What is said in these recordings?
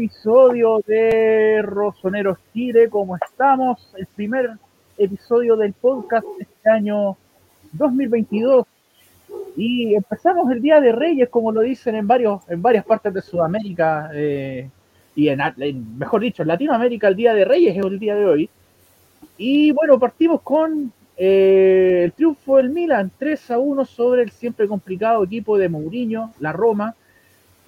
episodio de Rosoneros Chile. ¿Cómo estamos? El primer episodio del podcast este año 2022. Y empezamos el Día de Reyes, como lo dicen en varios, en varias partes de Sudamérica eh, y en, mejor dicho, en Latinoamérica el Día de Reyes es el día de hoy. Y bueno, partimos con eh, el triunfo del Milan 3 a 1 sobre el siempre complicado equipo de Mourinho, la Roma.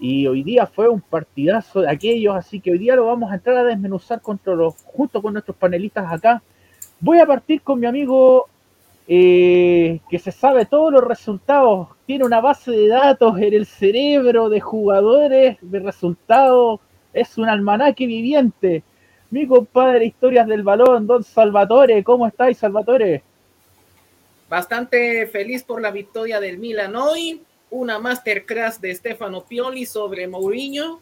Y hoy día fue un partidazo de aquellos, así que hoy día lo vamos a entrar a desmenuzar junto con nuestros panelistas acá. Voy a partir con mi amigo eh, que se sabe todos los resultados, tiene una base de datos en el cerebro de jugadores, de resultados, es un almanaque viviente. Mi compadre Historias del Balón, Don Salvatore, ¿cómo estáis, Salvatore? Bastante feliz por la victoria del Milan hoy, una masterclass de Stefano Pioli sobre Mourinho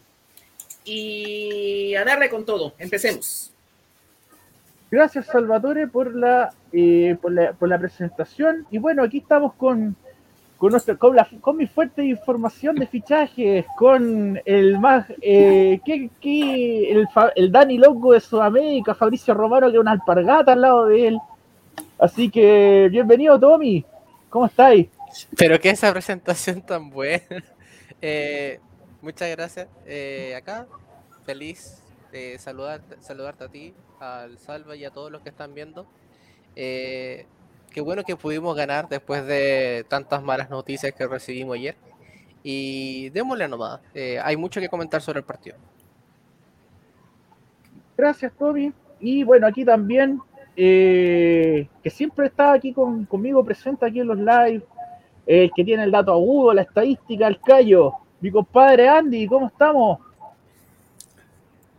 y a darle con todo. Empecemos. Gracias Salvatore por la, eh, por la, presentación. Y bueno, aquí estamos con, con, nuestro, con, mi fuerte información de fichajes, con el más, eh, ¿qué, qué, el, el Dani Loco de Sudamérica, Fabricio Romano, que es una alpargata al lado de él. Así que bienvenido Tommy, ¿cómo estáis? Pero qué esa presentación tan buena. Eh, muchas gracias. Eh, acá, feliz de saludarte, a ti, al Salva y a todos los que están viendo. Eh, qué bueno que pudimos ganar después de tantas malas noticias que recibimos ayer. Y démosle nomás. Eh, hay mucho que comentar sobre el partido. Gracias, Toby. Y bueno, aquí también, que siempre está aquí conmigo presente aquí en los live, el que tiene el dato agudo, la estadística, el callo, mi compadre Andy, ¿cómo estamos?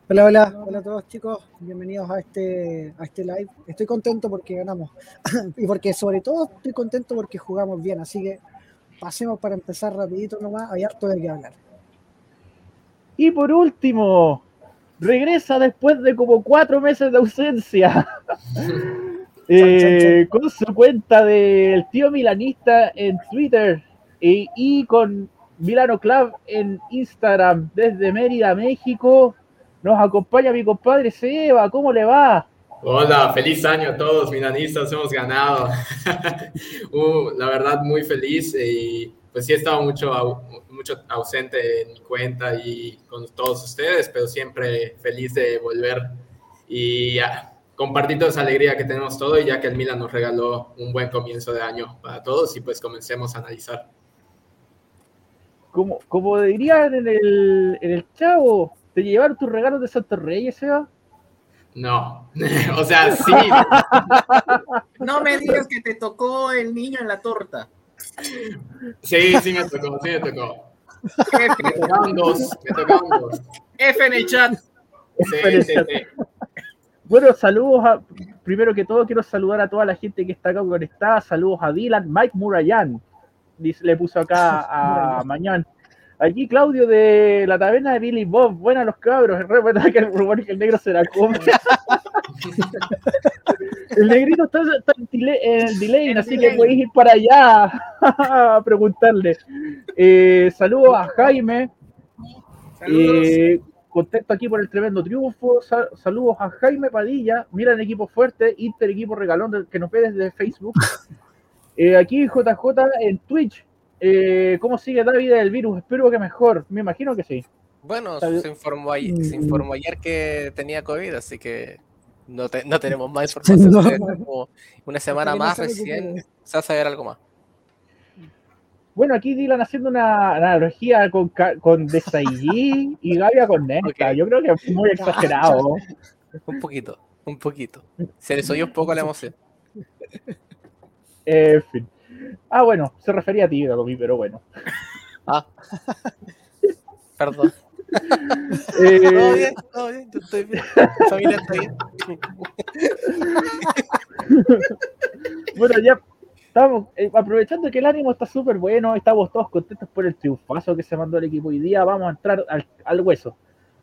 Hola, hola, hola a todos chicos, bienvenidos a este, a este live. Estoy contento porque ganamos y porque sobre todo estoy contento porque jugamos bien, así que pasemos para empezar rapidito nomás, hay harto de qué hablar. Y por último, regresa después de como cuatro meses de ausencia. eh, con su cuenta del tío milanista en Twitter y, y con Milano Club en Instagram desde Mérida, México. Nos acompaña mi compadre Seba, ¿cómo le va? Hola, feliz año a todos, milanistas, hemos ganado. uh, la verdad, muy feliz y pues sí he estado mucho, mucho ausente en mi cuenta y con todos ustedes, pero siempre feliz de volver y ya, compartir toda esa alegría que tenemos todo y ya que el Milan nos regaló un buen comienzo de año para todos y pues comencemos a analizar. Como, como dirían en el, en el chavo, ¿Te llevaron tus regalos de Santos Reyes, Seba? No, o sea, sí. no me digas que te tocó el niño en la torta. Sí, sí me tocó, sí me tocó. Me tocaron dos, me tocaron dos. F en el chat. Sí, sí, sí. Bueno, saludos a, primero que todo quiero saludar a toda la gente que está acá conectada. Saludos a Dylan, Mike Murayan, le puso acá a Mañana. Aquí Claudio de la taberna de Billy Bob. Buenas los cabros. Es verdad que el rumor que el negro se la come. el negrito está, está en el delay, así que podéis ir para allá a preguntarle. Eh, saludos a Jaime. Eh, contento aquí por el tremendo triunfo. Sal saludos a Jaime Padilla. Miran equipo fuerte. Inter equipo regalón que nos ve desde Facebook. Eh, aquí JJ en Twitch. Eh, ¿Cómo sigue David el virus? Espero que mejor. Me imagino que sí. Bueno, se informó, ayer, se informó ayer que tenía COVID, así que no, te, no tenemos más información. no. Como una semana más recién se va a saber algo más. Bueno, aquí Dylan haciendo una analogía con, con Desailly y Gavia con Nesta. Okay. Yo creo que es muy exagerado. un poquito, un poquito. Se les oyó un poco la emoción. Eh, en fin. Ah, bueno, se refería a ti, Dagomi, pero bueno. Ah. Perdón. Eh... Todo bien, todo bien, yo estoy bien. Familia está bien. bueno, ya estamos eh, aprovechando que el ánimo está súper bueno, estamos todos contentos por el triunfazo que se mandó el equipo hoy día. Vamos a entrar al, al hueso,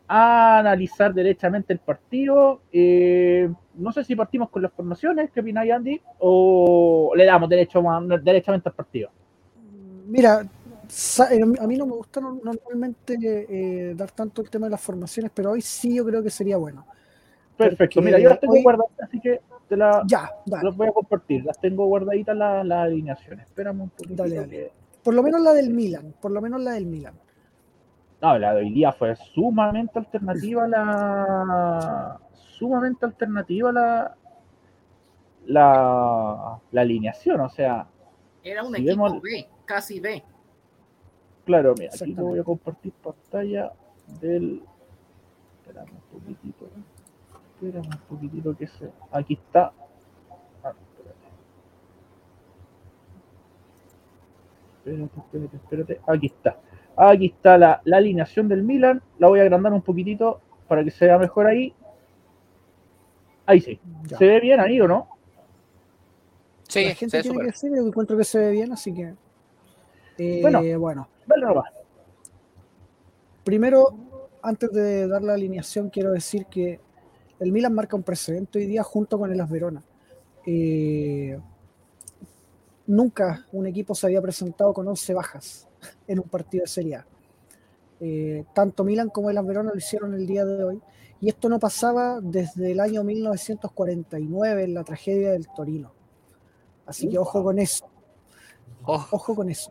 a analizar derechamente el partido. Eh, no sé si partimos con las formaciones, ¿qué opináis, Andy? ¿O le damos derecho, derechamente al partido? Mira, a mí no me gusta normalmente eh, dar tanto el tema de las formaciones, pero hoy sí yo creo que sería bueno. Perfecto, mira, yo las tengo guardaditas, así que te la, ya, las voy a compartir. Las tengo guardaditas las, alineaciones. Espérame un poquito. Dale, Por lo menos la del Milan, por lo menos la del Milan. No, la de hoy día fue sumamente alternativa la. Sumamente alternativa la. La, la alineación, o sea. Era un equipo B, casi B. Claro, mira, aquí te voy a compartir pantalla del. Espérame un poquitito. Espérame un poquitito que se. Aquí está. Ah, espérate. Espérate, espérate, espérate. Aquí está. Aquí está la, alineación del Milan. La voy a agrandar un poquitito para que se vea mejor ahí. Ahí sí. ¿Se ve bien ahí o no? Sí, la gente tiene que ser, yo encuentro que se ve bien, así que. Eh, bueno, bueno. Primero, antes de dar la alineación, quiero decir que el Milan marca un precedente hoy día junto con el Asverona. Eh, nunca un equipo se había presentado con 11 bajas en un partido de Serie A. Eh, tanto Milan como el Verona lo hicieron el día de hoy. Y esto no pasaba desde el año 1949 en la tragedia del Torino. Así que ojo con eso. Oh. Ojo con eso.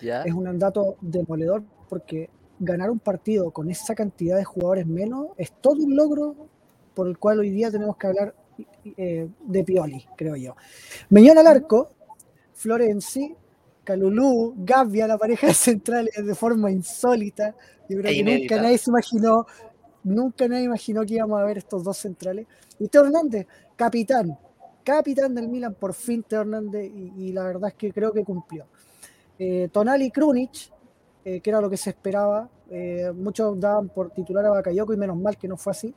Es un dato demoledor porque ganar un partido con esa cantidad de jugadores menos es todo un logro por el cual hoy día tenemos que hablar eh, de Pioli, creo yo. Meñón al arco, Florenzi, Calulú, Gavia, la pareja de centrales de forma insólita. Yo creo que nunca nadie se imaginó, nunca nadie imaginó que íbamos a ver estos dos centrales. Y Teo Hernández, capitán, capitán del Milan, por fin Teo Hernández, y, la verdad es que creo que cumplió. Eh, Tonali Krunic, eh, que era lo que se esperaba. Eh, muchos daban por titular a Bakayoko y menos mal que no fue así.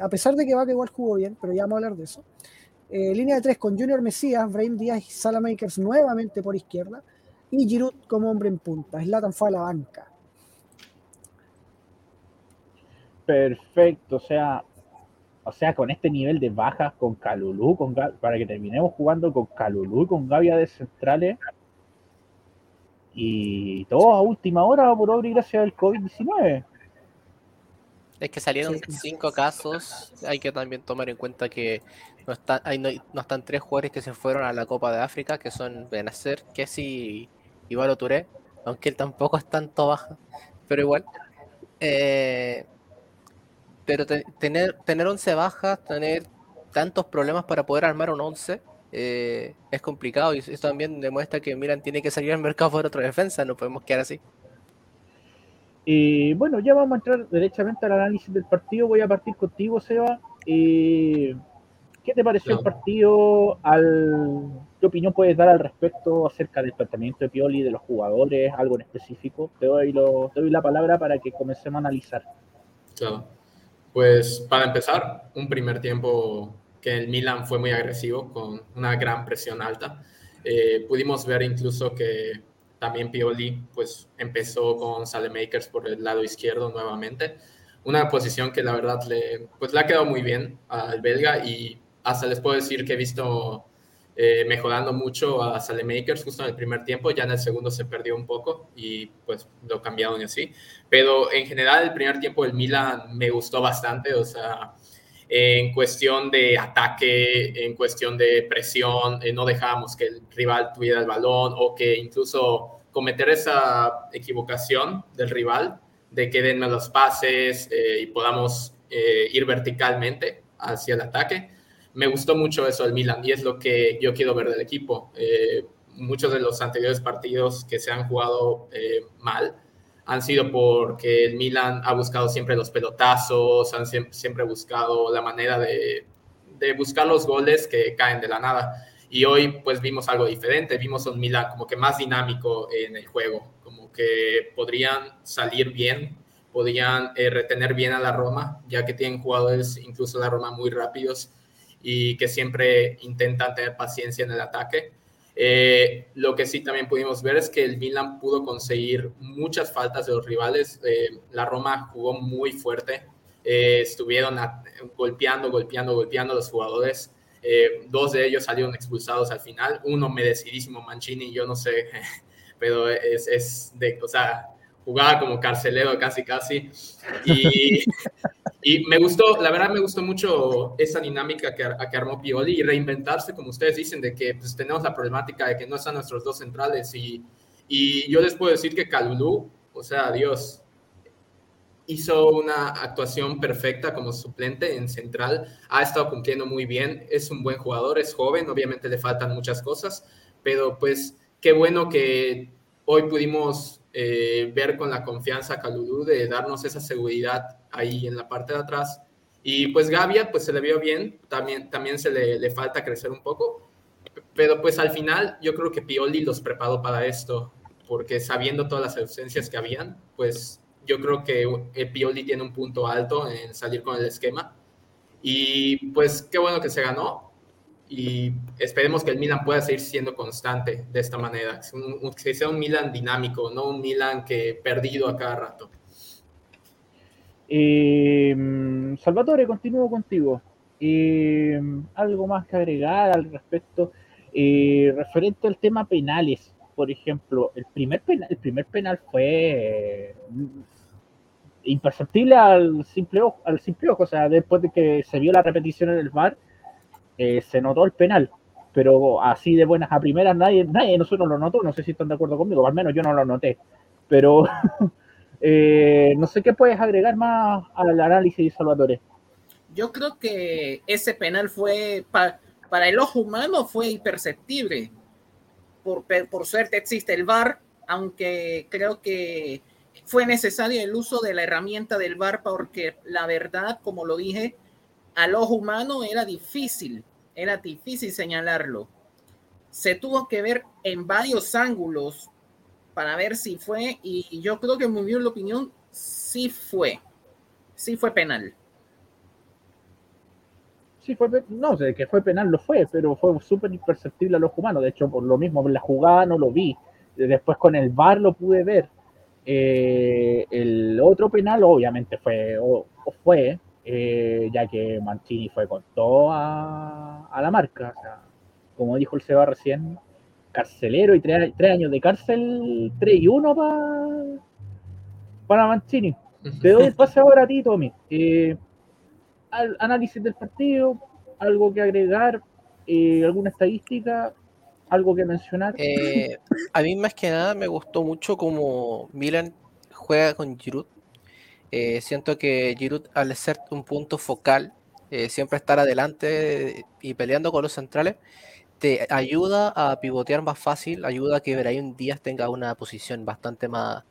A pesar de que Vaca igual jugó bien, pero ya vamos a hablar de eso. Eh, línea de tres con Junior Mesías, Brahim Díaz y Salamakers nuevamente por izquierda. Y Giroud como hombre en punta. Slatan fue a la banca. Perfecto, o sea, o sea, con este nivel de bajas con Calulú, con para que terminemos jugando con Calulú y con Gavia de centrales. Y todo a última hora por obra y gracia del COVID-19. Es que salieron cinco casos. Hay que también tomar en cuenta que no, está, hay, no, están tres jugadores que se fueron a la Copa de África, que son Benacer, Kessi y Valo Touré, aunque él tampoco es tanto baja, pero igual. Eh, pero tener, tener 11 bajas, tener tantos problemas para poder armar un 11 eh, es complicado y eso también demuestra que Milan tiene que salir al mercado por otra defensa, no podemos quedar así. Y bueno, ya vamos a entrar derechamente al análisis del partido. Voy a partir contigo, Seba. ¿Qué te pareció el partido? Al, ¿Qué opinión puedes dar al respecto acerca del planteamiento de Pioli, de los jugadores, algo en específico? Te doy, lo, te doy la palabra para que comencemos a analizar. Claro. Pues para empezar, un primer tiempo que el Milan fue muy agresivo, con una gran presión alta. Eh, pudimos ver incluso que también Pioli pues empezó con Salemakers por el lado izquierdo nuevamente. Una posición que la verdad le, pues, le ha quedado muy bien al belga y hasta les puedo decir que he visto eh, mejorando mucho a Salemakers justo en el primer tiempo, ya en el segundo se perdió un poco y pues lo cambiaron y así. Pero en general el primer tiempo del Milan me gustó bastante, o sea, en cuestión de ataque, en cuestión de presión, eh, no dejábamos que el rival tuviera el balón o que incluso cometer esa equivocación del rival de que denme los pases eh, y podamos eh, ir verticalmente hacia el ataque. Me gustó mucho eso del Milan y es lo que yo quiero ver del equipo. muchos de los anteriores partidos que se han jugado mal, han sido porque el Milan ha buscado siempre los pelotazos, han siempre, buscado la manera de, buscar los goles que caen de la nada. Y hoy pues vimos algo diferente, vimos un Milan como que más dinámico en el juego, como que podrían salir bien, podrían eh, retener bien a la Roma, ya que tienen jugadores incluso la Roma muy rápidos y que siempre intentan tener paciencia en el ataque. Eh, lo que sí también pudimos ver es que el Milan pudo conseguir muchas faltas de los rivales. Eh, la Roma jugó muy fuerte. Eh, estuvieron golpeando, golpeando, golpeando a los jugadores. dos de ellos salieron expulsados al final. Uno merecidísimo, Mancini. Yo no sé pero es, es de, o sea, jugaba como carcelero casi, casi. Y, y, me gustó, la verdad me gustó mucho esa dinámica que, que, armó Pioli y reinventarse, como ustedes dicen, de que pues, tenemos la problemática de que no están nuestros dos centrales. Y, y yo les puedo decir que Calulú, o sea, Dios, hizo una actuación perfecta como suplente en central, ha estado cumpliendo muy bien, es un buen jugador, es joven, obviamente le faltan muchas cosas, pero pues qué bueno que hoy pudimos eh, ver con la confianza a Calulú de darnos esa seguridad ahí en la parte de atrás. Y pues Gavia, pues se le vio bien, también, también se le, le falta crecer un poco, pero pues al final yo creo que Pioli los preparó para esto, porque sabiendo todas las ausencias que habían, pues yo creo que Pioli tiene un punto alto en salir con el esquema. Y pues qué bueno que se ganó. Y esperemos que el Milan pueda seguir siendo constante de esta manera. Que sea un Milan dinámico, no un Milan que perdido a cada rato. Eh, Salvatore, continúo contigo. Eh, algo más que agregar al respecto. Eh, referente al tema penales, por ejemplo, el primer penal, el primer penal fue imperceptible al simple ojo, al simple ojo, o sea, después de que se vio la repetición en el VAR, eh, se notó el penal, pero así de buenas a primeras nadie, nadie de nosotros lo notó, no sé si están de acuerdo conmigo, al menos yo no lo noté, pero eh, no sé qué puedes agregar más al análisis, Salvatore. Yo creo que ese penal fue, para el ojo humano fue imperceptible, por, por suerte existe el VAR, aunque creo que fue necesario el uso de la herramienta del VAR porque la verdad, como lo dije, al ojo humano era difícil, era difícil señalarlo. Se tuvo que ver en varios ángulos para ver si fue, y yo creo que muy bien la opinión, sí fue, sí fue penal. Sí, fue, no sé, que fue penal lo fue, pero fue súper imperceptible a los humanos. De hecho, por lo mismo, en la jugada no lo vi. Después con el VAR lo pude ver eh, el otro penal obviamente fue, o, fue eh, ya que Mancini fue con todo a, la marca. como dijo el Seba recién, carcelero y tres, años de cárcel, 3 y 1 para para Mancini. Te doy el pase ahora a ti, Tommy. Eh, al análisis del partido, algo que agregar, alguna estadística, algo que mencionar. Eh, a mí más que nada me gustó mucho como Milan juega con Giroud. Eh, siento que Giroud al ser un punto focal, eh, siempre estar adelante y peleando con los centrales, te ayuda a pivotear más fácil, ayuda a que Brahim Díaz tenga una posición bastante más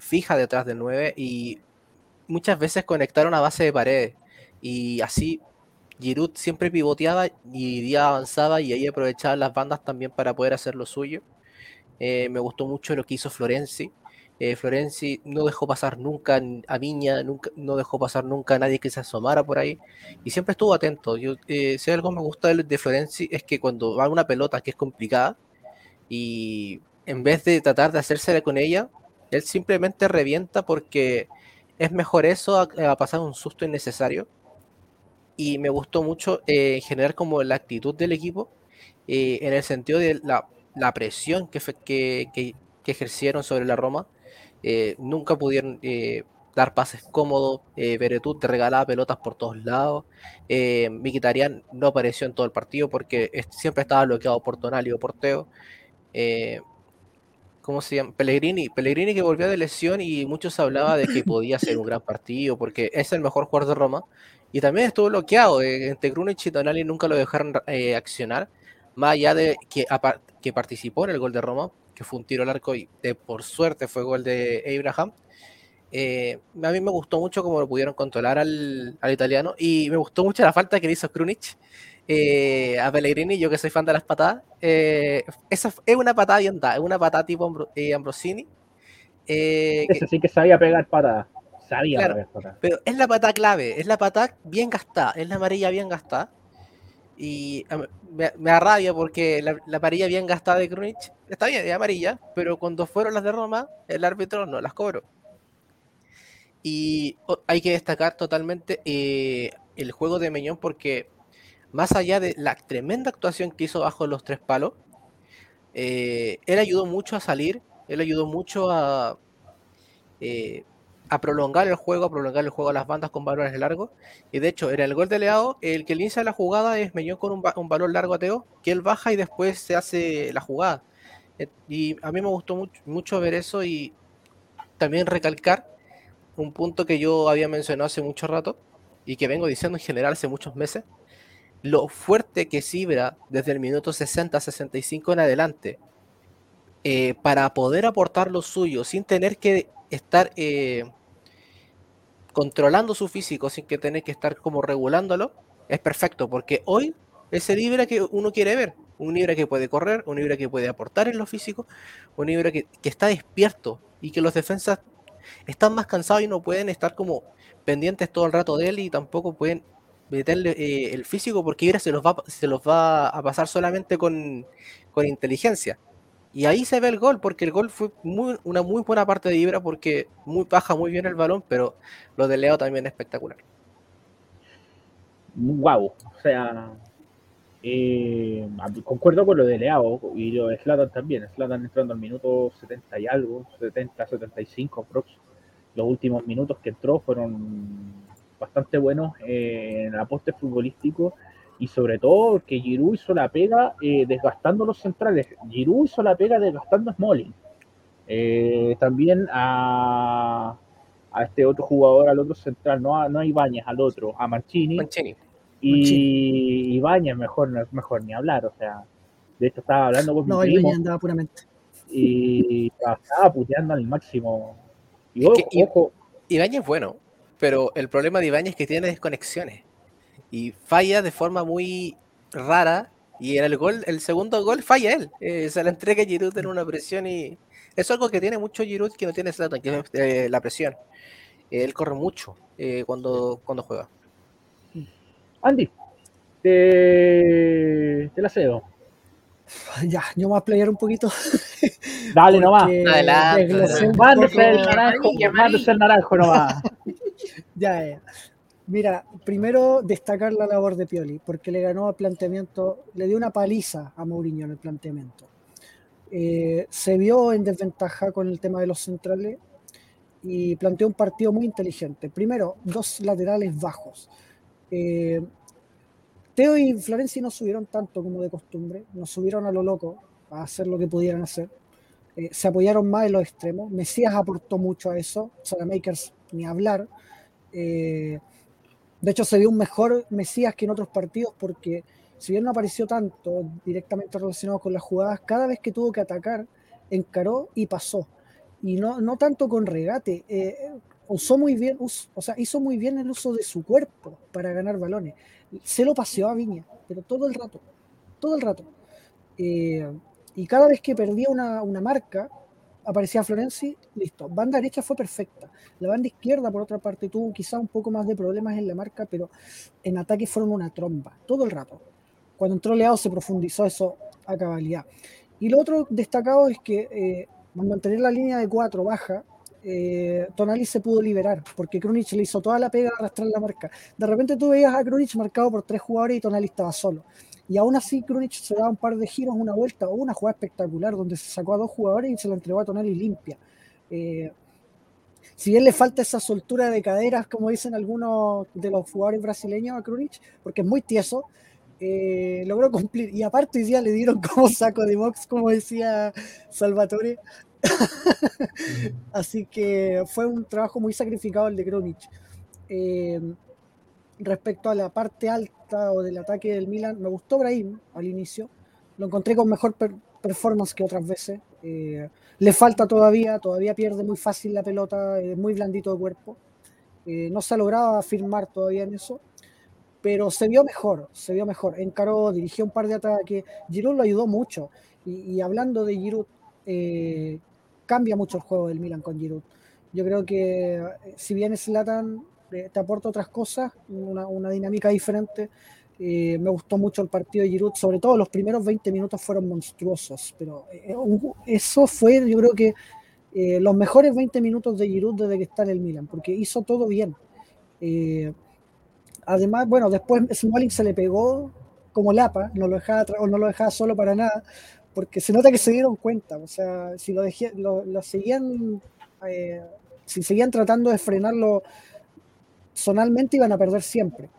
fija detrás del 9 y muchas veces conectaron a base de paredes y así Giroud siempre pivoteaba y Díaz avanzaba y ahí aprovechaba las bandas también para poder hacer lo suyo. Eh, me gustó mucho lo que hizo Florenzi. Eh, Florenzi no dejó pasar nunca a Viña, nunca, no dejó pasar nunca a nadie que se asomara por ahí y siempre estuvo atento. Yo, eh, si algo me gusta de, Florenzi es que cuando va una pelota que es complicada y en vez de tratar de hacerse con ella, él simplemente revienta porque es mejor eso a pasar un susto innecesario y me gustó mucho eh, como la actitud del equipo eh, en el sentido de la, la presión que, que, que, ejercieron sobre la Roma. Eh, nunca pudieron dar pases cómodos. Eh, te regalaba pelotas por todos lados. Eh, Miquitarian no apareció en todo el partido porque siempre estaba bloqueado por Tonali o por Teo. ¿Cómo se llama? Pellegrini. Pellegrini que volvió de lesión y muchos hablaba de que podía ser un gran partido porque es el mejor jugador de Roma y también estuvo bloqueado. Eh, entre Grunich y Tonali nunca lo dejaron eh, accionar. Más allá de que participó en el gol de Roma, que fue un tiro al arco y de, por suerte fue gol de Abraham. Eh, a mí me gustó mucho cómo lo pudieron controlar al, al, italiano y me gustó mucho la falta que le hizo Krunic eh, a Pellegrini, yo que soy fan de las patadas. Eh, esa es una patada bien es una patada tipo Ambro, Ambrosini. Ese sí que sabía pegar patadas. Sabía Pero es la pata clave, es la pata bien gastada, es la amarilla bien gastada. Y me, me arrabia porque la, la, amarilla bien gastada de Krunic está bien, es amarilla, pero cuando fueron las de Roma, el árbitro no las cobró. Y hay que destacar totalmente eh, el juego de Meñón porque más allá de la tremenda actuación que hizo bajo los tres palos, eh, él ayudó mucho a salir, él ayudó mucho a, eh, a prolongar el juego, a prolongar el juego a las bandas con valores largos. Y de hecho, en el gol de Leao, el que inicia la jugada es Mellón con un, un valor largo a Teo, que él baja y después se hace la jugada. Eh, y a mí me gustó mucho, mucho ver eso y también recalcar un punto que yo había mencionado hace mucho rato y que vengo diciendo en general hace muchos meses, lo fuerte que Cibra desde el minuto 60-65 en adelante eh, para poder aportar lo suyo sin tener que estar eh, controlando su físico, sin que tener que estar como regulándolo, es perfecto, porque hoy ese Libra que uno quiere ver, un Libra que puede correr, un Libra que puede aportar en lo físico, un Libra que, que está despierto y que los defensas están más cansados y no pueden estar como pendientes todo el rato de él y tampoco pueden meterle eh, el físico porque Ibra se los va, se los va a pasar solamente con, con, inteligencia. Y ahí se ve el gol, porque el gol fue muy, una muy buena parte de Ibra porque muy, baja muy bien el balón, pero lo de Leo también es espectacular. Wow, o sea, eh, concuerdo con lo de Leao y lo de Slatan también. Slatan entrando al minuto 70 y algo, 70, 75 próximo. Los últimos minutos que entró fueron bastante buenos eh, en el aposte futbolístico y sobre todo que Giroud hizo la pega eh, desgastando los centrales. Giroud hizo la pega desgastando a Smalling. Eh, también a, a, este otro jugador, al otro central, no a, no a Ibáñez, al otro, a Marchini. Mancini. Y Ibáñez mejor, mejor ni hablar, o sea, de esto estaba hablando con no, mi primo. andaba puramente. Y estaba puteando al máximo. Y Es ojo, que I- ojo, Ibáñez es bueno, pero el problema de Ibáñez es que tiene desconexiones y falla de forma muy rara. Y en el gol, el segundo gol falla él. Eh, se la entrega a Giroud en una presión y es algo que tiene mucho Giroud que no tiene Zlatan, que es eh, la presión. Eh, él corre mucho eh, cuando, cuando juega. Andy, te, te la cedo. Ya, yo me voy a playar un poquito. Dale nomás. Adelante, Mándese el naranjo, mándese el naranjo nomás. Ya, ya. Mira, primero destacar la labor de Pioli, porque le ganó al planteamiento, le dio una paliza a Mourinho en el planteamiento. Eh, se vio en desventaja con el tema de los centrales y planteó un partido muy inteligente. Primero, dos laterales bajos. Eh, Teo y Florenzi no subieron tanto como de costumbre, no subieron a lo loco a hacer lo que pudieran hacer. Eh, se apoyaron más en los extremos. Mesías aportó mucho a eso, Makers ni hablar. Eh, de hecho, se vio un mejor Mesías que en otros partidos porque si bien no apareció tanto directamente relacionado con las jugadas, cada vez que tuvo que atacar, encaró y pasó. Y no, no tanto con regate. eh, usó muy bien, o sea, hizo muy bien el uso de su cuerpo para ganar balones. Se lo paseó a Viña, pero todo el rato, todo el rato. Eh, y cada vez que perdía una, una marca, aparecía Florenzi, listo. Banda derecha fue perfecta. La banda izquierda, por otra parte, tuvo quizá un poco más de problemas en la marca, pero en ataque fueron una tromba, todo el rato. Cuando entró Leao se profundizó eso a cabalidad. Y lo otro destacado es que eh, al mantener la línea de cuatro baja, eh, Tonali se pudo liberar, porque Krunic le hizo toda la pega de arrastrar la marca. De repente tú veías a Krunic marcado por tres jugadores y Tonali estaba solo. Y aún así Krunic se daba un par de giros, una vuelta o una jugada espectacular donde se sacó a dos jugadores y se la entregó a Tonali limpia. Eh, si bien le falta esa soltura de caderas, como dicen algunos de los jugadores brasileños a Krunic, porque es muy tieso, eh, logró cumplir. Y aparte hoy día le dieron como saco de box, como decía Salvatore. Así que fue un trabajo muy sacrificado el de Krunic. Eh, respecto a la parte alta o del ataque del Milan, me gustó Brahim al inicio. Lo encontré con mejor per- performance que otras veces. Eh, le falta todavía, todavía pierde muy fácil la pelota, es muy blandito de cuerpo. Eh, no se ha logrado afirmar todavía en eso, pero se vio mejor, se vio mejor. Encaró, dirigió un par de ataques. Giroud lo ayudó mucho. Y, hablando de Giroud, eh, cambia mucho el juego del Milan con Giroud. Yo creo que si bien es Zlatan te aporta otras cosas, una, una dinámica diferente. Eh, me gustó mucho el partido de Giroud, sobre todo los primeros 20 minutos fueron monstruosos, pero eh, eso fue, yo creo que eh, los mejores 20 minutos de Giroud desde que está en el Milan, porque hizo todo bien. Eh, además, bueno, después Smalling se le pegó como lapa, no lo dejaba, no lo dejaba solo para nada, porque se nota que se dieron cuenta. O sea, si lo, dejé, lo, lo seguían, eh, si seguían tratando de frenarlo zonalmente, iban a perder siempre.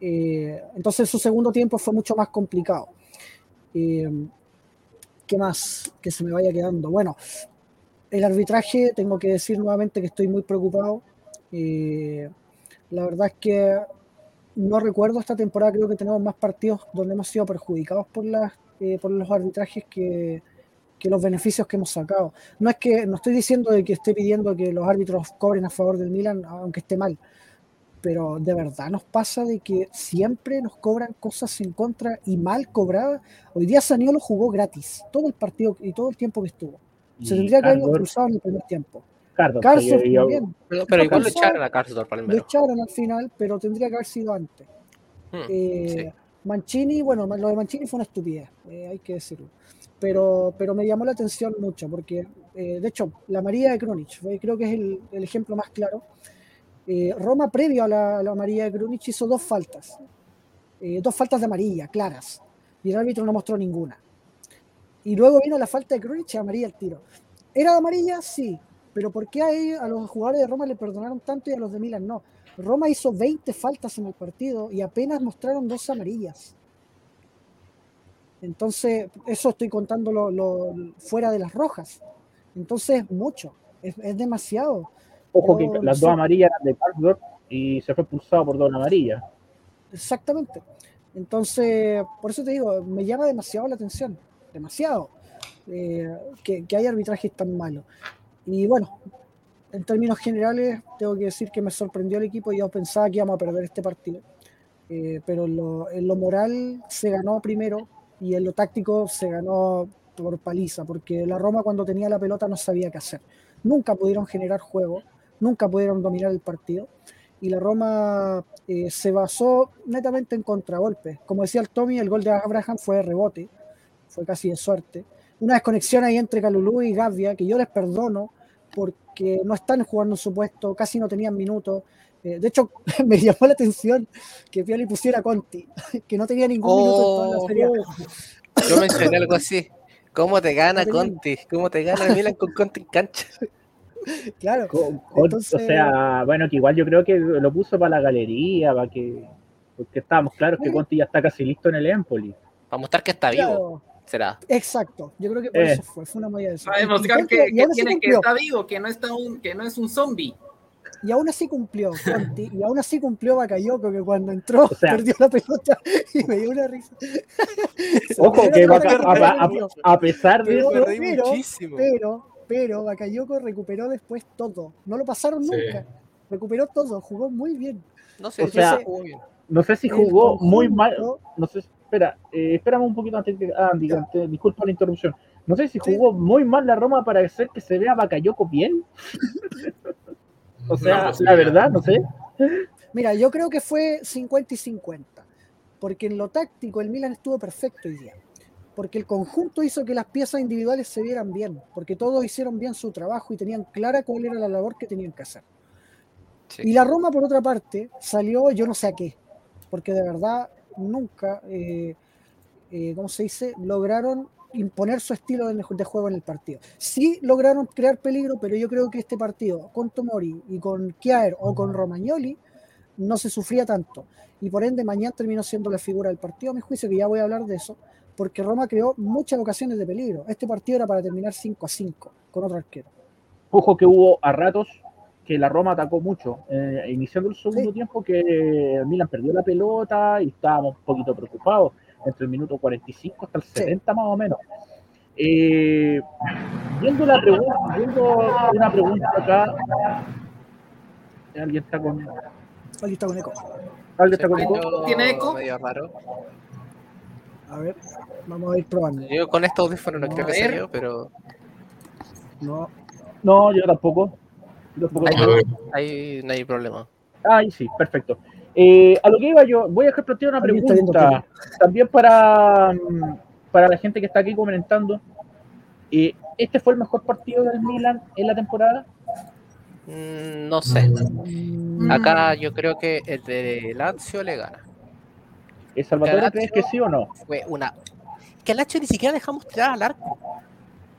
Eh, entonces su segundo tiempo fue mucho más complicado. Eh, ¿Qué más que se me vaya quedando? Bueno, el arbitraje, tengo que decir nuevamente que estoy muy preocupado. Eh, la verdad es que no recuerdo esta temporada, creo que tenemos más partidos donde hemos sido perjudicados por, las, por los arbitrajes que, que, los beneficios que hemos sacado. No es que, no estoy diciendo de que esté pidiendo que los árbitros cobren a favor del Milan, aunque esté mal, pero de verdad nos pasa de que siempre nos cobran cosas en contra y mal cobradas. Hoy día Saniolo jugó gratis, todo el partido y todo el tiempo que estuvo. Se tendría que haber cruzado en el primer tiempo. Yo, también. Pero, pero igual lo echaron a Carlos Lo echaron al final, pero tendría que haber sido antes. Hmm, eh, sí. Mancini, bueno, lo de Mancini fue una estupidez, eh, hay que decirlo. Pero, pero me llamó la atención mucho, porque eh, de hecho, la María de Krunic, creo que es el, el ejemplo más claro. Eh, Roma, previo a la, amarilla de Krunic, hizo dos faltas. Eh, dos faltas de amarilla, claras. Y el árbitro no mostró ninguna. Y luego vino la falta de Krunic y amarilla el tiro. ¿Era de amarilla? Sí. Pero ¿por qué a, los jugadores de Roma le perdonaron tanto y a los de Milan no? Roma hizo 20 faltas en el partido y apenas mostraron dos amarillas. Entonces, eso estoy contando lo, lo, fuera de las rojas. Entonces, mucho. Es, es demasiado. Ojo que las dos amarillas eran de Carlsberg y se fue expulsado por dos amarillas. Exactamente. Entonces, por eso te digo, me llama demasiado la atención. Demasiado. Eh, que, que hay arbitrajes tan malos. Y bueno, en términos generales, tengo que decir que me sorprendió el equipo. Yo pensaba que íbamos a perder este partido. Eh, pero en lo, en lo, moral se ganó primero y en lo táctico se ganó por paliza, porque la Roma cuando tenía la pelota no sabía qué hacer. Nunca pudieron generar juego, nunca pudieron dominar el partido. Y la Roma eh, se basó netamente en contragolpes. Como decía el Tommy, el gol de Abraham fue de rebote, fue casi de suerte. Una desconexión ahí entre Calulú y Gavia, que yo les perdono, porque no están jugando en su puesto, casi no tenían minutos. Eh, de hecho, me llamó la atención que Pioli pusiera a Conti, que no tenía ningún oh, minuto en toda la serie. Yo mencioné algo así. ¿Cómo te gana Conti? ¿Cómo te gana Milan con Conti en cancha? Claro. Con, Entonces... O sea, bueno, que igual yo creo que lo puso para la galería, para que. Porque estábamos claros que Conti ya está casi listo en el Empoli. Para mostrar que está claro. vivo. Será. Exacto, yo creo que por eh. eso fue, fue una malla de eso. Para demostrar que, que, tiene, que está vivo, que no, está un, que no es un zombie. Y aún así cumplió, Conti, y aún así cumplió Bakayoko, que cuando entró o sea, perdió la pelota y me dio una risa. Ojo, que Baca, a, a, a, pesar de pero, eso, pero, muchísimo. pero, pero Bakayoko recuperó después todo. No lo pasaron sí. nunca. Recuperó todo, jugó muy bien. No sé, o sea, si jugó bien. No sé si jugó muy mal. No sé, espera, eh, espérame un poquito antes de. Ah, diga, disculpa la interrupción. No sé si jugó sí. muy mal la Roma para hacer que se vea Bakayoko bien. o sea, no, la verdad, no sé. Mira, yo creo que fue 50 y 50. Porque en lo táctico el Milan estuvo perfecto hoy día. Porque el conjunto hizo que las piezas individuales se vieran bien. Porque todos hicieron bien su trabajo y tenían clara cuál era la labor que tenían que hacer. Sí. Y la Roma, por otra parte, salió yo no sé a qué. Porque de verdad nunca, eh, eh, ¿cómo se dice? Lograron imponer su estilo de, de, juego en el partido. Sí lograron crear peligro, pero yo creo que este partido con Tomori y con Kiaer o con Romagnoli no se sufría tanto. Y por ende, mañana terminó siendo la figura del partido, a mi juicio, que ya voy a hablar de eso, porque Roma creó muchas ocasiones de peligro. Este partido era para terminar 5 a 5 con otro arquero. Ojo que hubo a ratos que la Roma atacó mucho, eh, iniciando el segundo sí. tiempo que Milan perdió la pelota y estábamos un poquito preocupados entre el minuto 45 hasta el 70 sí. más o menos. Eh, viendo, la pregunta, viendo una pregunta acá, alguien está con... Alguien está con eco. ¿Alguien está con eco? ¿Tiene eco? Medio raro. A ver, vamos a ir probando. Yo con este audífono no, no creo que sea yo, pero... No. No, yo tampoco. Yo tampoco ahí, ahí no hay problema. Ahí sí, perfecto. Eh, a lo que iba yo, voy a plantear una pregunta también para, para la gente que está aquí comentando. Eh, ¿Este fue el mejor partido del Milan en la temporada? Mm, no sé. Mm. Acá yo creo que el de Lazio le gana. ¿El Salvatore crees que sí o no? Fue una. H ni siquiera dejamos tirar al arco.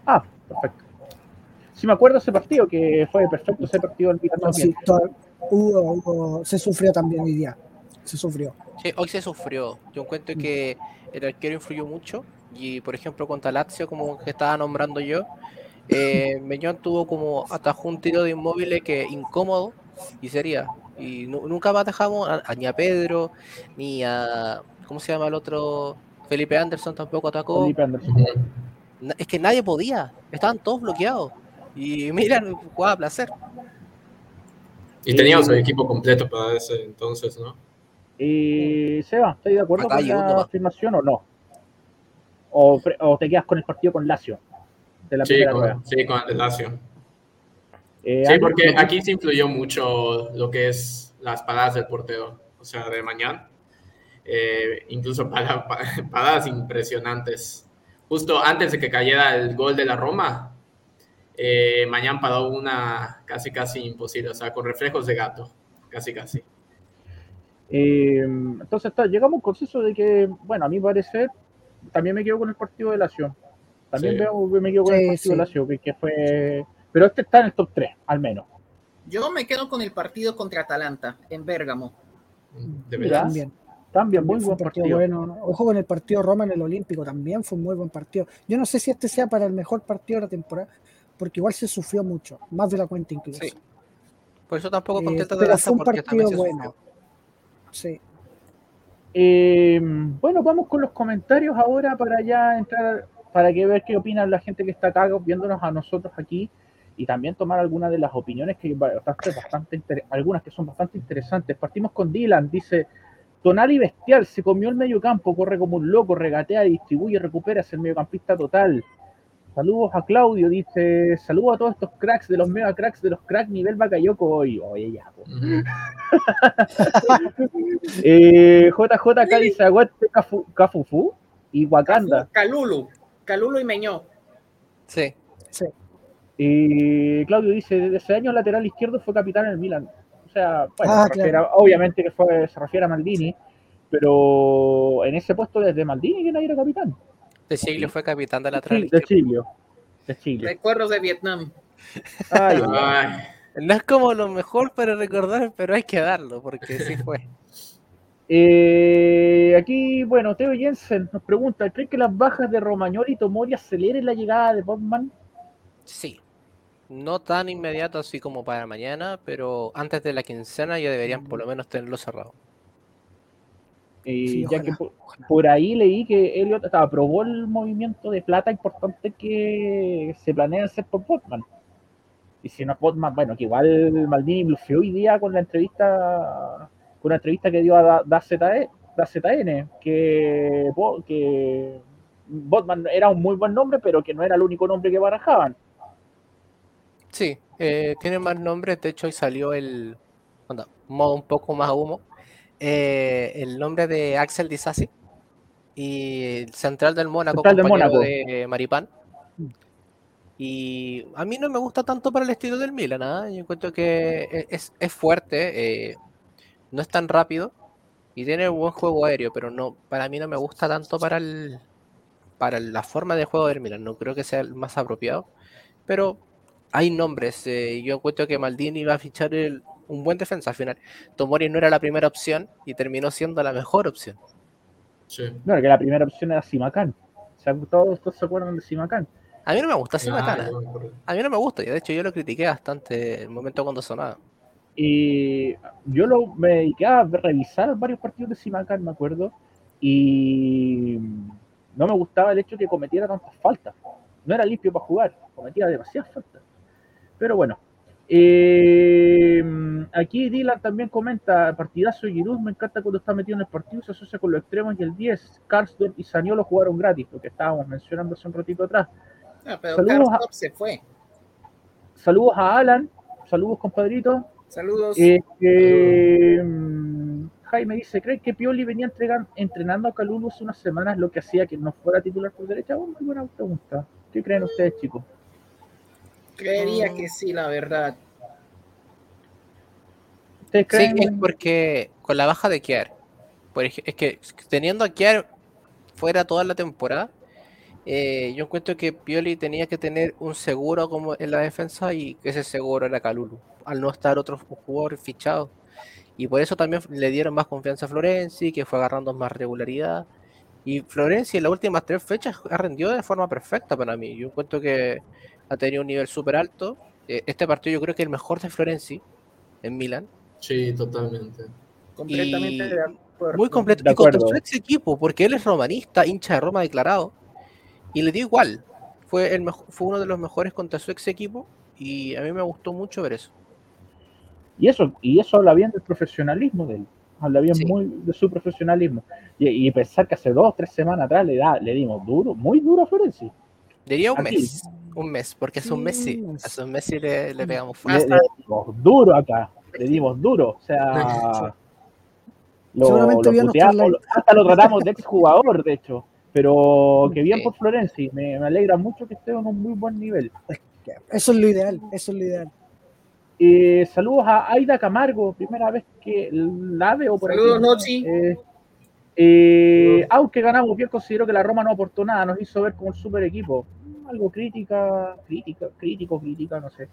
Ah, perfecto. Sí me acuerdo ese partido, que fue perfecto ese partido del No, también. sí, todo- hubo- hubo- se sufrió también hoy día. Se sufrió. Sí, hoy se sufrió. Yo encuentro que el arquero influyó mucho. Y por ejemplo, contra Lazio, como que estaba nombrando yo, eh, Meñón tuvo como atajó un tiro de inmóvil que incómodo y sería. Y nu- nunca más dejamos a, a- ni a Pedro, ni a. ¿Cómo se llama el otro? Felipe Anderson tampoco atacó. Felipe Anderson. Es que nadie podía. Estaban todos bloqueados. Y mira, jugaba a placer. Y teníamos el equipo completo para ese entonces, ¿no? Y Seba, ¿estás de acuerdo Acá con la afirmación o no? O, te quedas con el partido con Lazio de la Sí, con, sí, con el Lazio. Eh, Sí, porque que- aquí se influyó mucho lo que es las paradas del portero, o sea, de mañana. Eh, incluso para, pa- paradas impresionantes. Justo antes de que cayera el gol de la Roma, eh, mañana paró una casi, casi imposible, o sea, con reflejos de gato, casi, casi. Eh, entonces está, llegamos a un consenso de que, bueno, a mi parecer, también me quedo con el partido de Lazio. También Sí. veo- me quedo con Sí, el partido sí. de Lazio, que, que fue... Pero este está en el top 3, al menos. Yo me quedo con el partido contra Atalanta en Bérgamo. De veras. También. También, muy buen partido partido. bueno. ¿no? Ojo con el partido Roma en el Olímpico, también fue un muy buen partido. Yo no sé si este sea para el mejor partido de la temporada, porque igual se sufrió mucho, más de la cuenta incluso. Sí. Por eso tampoco Eh, contento de pero Lazio fue un partido se bueno. sufrió. Sí. Eh, bueno, vamos con los comentarios ahora para ya entrar, para que ver qué opinan la gente que está acá viéndonos a nosotros aquí y también tomar algunas de las opiniones que bastante, bastante inter- algunas que son bastante interesantes. Partimos con Dylan, dice Tonali bestial, se comió el medio campo, corre como un loco, regatea, distribuye, recupera, es el mediocampista total. Saludos a Claudio, dice, saludos a todos estos cracks de los mega cracks de los cracks nivel Bakayoko hoy. Oye, ya. Ujú. Eh, JJK dice aguante Cafu- Cafufu y Wakanda. Calulu, Calulu y Meñó. Sí. Y Claudio dice, desde ese año lateral izquierdo fue capitán en el Milan. O sea, bueno, Ah, se refiere a- obviamente que fue, se refiere a Maldini, pero en ese puesto desde Maldini que nadie era capitán. De Siglio fue capitán de lateral Sí, de. Chilio. De Chilio. Recuerdos de Vietnam. Ay, ay, No es como lo mejor para recordar, pero hay que darlo, porque sí fue. Eh, aquí, bueno, Teo Jensen nos pregunta, ¿creen que las bajas de Romagnoli y Tomori aceleren la llegada de Botman? Sí. No tan inmediato así como para mañana, pero antes de la quincena ya deberían por lo menos tenerlo cerrado. Eh, Sí, ya que por, por ahí leí que Elliot hasta aprobó el movimiento de plata importante que se planea hacer por Botman. Y si no es Botman, bueno, que igual Maldini blufeó hoy día con la entrevista con la entrevista que dio a Da- Da ZE Da ZN, que, que Botman era un muy buen nombre, pero que no era el único nombre que barajaban. Sí, eh, tiene más nombres. De hecho, hoy salió el onda, modo un poco más humo. eh, el nombre de Axel Disasi y el central del Mónaco, Central del compañero Mónaco. de Maripán. Y a mí no me gusta tanto para el estilo del Milan. ¿ah? Yo encuentro que e- es, es fuerte, eh, no es tan rápido y tiene buen juego aéreo, pero no para mí no me gusta tanto para el para la forma de juego del Milan. No creo que sea el más apropiado, pero hay nombres. eh, yo encuentro que Maldini iba a fichar el- un buen defensa al final. Tomori no era la primera opción y terminó siendo la mejor opción. sí. No, que la primera opción era Simacán. O sea, todos, todos se acuerdan de Simacán. A mí no me gusta Ah, acuerdo. A mí no me gusta. y De hecho, yo lo critiqué bastante el momento cuando sonaba. Y yo lo, me dediqué a revisar varios partidos de Simacán, me acuerdo, y no me gustaba el hecho que cometiera tantas faltas. No era limpio para jugar, cometía demasiadas faltas. Pero bueno, eh, aquí Dylan también comenta, partidazo de Giroud, me encanta cuando está metido en el partido, se asocia con los extremos y el 10. Karsdorp y Saniolo jugaron gratis, lo que estábamos mencionando hace un ratito atrás. Ah, pero Saludos a- se fue. Saludos a Alan, saludos compadrito. Saludos. Eh, eh, Jaime dice, ¿creen que Pioli venía entregan- entrenando a Calulu hace unas semanas lo que hacía que no fuera titular por derecha? Oh, muy buena pregunta. ¿Qué creen ustedes, chicos? Creería que sí, la verdad. ¿Ustedes Sí, es porque con la baja de Kier, por es que teniendo a Kier fuera toda la temporada, eh, yo encuentro que Pioli tenía que tener un seguro como en la defensa y ese seguro era Calulu, al no estar otro jugador fichado. Y por eso también le dieron más confianza a Florenzi, que fue agarrando más regularidad. Y Florenzi en las últimas tres fechas ha rendido de forma perfecta para mí. Yo encuentro que ha tenido un nivel súper alto. Eh, este partido yo creo que es el mejor de Florenzi en Milan. Sí, totalmente. Completamente Y- de acuerdo. Muy completo. De Y contra su ex equipo, porque él es romanista, hincha de Roma declarado. Y le dio igual. Fue, el mejo- fue uno de los mejores contra su ex equipo. Y a mí me gustó mucho ver eso. Y eso, y eso habla bien del profesionalismo de él. Habla bien Sí. muy de su profesionalismo. Y, y pensar que hace dos, tres semanas atrás le, da, le dimos duro, muy duro a Florenzi. Diría un Aquí. mes. Un mes, porque es un Sí, Messi. un mes. A un Messi le, le pegamos Le, fuerte. le dimos duro acá. Le dimos duro. O sea. Lo, Seguramente lo vio puteamos, nuestro lo- hasta lo tratamos de exjugador, de hecho. Pero que bien por Florenzi. Me, me alegra mucho que esté en un muy buen nivel. Eso es lo ideal, eso es lo ideal. Eh, saludos a Aida Camargo, primera vez que la veo por Saludos, aquí. Nochi. Eh, eh, aunque ganamos bien, considero que la Roma no aportó nada, nos hizo ver como el super equipo. Algo crítica, crítica, crítico, crítica, no sé,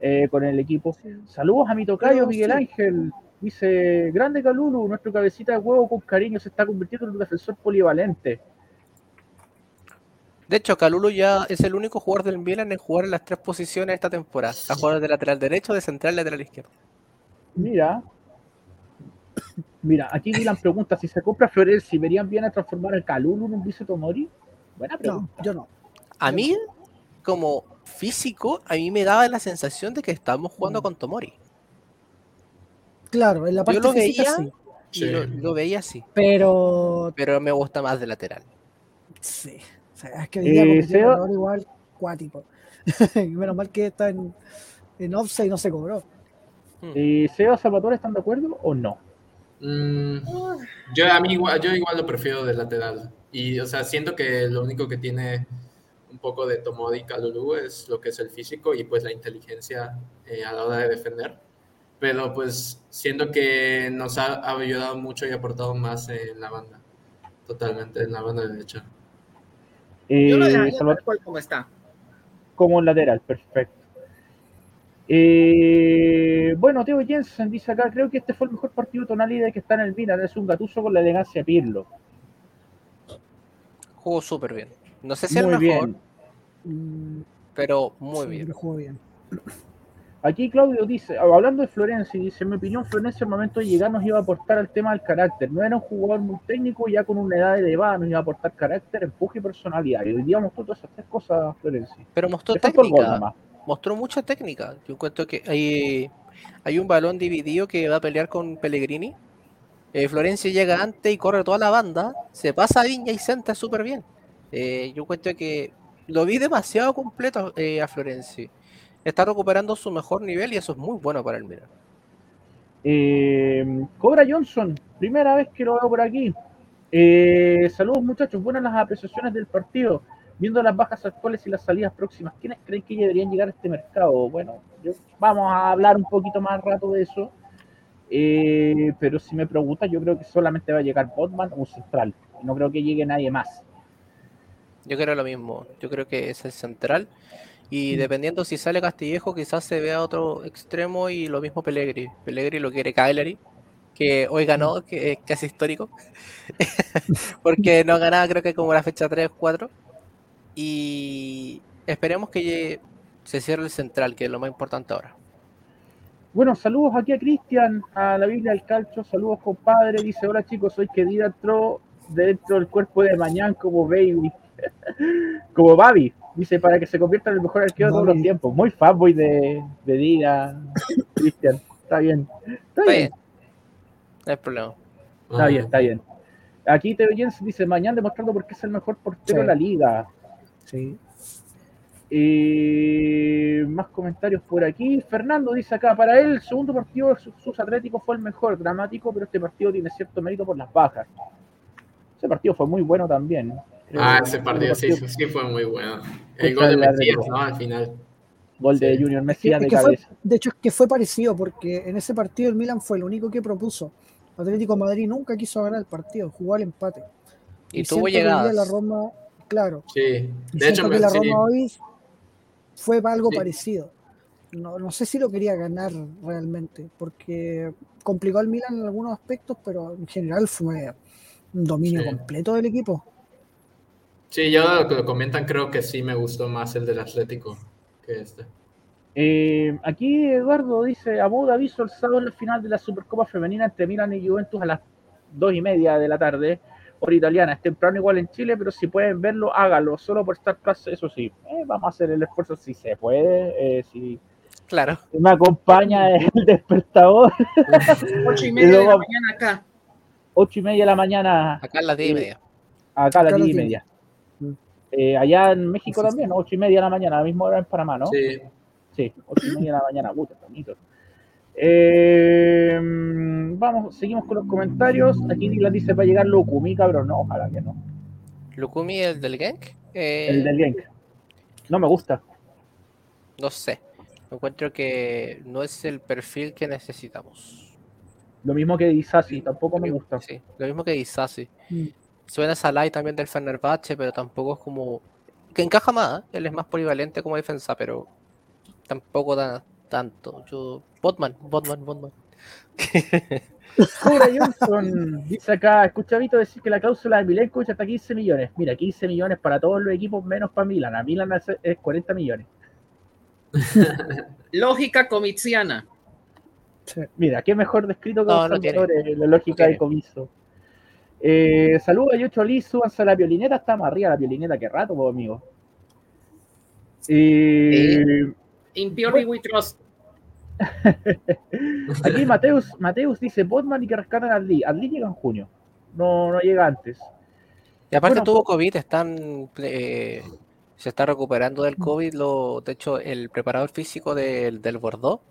eh, con el equipo. Saludos a mi tocayo Pero Miguel sí. Ángel. Dice, grande Calulu, nuestro cabecita de huevo con cariño se está convirtiendo en un defensor polivalente. De hecho, Calulu ya es el único jugador del Milan en jugar en las tres posiciones esta temporada. A jugar de lateral derecho, de central, lateral izquierdo. Mira. Mira, aquí Dylan pregunta, si se compra Florenzi, ¿verían bien a transformar al Calulu en un vice Tomori? Buena No, yo no. A mí, como físico, a mí me daba la sensación de que estábamos jugando Mm. con Tomori. Claro, en la parte lo física veía. sí, Y Sí. lo, lo veía así. pero Pero me gusta más de lateral. sí. O sea, es que hoy día Eh, error igual cuático. Menos mal que está en, en offside y no se cobró. Eh, ¿Seba Salvatore están de acuerdo o no? Mm, yo a mí igual, yo igual lo prefiero de lateral. Y, o sea, siento que lo único que tiene un poco de Tomodi y Kalulu es lo que es el físico y pues la inteligencia eh, a la hora de defender. Pero pues siento que nos ha, ha ayudado mucho y aportado más en la banda. Totalmente, en la banda derecha. Eh, Yo lo dejaría tal cual como está. como lateral, perfecto. Eh, bueno, Teo Jensen dice acá, creo que este fue el mejor partido de Tonali que está en el Milan, es un gatuso con la elegancia de Pirlo. Jugó súper bien. No sé si el Muy mejor, bien. Pero muy sí, bien. jugó bien. Aquí Claudio dice, hablando de Florencia, dice, en mi opinión Florencia al momento de llegar nos iba a aportar al tema del carácter. No era un jugador muy técnico, ya con una edad elevada nos iba a aportar carácter, empuje y personalidad. Y hoy día mostró todas esas tres cosas Florencia. Pero mostró gol técnica. Mostró mucha técnica. Yo encuentro que hay, hay un balón dividido que va a pelear con Pellegrini. Eh, Florencia llega antes y corre toda la banda. Se pasa a Viña y centra súper bien. Eh, yo encuentro que lo vi demasiado completo eh, a Florencia. Está recuperando su mejor nivel y eso es muy bueno para el Milan. Eh, Cobra Johnson, primera vez que lo veo por aquí. Saludos muchachos, buenas las apreciaciones del partido. Viendo las bajas actuales y las salidas próximas, ¿quiénes creen que deberían llegar a este mercado? Bueno, yo- vamos a hablar un poquito más rato de eso. Eh, pero si me preguntas, yo creo que solamente va a llegar Botman o central. No creo que llegue nadie más. Yo creo lo mismo. Yo creo que es el central. Y dependiendo si sale Castillejo, quizás se vea otro extremo y lo mismo Pellegrini. Pellegrini lo quiere Cagliari, que hoy ganó, que es casi histórico. Porque no ganaba creo que como la fecha 3 4. Y esperemos que se cierre el central, que es lo más importante ahora. Bueno, saludos aquí a Cristian, a la Biblia del Calcho, saludos compadre, dice, hola chicos, soy que entró dentro del cuerpo de Mañán como baby, como Babi, dice, para que se convierta en el mejor arquero de todos los tiempos, muy fanboy de, de Dida, Cristian, está bien, está Está bien, bien. No hay problema. está bien, está bien. Aquí Teo Jens dice, Mañán demostrando por qué es el mejor portero Sí. de la liga. Sí. Eh, más comentarios por aquí. Fernando dice acá, para él el segundo partido de sus Atléticos fue el mejor, dramático, pero este partido tiene cierto mérito por las bajas. Ese partido fue muy bueno también. Creo Ah, ese partido sí, sí fue muy bueno. El gol de Mesías, Atlético. ¿no? Al final. Gol de Sí. Junior Mesías es de fue- cabeza. de hecho, es que fue parecido porque en ese partido el Milan fue el único que propuso. Atlético Madrid nunca quiso ganar el partido, jugó al empate. Y, siento tuvo llegadas. La Roma Claro. Sí, Y de hecho, que la sí, Roma hoy fue para algo Sí. parecido. No, no sé si lo quería ganar realmente, porque complicó al Milan en algunos aspectos, pero en general fue un dominio Sí. completo del equipo. sí, yo lo que lo comentan, creo que sí me gustó más el del Atlético que este. Eh, aquí Eduardo dice, Abu Dhabi el sábado en la final de la Supercopa Femenina entre Milan y Juventus a las dos y media de la tarde, hora italiana. Es temprano igual en Chile, pero si pueden verlo, háganlo. Solo por estar Plus, eso sí. Eh, vamos a hacer el esfuerzo si se puede. eh, si Claro. me acompaña el despertador, Ocho y media de la mañana acá. ocho y media de la mañana, Acá en las 10 y media. acá a las a diez y diez. media. Mm. Eh, allá en México Sí, sí, también, ocho y media de la mañana, a la misma hora en Panamá, ¿no? Sí, Sí, ocho y media de la mañana, puta, bonito. Eh, vamos, seguimos con los comentarios. Aquí Dylan dice va a llegar Lukumi, cabrón. No, ojalá que no. Lukumi, el del Genk. eh, El del Genk. No me gusta. No sé. Encuentro que no es el perfil que necesitamos. Lo mismo que Disasi, tampoco me gusta. Sí, lo mismo que Disasi. Mm. Suena Salai también del Fenerbahce, pero tampoco es como. Que encaja más, ¿eh? él es más polivalente como defensa, pero tampoco da tanto. Yo. Botman, Botman, Botman. Cobra Johnson dice acá, escucha a Vito decir que la cláusula de Milenkovic hasta 15 millones. Mira, 15 millones para todos los equipos menos para Milan. A Milan es- es 40 millones. Lógica comitsiana. Mira, qué mejor descrito que No, los no la lógica tiene. de comiso. Eh, saludos a Yocho Lee, súbanse a la violineta, está más arriba la violineta que rato, pues, amigo. Eh, In purely we trust. aquí Mateus, Mateus dice Botman y que rescatan a Lee. Lee llega en junio, no, no llega antes. Y aparte Bueno, tuvo COVID, están. eh, se está recuperando del COVID. Lo, de hecho, el preparador físico del, del Bordeaux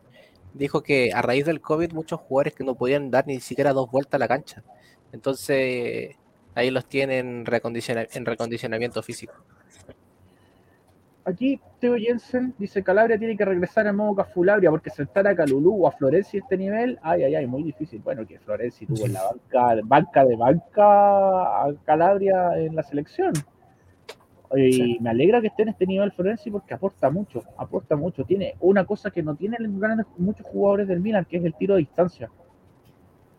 dijo que a raíz del COVID muchos jugadores que no podían dar ni siquiera dos vueltas a la cancha. Entonces, ahí los tienen recondiciona- en recondicionamiento físico. Aquí Teo Jensen dice Calabria tiene que regresar en modo Cafulabria porque sentar a Calulú o a Florenzi a este nivel, ay, ay, ay, muy difícil. Bueno, que Florenzi tuvo en la banca, banca de banca a Calabria en la selección. Y Sí. me alegra que esté en este nivel Florenzi porque aporta mucho, aporta mucho. Tiene una cosa que no tienen grandes- muchos jugadores del Milan, que es el tiro de distancia.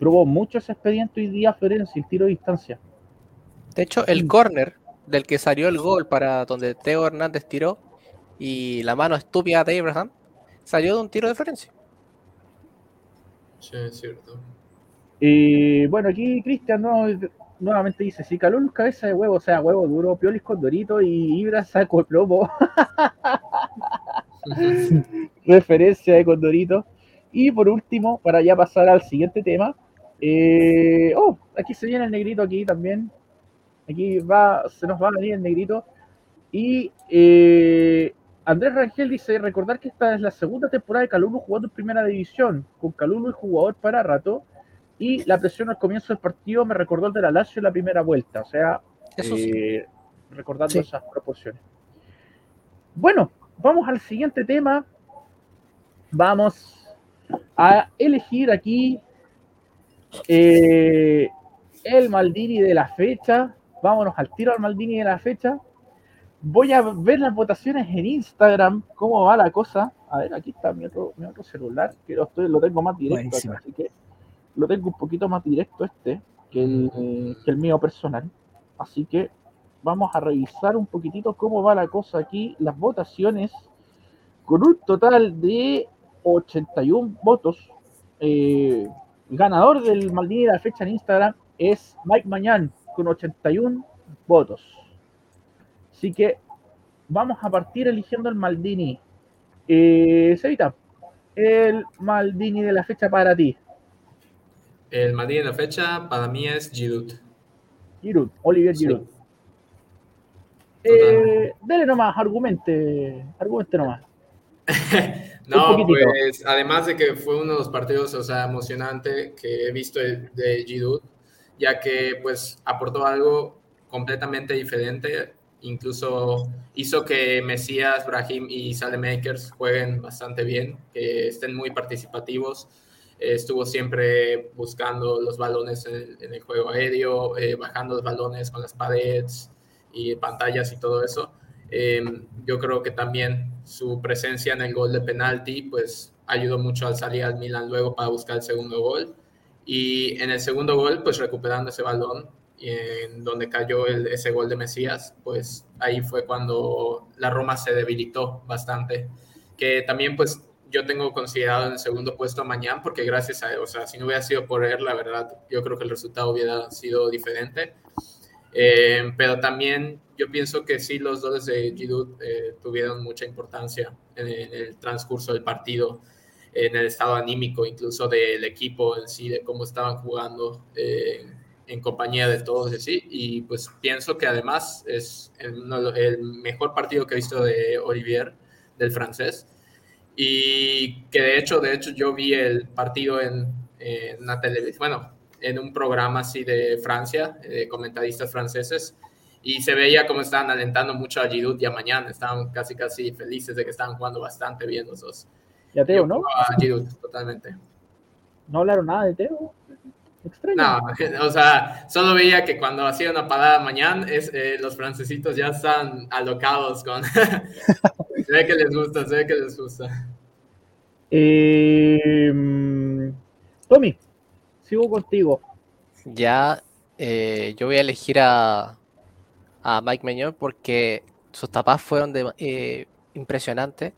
Probó mucho ese expediente hoy día Florenzi, el tiro de distancia. De hecho, el córner del que salió el gol para donde Teo Hernández tiró y la mano estúpida de Abraham salió de un tiro de Florencia. sí, es cierto. Y bueno, aquí Cristian no- nuevamente dice, si Calul cabeza de huevo, o sea, huevo duro, Piolis con Dorito y Ibra saco de plomo, referencia de Condorito. Y por último, para ya pasar al siguiente tema, eh, oh, aquí se viene el negrito aquí también. Aquí va, se nos va a venir el negrito. Y eh, Andrés Rangel dice, recordar que esta es la segunda temporada de Calulu jugando en primera división, con Calulu y jugador para rato. Y la presión al comienzo del partido me recordó el de la Lazio en la primera vuelta. O sea, Eso sí. eh, recordando Sí. esas proporciones. Bueno, vamos al siguiente tema. Vamos a elegir aquí eh, el Maldini de la fecha. Vámonos al tiro al Maldini de la fecha. Voy a ver las votaciones en Instagram, cómo va la cosa. A ver, aquí está mi otro, mi otro celular, que lo, estoy, lo tengo más directo, acá, así que lo tengo un poquito más directo este que el, que el mío personal. Así que vamos a revisar un poquitito cómo va la cosa aquí, las votaciones, con un total de 81 votos. Eh, el ganador del Maldini de la fecha en Instagram es Mike Mañán, con 81 votos. Así que vamos a partir eligiendo el Maldini. Eh, Cevita, el Maldini de la fecha para ti. El Madrid en la fecha para mí es Giroud. Giroud, Olivier Sí. Giroud. Eh, dele nomás, argumente, argumente nomás. No, pues además de que fue uno de los partidos, o sea, emocionante que he visto de, de Giroud, ya que pues aportó algo completamente diferente, incluso hizo que Mesías, Brahim y Salemakers jueguen bastante bien, que estén muy participativos. Eh, estuvo siempre buscando los balones en, el juego aéreo, eh, bajando los balones con las paredes y pantallas y todo eso. Eh, yo creo que también su presencia en el gol de penalti, pues ayudó mucho al salir al Milan luego para buscar el segundo gol. Y en el segundo gol, pues recuperando ese balón, en donde cayó el, ese gol de Mesías, pues ahí fue cuando la Roma se debilitó bastante. Que también, pues yo tengo considerado en el segundo puesto mañana, porque gracias a, o sea, si no hubiera sido por él, la verdad, yo creo que el resultado hubiera sido diferente. Eh, pero también yo pienso que sí, los dos de Giroud eh, tuvieron mucha importancia en, en, el transcurso del partido, en el estado anímico incluso del equipo en sí, de cómo estaban jugando eh, en compañía de todos y así. Y pues pienso que además es el, el mejor partido que he visto de Olivier, del francés. Y que de hecho, de hecho yo vi el partido en, en una televisión, bueno, en un programa así de Francia, de comentaristas franceses, y se veía como estaban alentando mucho a Giroud y a Mañana, estaban casi casi felices de que estaban jugando bastante bien los dos. Ya Teo, ¿no? A Giroud, totalmente. No hablaron nada de Teo. Extraño. No, o sea, solo veía que cuando hacía una parada mañana, es, eh, los francesitos ya están alocados con... se ve que les gusta, se ve que les gusta. Eh, Tommy, sigo contigo. Ya, eh, yo voy a elegir a, a Mike Meñón porque sus tapas fueron de, eh, impresionantes.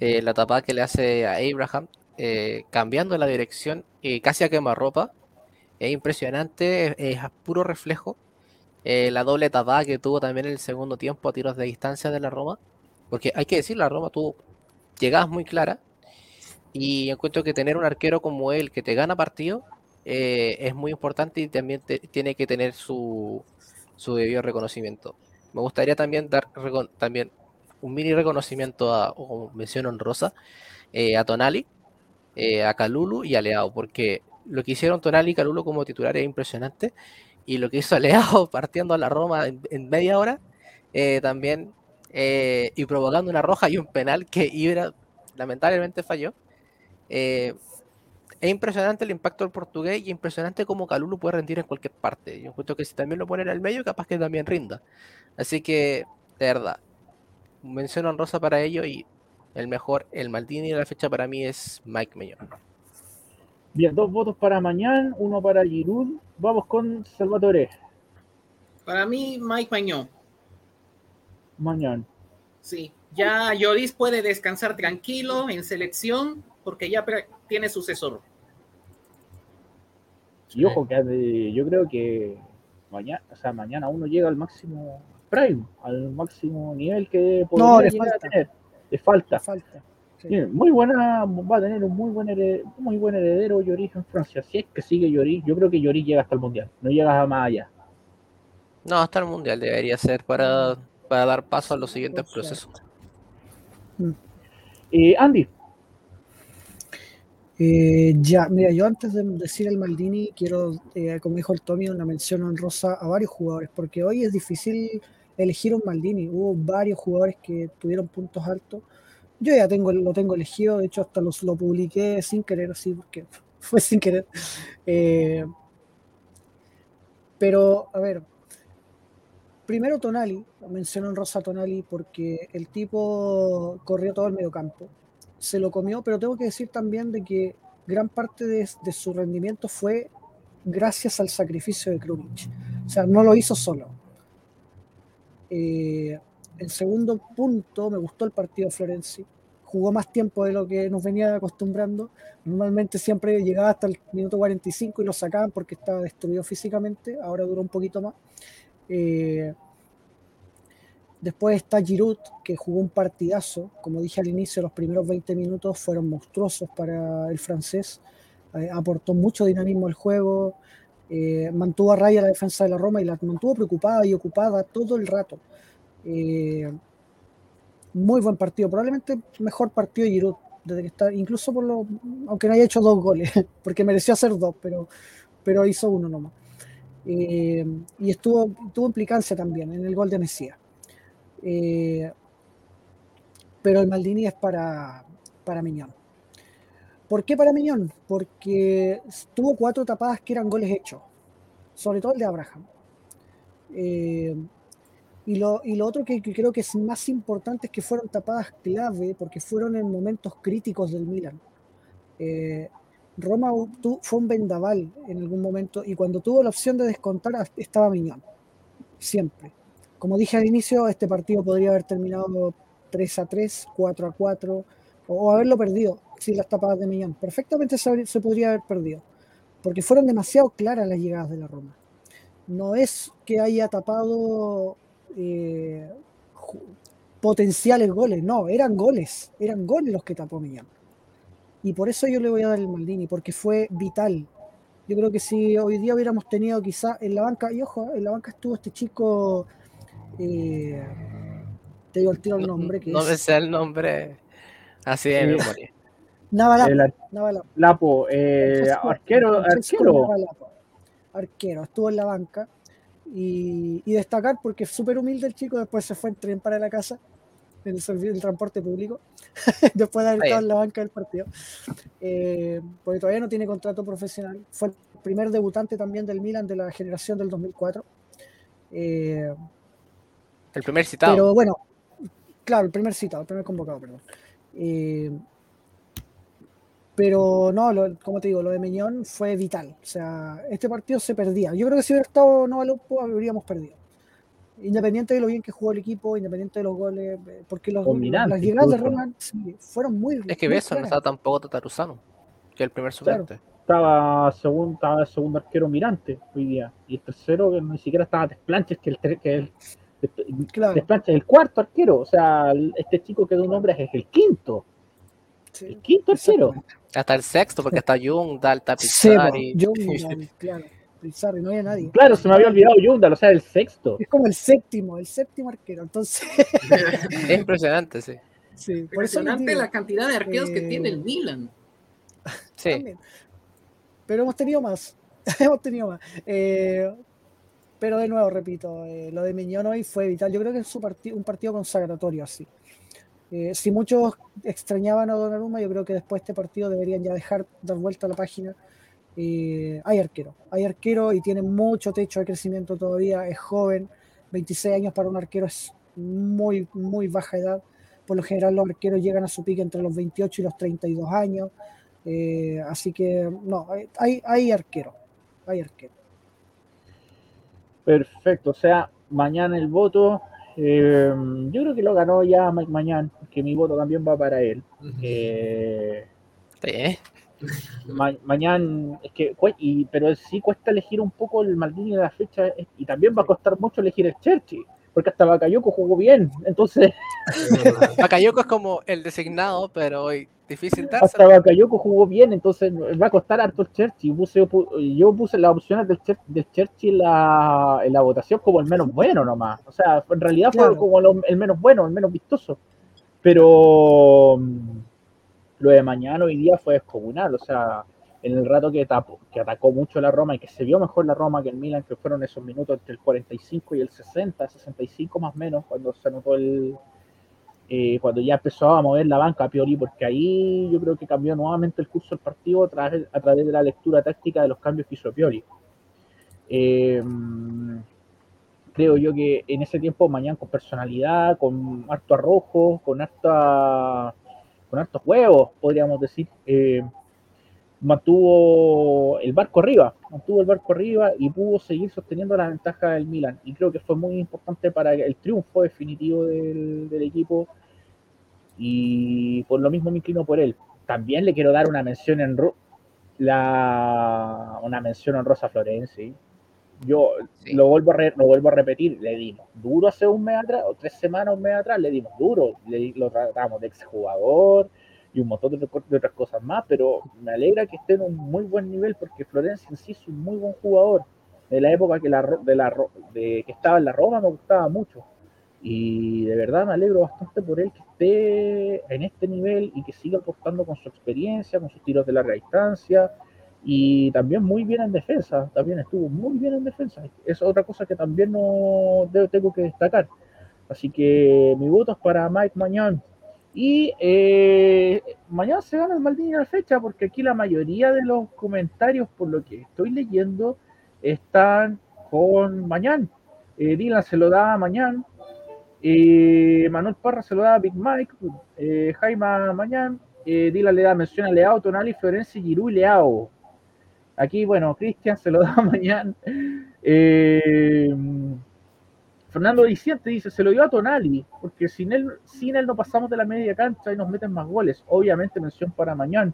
Eh, la tapada que le hace a Abraham, eh, cambiando la dirección y casi a quemarropa, es impresionante, es, puro reflejo. la doble tapada que tuvo también en el segundo tiempo a tiros de distancia de la Roma, porque hay que decir, la Roma tuvo llegadas muy claras y encuentro que tener un arquero como él que te gana partido eh, es muy importante y también tiene que tener su, su, debido reconocimiento. Me gustaría también dar también un mini reconocimiento a, o mención honrosa eh, a Tonali, eh, a Calulu y a Leao, porque lo que hicieron Tonali y Calulu como titulares es impresionante y lo que hizo Leao partiendo a la Roma en, media hora eh, también y provocando una roja y un penal que Ibra lamentablemente falló. Es impresionante el impacto del portugués y impresionante cómo Calulu puede rendir en cualquier parte. Yo encuentro que si también lo ponen al medio, capaz que también rinda. Así que, de verdad, mención honrosa para ello y el mejor, el Maldini de la fecha para mí es Mike Mellon. Bien, dos votos para mañana, uno para Giroud. Vamos con Salvatore. Para mí, Mike Mañón. Mañana. Sí, ya Lloris puede descansar tranquilo en selección porque ya tiene sucesor. Y ojo que yo creo que mañana, o sea, mañana uno llega al máximo prime, al máximo nivel que podría no, le llegar falta. a tener. Le falta. Le falta. Sí. Bien, muy buena, va a tener un muy buen heredero, muy buen heredero Lloris en Francia. Si es que sigue Lloris, yo creo que Lloris llega hasta el mundial, no llega más allá. No, hasta el mundial debería ser para, para dar paso a los siguientes procesos. Eh, Andy. Eh, ya, mira, yo antes de decir el Maldini, quiero, eh, como dijo el Tommy, una mención honrosa a varios jugadores, porque hoy es difícil elegir Maldini. Hubo varios jugadores que tuvieron puntos altos. Yo ya tengo, lo tengo elegido, de hecho hasta los, lo publiqué sin querer, así, porque fue sin querer. Eh, pero, a ver, primero Tonali, menciono honrosa a Tonali porque el tipo corrió todo el mediocampo se lo comió, pero tengo que decir también de que gran parte de, de, su rendimiento fue gracias al sacrificio de Krunic. O sea, no lo hizo solo. Eh, el segundo punto, me gustó el partido Florenzi. Jugó más tiempo de lo que nos venía acostumbrando. Normalmente siempre llegaba hasta el minuto 45 y lo sacaban porque estaba destruido físicamente. Ahora duró un poquito más. Eh, Después está Giroud, que jugó un partidazo. Como dije al inicio, los primeros 20 minutos fueron monstruosos para el francés. Eh, aportó mucho dinamismo al juego. Eh, mantuvo a raya la defensa de la Roma y la mantuvo preocupada y ocupada todo el rato. Eh, muy buen partido. Probablemente mejor partido de Giroud. Desde que está, incluso por lo, aunque no haya hecho dos goles, porque mereció hacer dos, pero, pero hizo uno nomás. y estuvo, tuvo implicancia también en el gol de Mesías. Eh, pero el Maldini es para, para Miñón. ¿Por qué para Miñón? Porque tuvo cuatro tapadas que eran goles hechos, sobre todo el de Abraham. Eh, Y lo, otro que, creo que es más importante es que fueron tapadas clave porque fueron en momentos críticos del Milan. Eh, Roma fue un vendaval en algún momento y cuando tuvo la opción de descontar estaba Miñón. Siempre. Como dije al inicio, este partido podría haber terminado 3 a 3, 4 a 4 o, o haberlo perdido sin las tapadas de Miñón. Perfectamente se, se podría haber perdido porque fueron demasiado claras las llegadas de la Roma. No es que haya tapado eh, potenciales goles, no, eran goles, eran goles los que tapó Millán. Y por eso yo le voy a dar el Maldini, porque fue vital. Yo creo que si hoy día hubiéramos tenido quizá en la banca, y ojo, en la banca estuvo este chico, eh, te digo el tiro el No, nombre, que no es sé el nombre así de memoria. Navalapo, El Navalapo. Lapo, eh, arquero, arquero. Arquero, estuvo en la banca. Y, y destacar porque es súper humilde el chico, después se fue en tren para la casa, en el, el transporte público, después de haber estado en la banca del partido. Eh, porque todavía no tiene contrato profesional. Fue el primer debutante también del Milan de la generación del 2004. Eh, El primer citado. pero bueno, claro, el primer citado, el primer convocado, perdón. Eh, pero no, lo- como te digo, lo de Meñón fue vital. O sea, este partido se perdía. Yo creo que si hubiera estado Novalopo habríamos perdido. Independiente de lo bien que jugó el equipo, independiente de los goles, eh, porque los, las llegadas de incluso. Roma sí, fueron muy es que Beso no estaba tampoco Tataruzano, que el primer Claro. suplente. Estaba segundo, estaba el segundo arquero Mirante hoy día. Y el tercero, que ni siquiera estaba Desplanches, que el, que el Claro, Desplanches es el cuarto arquero. O sea, el- este chico que de un hombre es el quinto. Sí, El quinto arquero. exactamente. Hasta el sexto, porque está Sí, po, Pizzari. yo, claro, Pizarro, no había nadie. Claro, se me había olvidado Yundal, o sea, el sexto. Es como el séptimo, el séptimo arquero. Entonces, Es impresionante, sí. sí, por eso les Impresionante digo, la cantidad de arqueros que tiene el Milan. Sí. También. Pero hemos tenido más. hemos tenido más. Eh, pero de nuevo, repito, eh, lo de Miñón hoy fue vital. Yo creo que es su un partido consagratorio así. Eh, si muchos extrañaban a Donnarumma, yo creo que después de este partido deberían ya dejar, dar vuelta a la página. Eh, hay arquero, hay arquero y tiene mucho techo de crecimiento todavía, es joven, 26 años para un arquero es muy, muy baja edad. Por lo general los arqueros llegan a su pique entre los 28 y los 32 años. Eh, así que no, hay- hay, arquero, hay arquero. Perfecto, o sea, mañana el voto. Eh, yo creo que lo ganó ya Mike Mañán, que mi voto también va para él. Eh, Sí. ma- mañana, es que, y, pero sí cuesta elegir un poco el Maldini de la fecha, eh, y también va a costar mucho elegir el Cherchi, porque hasta Bakayoko jugó bien, entonces Bakayoko es como el designado, pero hoy difícil hasta dárselo. Bakayoko jugó bien, entonces va a costar harto el. Puse, pu- yo puse las opciones del, Cher- del Cherchi en la, en la votación como el menos bueno nomás. O sea, en realidad Claro. fue como lo- el menos bueno, el menos vistoso. Pero mm, lo de mañana hoy día fue descomunal. O sea, en el rato que, tapó, que atacó mucho la Roma y que se vio mejor la Roma que el Milan, que fueron esos minutos entre el 45 y el 60, 65 más o menos, cuando se anotó el, eh, cuando ya empezó a mover la banca a Pioli, porque ahí yo creo que cambió nuevamente el curso del partido a través, de la lectura táctica de los cambios que hizo Pioli. Eh, creo yo que en ese tiempo mañana con personalidad, con harto arrojo, con harta con hartos huevos, podríamos decir, eh, mantuvo el barco arriba, mantuvo el barco arriba y pudo seguir sosteniendo la ventaja del Milan. Y creo que fue muy importante para el triunfo definitivo del, del equipo. Y por lo mismo me inclino por él. También le quiero dar una mención en ro- la una mención honrosa a Florenzi. Yo Sí. lo vuelvo a re- lo vuelvo a repetir, le dimos duro hace un mes atrás, o tres semanas, un mes atrás, le dimos duro, le, lo tratamos de exjugador y un montón de, de otras cosas más, pero me alegra que esté en un muy buen nivel porque Florencia en sí es un muy buen jugador. De la época que, la, de la, de, que estaba en la Roma me gustaba mucho. Y de verdad me alegro bastante por él que esté en este nivel y que siga aportando con su experiencia, con sus tiros de larga distancia y también muy bien en defensa. También estuvo muy bien en defensa. Es otra cosa que también no tengo que destacar. Así que mi voto es para Mike Mañán. Y eh, mañana se gana el Maldini la fecha porque aquí la mayoría de los comentarios, por lo que estoy leyendo, están con Mañán. Eh, Dylan se lo da a Mañán Eh, Manuel Parra se lo da a Big Mike, eh, Jaime Mañán, eh, Dila le da mención a Leao, Tonali, Florencia, Giroud y Leao. Aquí, bueno, Cristian se lo da mañana. Fernando Diciente dice, se lo dio a Tonali, porque sin él, sin él no pasamos de la media cancha y nos meten más goles. Obviamente mención para mañana.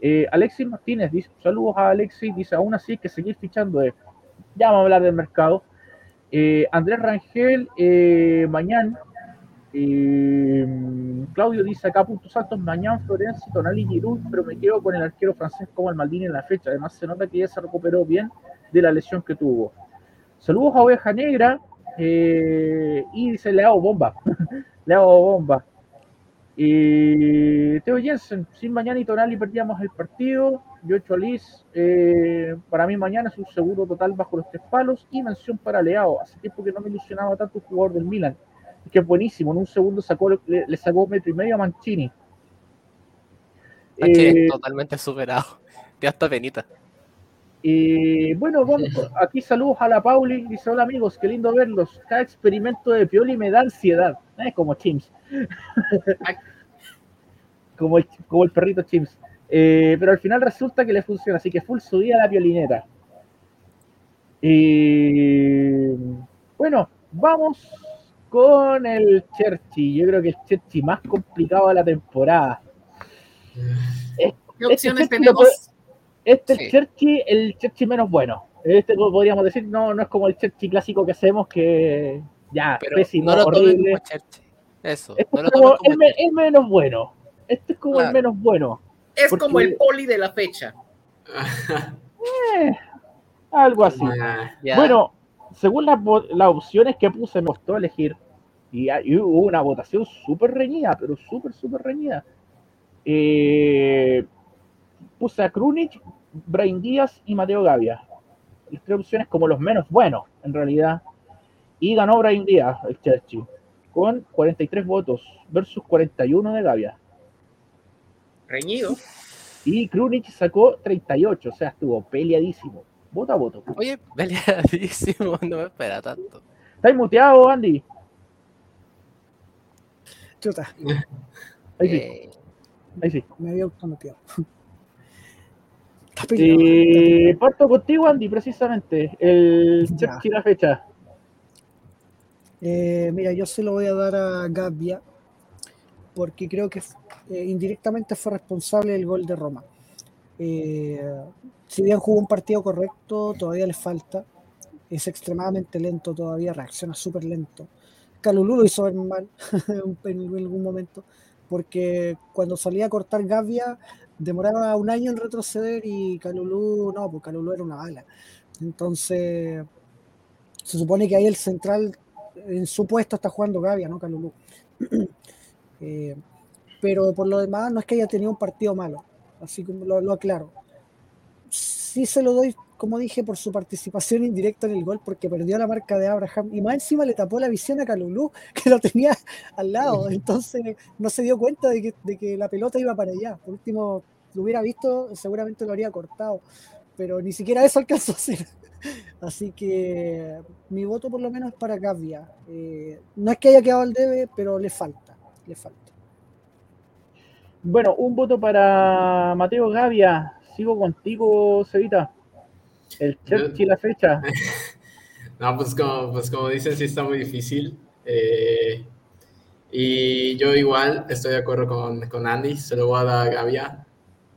Eh, Alexis Martínez dice, saludos a Alexis, dice, aún así hay que seguir fichando. Ya vamos a hablar del mercado. Eh, Andrés Rangel, eh, mañana. Claudio dice acá puntos altos, mañana Florencia, Tonali Giroud, pero me quedo con el arquero francés como Maldini en la fecha. Además se nota que ya se recuperó bien de la lesión que tuvo. Saludos a Oveja Negra eh, y dice le hago bomba. le hago bomba. Eh, Teo Jensen, sin mañana y Tonali perdíamos el partido. Yo Cholis, eh, para mí mañana es un seguro total bajo los tres palos y mención para Leao. Hace tiempo que no me ilusionaba tanto el jugador del Milan. Que es buenísimo, en un segundo sacó, le, le sacó metro y medio a Mancini. Mancini Eh, totalmente superado. Ya está penita. Y bueno, vamos, aquí saludos a la Pauli. Dice: Hola amigos, qué lindo verlos. Cada experimento de Pioli me da ansiedad. Es como Chims. como, el, como el perrito Chims. Eh, pero al final resulta que le funciona, así que full subida a la violinera. Y bueno, vamos con el Cherchi. Yo creo que el Cherchi más complicado de la temporada. ¿Qué opciones Este tenemos? Este es Sí. el Cherchi, el Cherchi menos bueno. Este podríamos decir, no, no es como el Cherchi clásico que hacemos, que ya, Pero pésimo, no lo horrible. como Cherchi. Eso. Este no es lo como tomen como el, me- el menos bueno. Este es como el menos bueno. Es porque- como el poli de la fecha. Eh, algo así. Ah. Bueno, según las, opciones que puse, me costó elegir. Y, hay- y hubo una votación súper reñida, pero súper, súper reñida. Eh, puse a Krunic, Brain Díaz y Mateo Gavia. Las tres opciones como los menos buenos, en realidad. Y ganó Brain Díaz, el Chelsea, con 43 votos versus 41 de Gavia. Reñido. Y Krunic sacó 38, o sea, estuvo peleadísimo. Voto a voto. Oye, peleadísimo, no me espera tanto. ¿Estáis muteado, Andy? Chuta, Ahí sí, Eh, ahí sí. me había automateado. Parto contigo, Andy, precisamente. El. Chelsea la fecha. Eh, mira, yo se lo voy a dar a Gabbia porque creo que eh, indirectamente fue responsable del gol de Roma. Eh, si bien jugó un partido correcto, todavía le falta. Es extremadamente lento todavía, reacciona súper lento. Calulú lo hizo ver mal en algún momento, porque cuando salía a cortar Gabbia demoraba un año en retroceder y Calulú, no, pues Calulú era una bala. Entonces, se supone que ahí el central en su puesto está jugando Gavia, ¿no? Calulú. Eh, pero por lo demás, no es que haya tenido un partido malo, así como lo, lo aclaro. Sí se lo doy, como dije, por su participación indirecta en el gol, porque perdió la marca de Abraham y más encima le tapó la visión a Calulú, que lo tenía al lado, entonces no se dio cuenta de que, de que la pelota iba para allá. Por último, lo hubiera visto, seguramente lo habría cortado, pero ni siquiera eso alcanzó a hacer. Así que mi voto por lo menos es para Gavia. Eh, no es que haya quedado al debe, pero le falta, le falta. Bueno, un voto para Mateo Gavia. Sigo contigo, Cevita. El Chelsea la fecha. No, pues como, pues como dicen, sí está muy difícil. Eh, y yo igual estoy de acuerdo con, con Andy, se lo voy a dar a Gavia,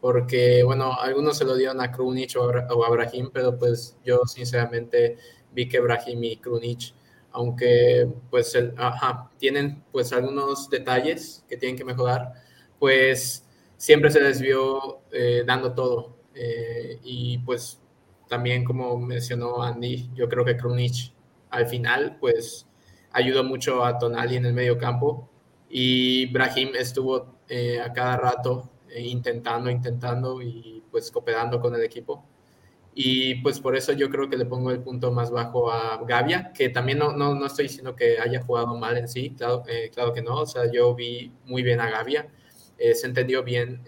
porque, bueno, algunos se lo dieron a Krunic o a, o a Brahim, pero pues yo sinceramente vi que Brahim y Krunic, aunque pues el- ajá, tienen pues algunos detalles que tienen que mejorar, pues siempre se les vio eh, dando todo. Eh, y pues también como mencionó Andy, yo creo que Krunic al final pues ayudó mucho a Tonali en el medio campo y Brahim estuvo eh, a cada rato eh, intentando, intentando y pues cooperando con el equipo. Y pues por eso yo creo que le pongo el punto más bajo a Gavia, que también no, no, no estoy diciendo que haya jugado mal en sí, claro, eh, claro que no, o sea, yo vi muy bien a Gavia, se entendió bien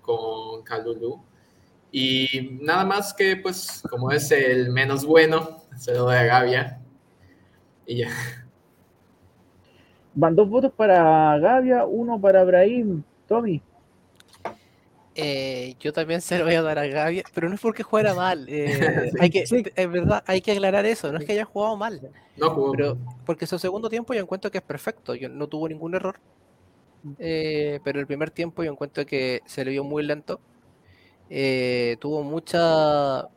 con Kalulu. Y nada más que, pues, como es el menos bueno, se lo doy a Gavia. Y ya. Van dos votos para Gavia, uno para Brahim. Tommy. Eh, yo también se lo voy a dar a Gaby, pero no es porque jugara mal. Eh, hay que, es verdad, hay que aclarar eso. No es que haya jugado mal. No jugó. Pero, porque su segundo tiempo yo encuentro que es perfecto. Yo, no tuvo ningún error. Eh, pero el primer tiempo yo encuentro que se le vio muy lento. Eh, tuvo mucha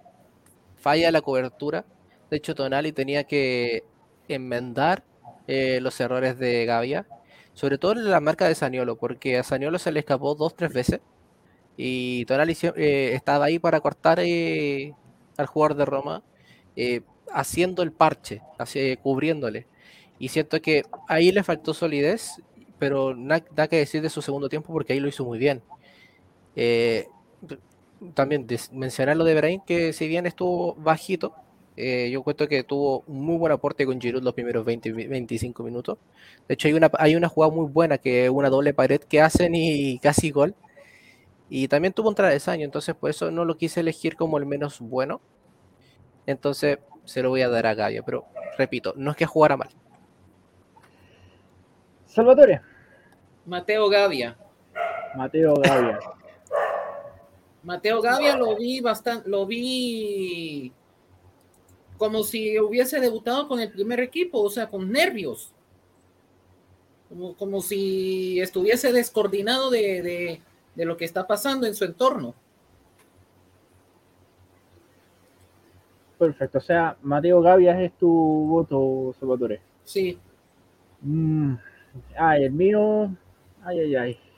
falla la cobertura. De hecho, Tonali tenía que enmendar eh, los errores de Gavia. Sobre todo en la marca de Saniolo, porque a Saniolo se le escapó dos, tres veces. Y Tonali eh, estaba ahí para cortar al jugador de Roma, haciendo el parche, cubriéndole. Y siento que ahí le faltó solidez, pero nada que decir de su segundo tiempo porque ahí lo hizo muy bien. También mencionar lo de Brain, que si bien estuvo bajito, eh, yo cuento que tuvo un muy buen aporte con Giroud los primeros 20, 25 minutos. De hecho, hay una, hay una jugada muy buena, que es una doble pared que hacen y casi gol. Y también tuvo un travesaño, entonces por eso no lo quise elegir como el menos bueno. Entonces se lo voy a dar a Gavia, pero repito, no es que jugara mal. Salvatore. Mateo Gavia. Mateo Gavia. Mateo Gavia lo vi bastante, lo vi como si hubiese debutado con el primer equipo, o sea, con nervios. Como, como si estuviese descoordinado de, de, de lo que está pasando en su entorno. Perfecto, o sea, Mateo Gavias es tu voto, Salvatore. Sí. Mm, ay, el mío. Ay, ay, ay.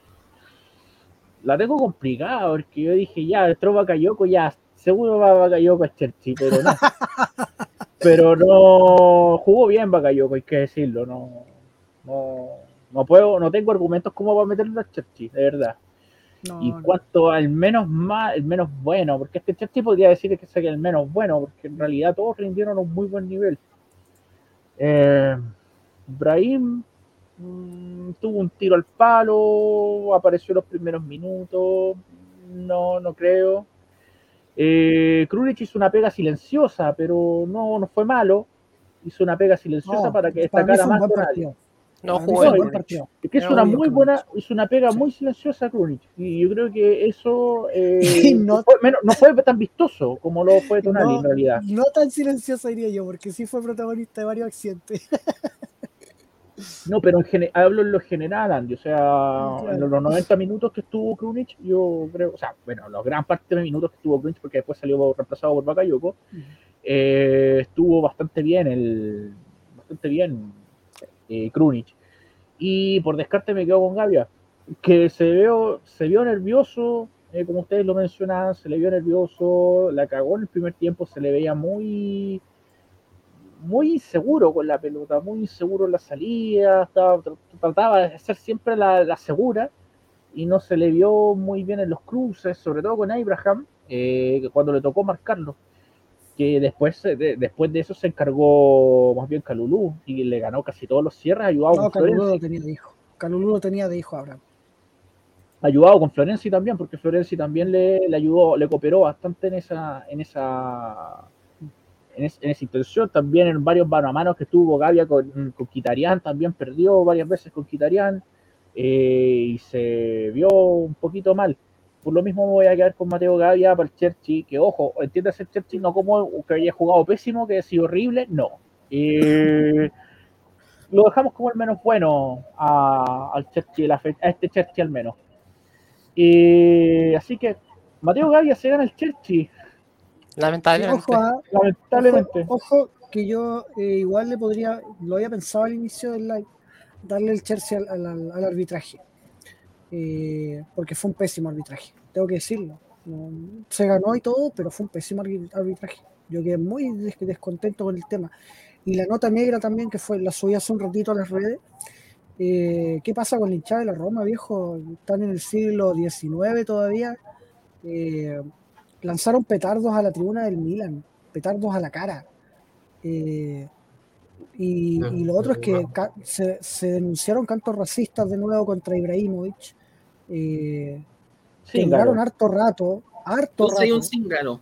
La tengo complicada porque yo dije, ya, entró Bakayoko, ya, seguro va Bakayoko a Chelsea, pero no. pero no jugó bien Bakayoko, hay que decirlo, no, no, no puedo, no tengo argumentos como para meterlo a Chelsea, de verdad. No, y no. cuanto al menos más, el menos bueno, porque este Chelsea podría decir que sería el menos bueno, porque en realidad todos rindieron a un muy buen nivel. Eh, Brahim mm, tuvo un tiro al palo, apareció en los primeros minutos, no, no creo. Eh, Krunic hizo una pega silenciosa, pero no, no fue malo. Hizo una pega silenciosa No, para que para mí destacara más partido. No jugó. Es que es una muy buena, es una pega Sí. muy silenciosa Krunic. Y yo creo que eso eh, no- fue, menos- no fue tan vistoso como lo fue Tonali No, en realidad. no tan silencioso diría yo, porque sí fue protagonista de varios accidentes. No, pero en gene- hablo en lo general, Andy. O sea, Claro. en los 90 minutos que estuvo Krunic, yo creo, o sea, bueno, la gran parte de minutos que estuvo Krunic, porque después salió reemplazado por Bakayoko, eh, estuvo bastante bien el bastante bien eh, Krunic. Y por descarte me quedo con Gavia, que se vio, se vio nervioso, eh, como ustedes lo mencionaban, se le vio nervioso, la cagó en el primer tiempo, se le veía muy muy inseguro con la pelota, muy inseguro en la salida, estaba- tr- trataba de hacer siempre la, la segura y no se le vio muy bien en los cruces, sobre todo con Abraham, eh, cuando le tocó marcarlo que después, eh, de, después de eso se encargó más bien Calulú y le ganó casi todos los cierres, ayudado No, con Calulú lo tenía de hijo. Calulú lo tenía de hijo Abraham. ayudado con Florenzi también, porque Florenzi también le, le ayudó, le cooperó bastante en esa, en esa, en, es- en esa intención, también en varios mano a mano que tuvo Gavia con, con Quitarian, también perdió varias veces con Quitarian eh, y se vio un poquito mal. Por lo mismo me voy a quedar con Mateo Gavia para el Cherchi, que ojo, entiendas el Cherchi no como que haya jugado pésimo, que haya sido horrible, no. Eh, lo dejamos como el menos bueno a, al Cherchi, a este Cherchi al menos. Eh, así que Mateo Gavia se gana el Cherchi, Lamentablemente. Ojo, ah, lamentablemente. ojo, ojo, que yo eh, igual le podría, lo había pensado al inicio del live, darle el Chelsea al, al- al- al arbitraje. Eh, porque fue un pésimo arbitraje, tengo que decirlo. Se ganó y todo, pero fue un pésimo arbi- arbitraje. Yo quedé muy des- descontento con el tema. Y la nota negra también, que fue, la subí hace un ratito a las redes. Eh, ¿Qué pasa con la hinchada de la Roma, viejo? Están en el siglo XIX todavía. Eh, lanzaron petardos a la tribuna del Milan, petardos a la cara. Eh, y, y lo otro es que se, se denunciaron cantos racistas de nuevo contra Ibrahimovic. Eh, Sí, claro. duraron harto rato, harto rato, un cíngaro.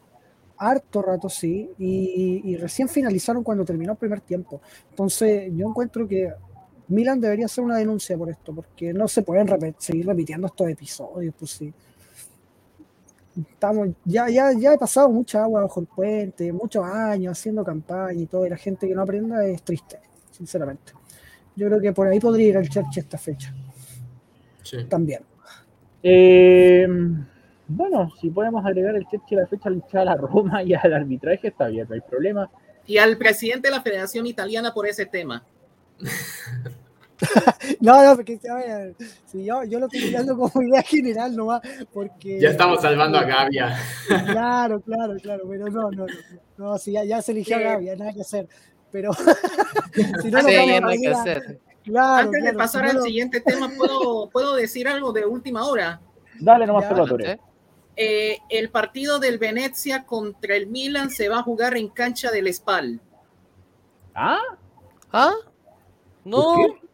harto rato, sí, y, y recién finalizaron cuando terminó el primer tiempo. Entonces, yo encuentro que Milan debería hacer una denuncia por esto, porque no se pueden seguir repitiendo estos episodios, pues sí. Estamos, ya, ya, ya he pasado mucha agua bajo el puente, muchos años haciendo campaña y todo, y la gente que no aprenda es triste, sinceramente. Yo creo que por ahí podría ir al Church esta fecha. Sí. También. Eh, bueno, si podemos agregar el Church a la fecha a la Roma y al arbitraje, está bien, no hay problema. Y al presidente de la Federación Italiana por ese tema. no, no, porque a ver, si yo, yo lo estoy mirando como idea general nomás, porque... Ya estamos salvando a Gavia. Claro, claro, claro, pero no, no, no, no, si ya, ya se eligió a Gavia, nada que hacer, pero... si no, no, hay que hacer. Claro, Antes de pasar al siguiente tema, ¿puedo, ¿puedo decir algo de última hora? Dale nomás, eh, el partido del Venecia contra el Milan se va a jugar en cancha del Spal. ¿Ah? ¿Ah? No. ¿Por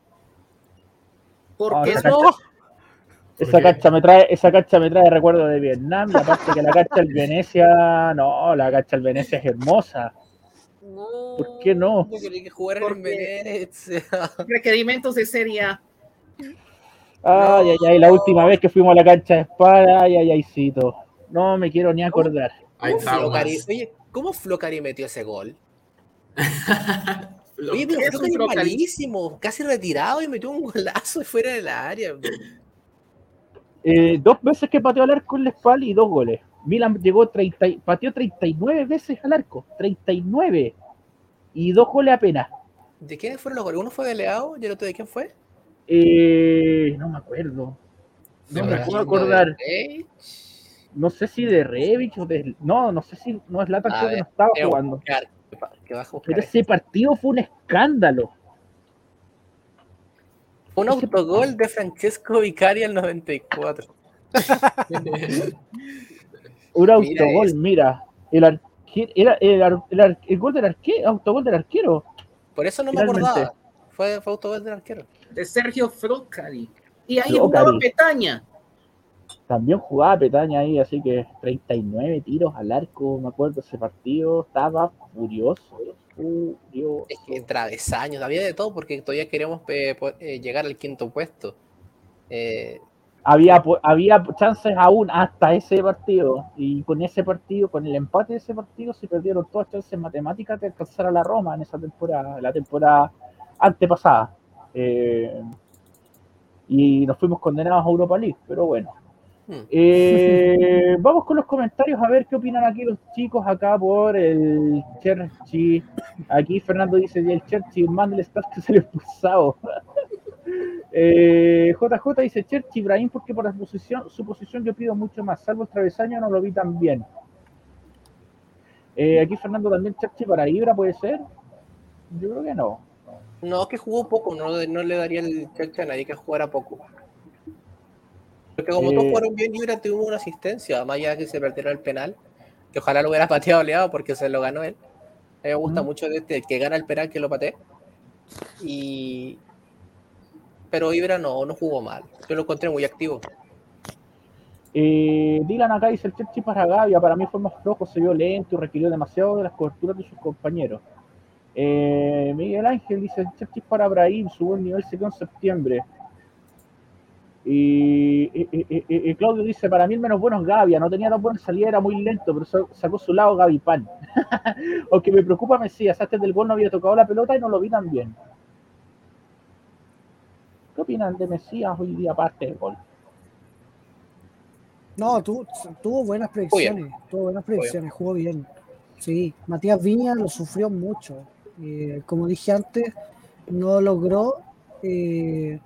qué, no? Esa cancha me trae, esa cancha me trae recuerdo de Vietnam, y aparte que la cancha del Venecia, no, la cancha del Venecia es hermosa. No, ¿Por qué no? que jugar en Venecia. Requerimientos de serie A. Ay, ay, ay, la última vez que fuimos a la cancha de espada, ay, ay, ay, No me quiero ni acordar. ¿Cómo, Flocari, oye, ¿cómo Flocari metió ese gol? Oye, pero es malísimo, casi retirado y metió un golazo fuera del área. Eh, dos veces que pateó al arco en la espalda y dos goles. Milan llegó 30, pateó 39 veces al arco, 39 y dos goles apenas. ¿De quiénes fueron los goles? ¿Uno fue de Leao y el otro de quién fue? Eh, no me acuerdo. No me puedo acordar. No sé si de Revich o de. No, no sé si no es Lata que no estaba jugando. Pero ese partido fue un escándalo. Un autogol de Francesco Vicari al 94. un autogol, mira. El, era el, gol del arquero, autogol del arquero. Por eso no me acordaba. Fue, fue autogol del arquero. De Sergio Frocari. Y ahí jugaba Petaña. También jugaba Petaña ahí, así que 39 tiros al arco, me acuerdo ese partido, estaba furioso, furioso. Es que en travesaños, había de todo porque todavía queremos eh, eh, llegar al quinto puesto. Eh, había, había chances aún hasta ese partido, y con ese partido, con el empate de ese partido, se perdieron todas chances matemáticas de alcanzar a la Roma en esa temporada, la temporada antepasada. y nos fuimos condenados a Europa League, pero bueno. Eh, vamos con los comentarios a ver qué opinan aquí los chicos acá por el Cherchi. Aquí Fernando dice, el Cherchi, mándale estás que salió expulsado. eh, JJ dice, Cherchi, Ibrahim, porque por la posición, su posición yo pido mucho más, salvo el travesaño no lo vi tan bien. Eh, aquí Fernando también, Cherchi para Ibra puede ser. Yo creo que no. No, que jugó poco, no, no le daría el Cherchi a nadie que jugara poco. Porque como todos fueron bien libres, tuvo una asistencia, más allá de que se perdiera el penal, que ojalá lo hubiera pateado Leado porque se lo ganó él. A mí me gusta mucho de este, que gana el penal que lo patee. Y... Pero Ibra no, no jugó mal. Yo lo encontré muy activo. Eh, Dylan acá dice el Chechi para Gavia, para mí fue más flojo, se vio lento y requirió demasiado de las coberturas de sus compañeros. Eh, Miguel Ángel dice el Chechi para Brahim, su buen nivel se quedó en septiembre. Y, Claudio dice, para mí el menos bueno es Gavia, no tenía tan buena salida, era muy lento, pero sacó su lado Gavi Pan. Aunque me preocupa Mesías, antes del gol no había tocado la pelota y no lo vi tan bien. ¿Qué opinan de Mesías hoy día aparte del gol? No, tuvo, buenas predicciones, tuvo buenas predicciones, jugó bien. Sí, Matías Viña lo sufrió mucho. Eh, como dije antes, no logró eh,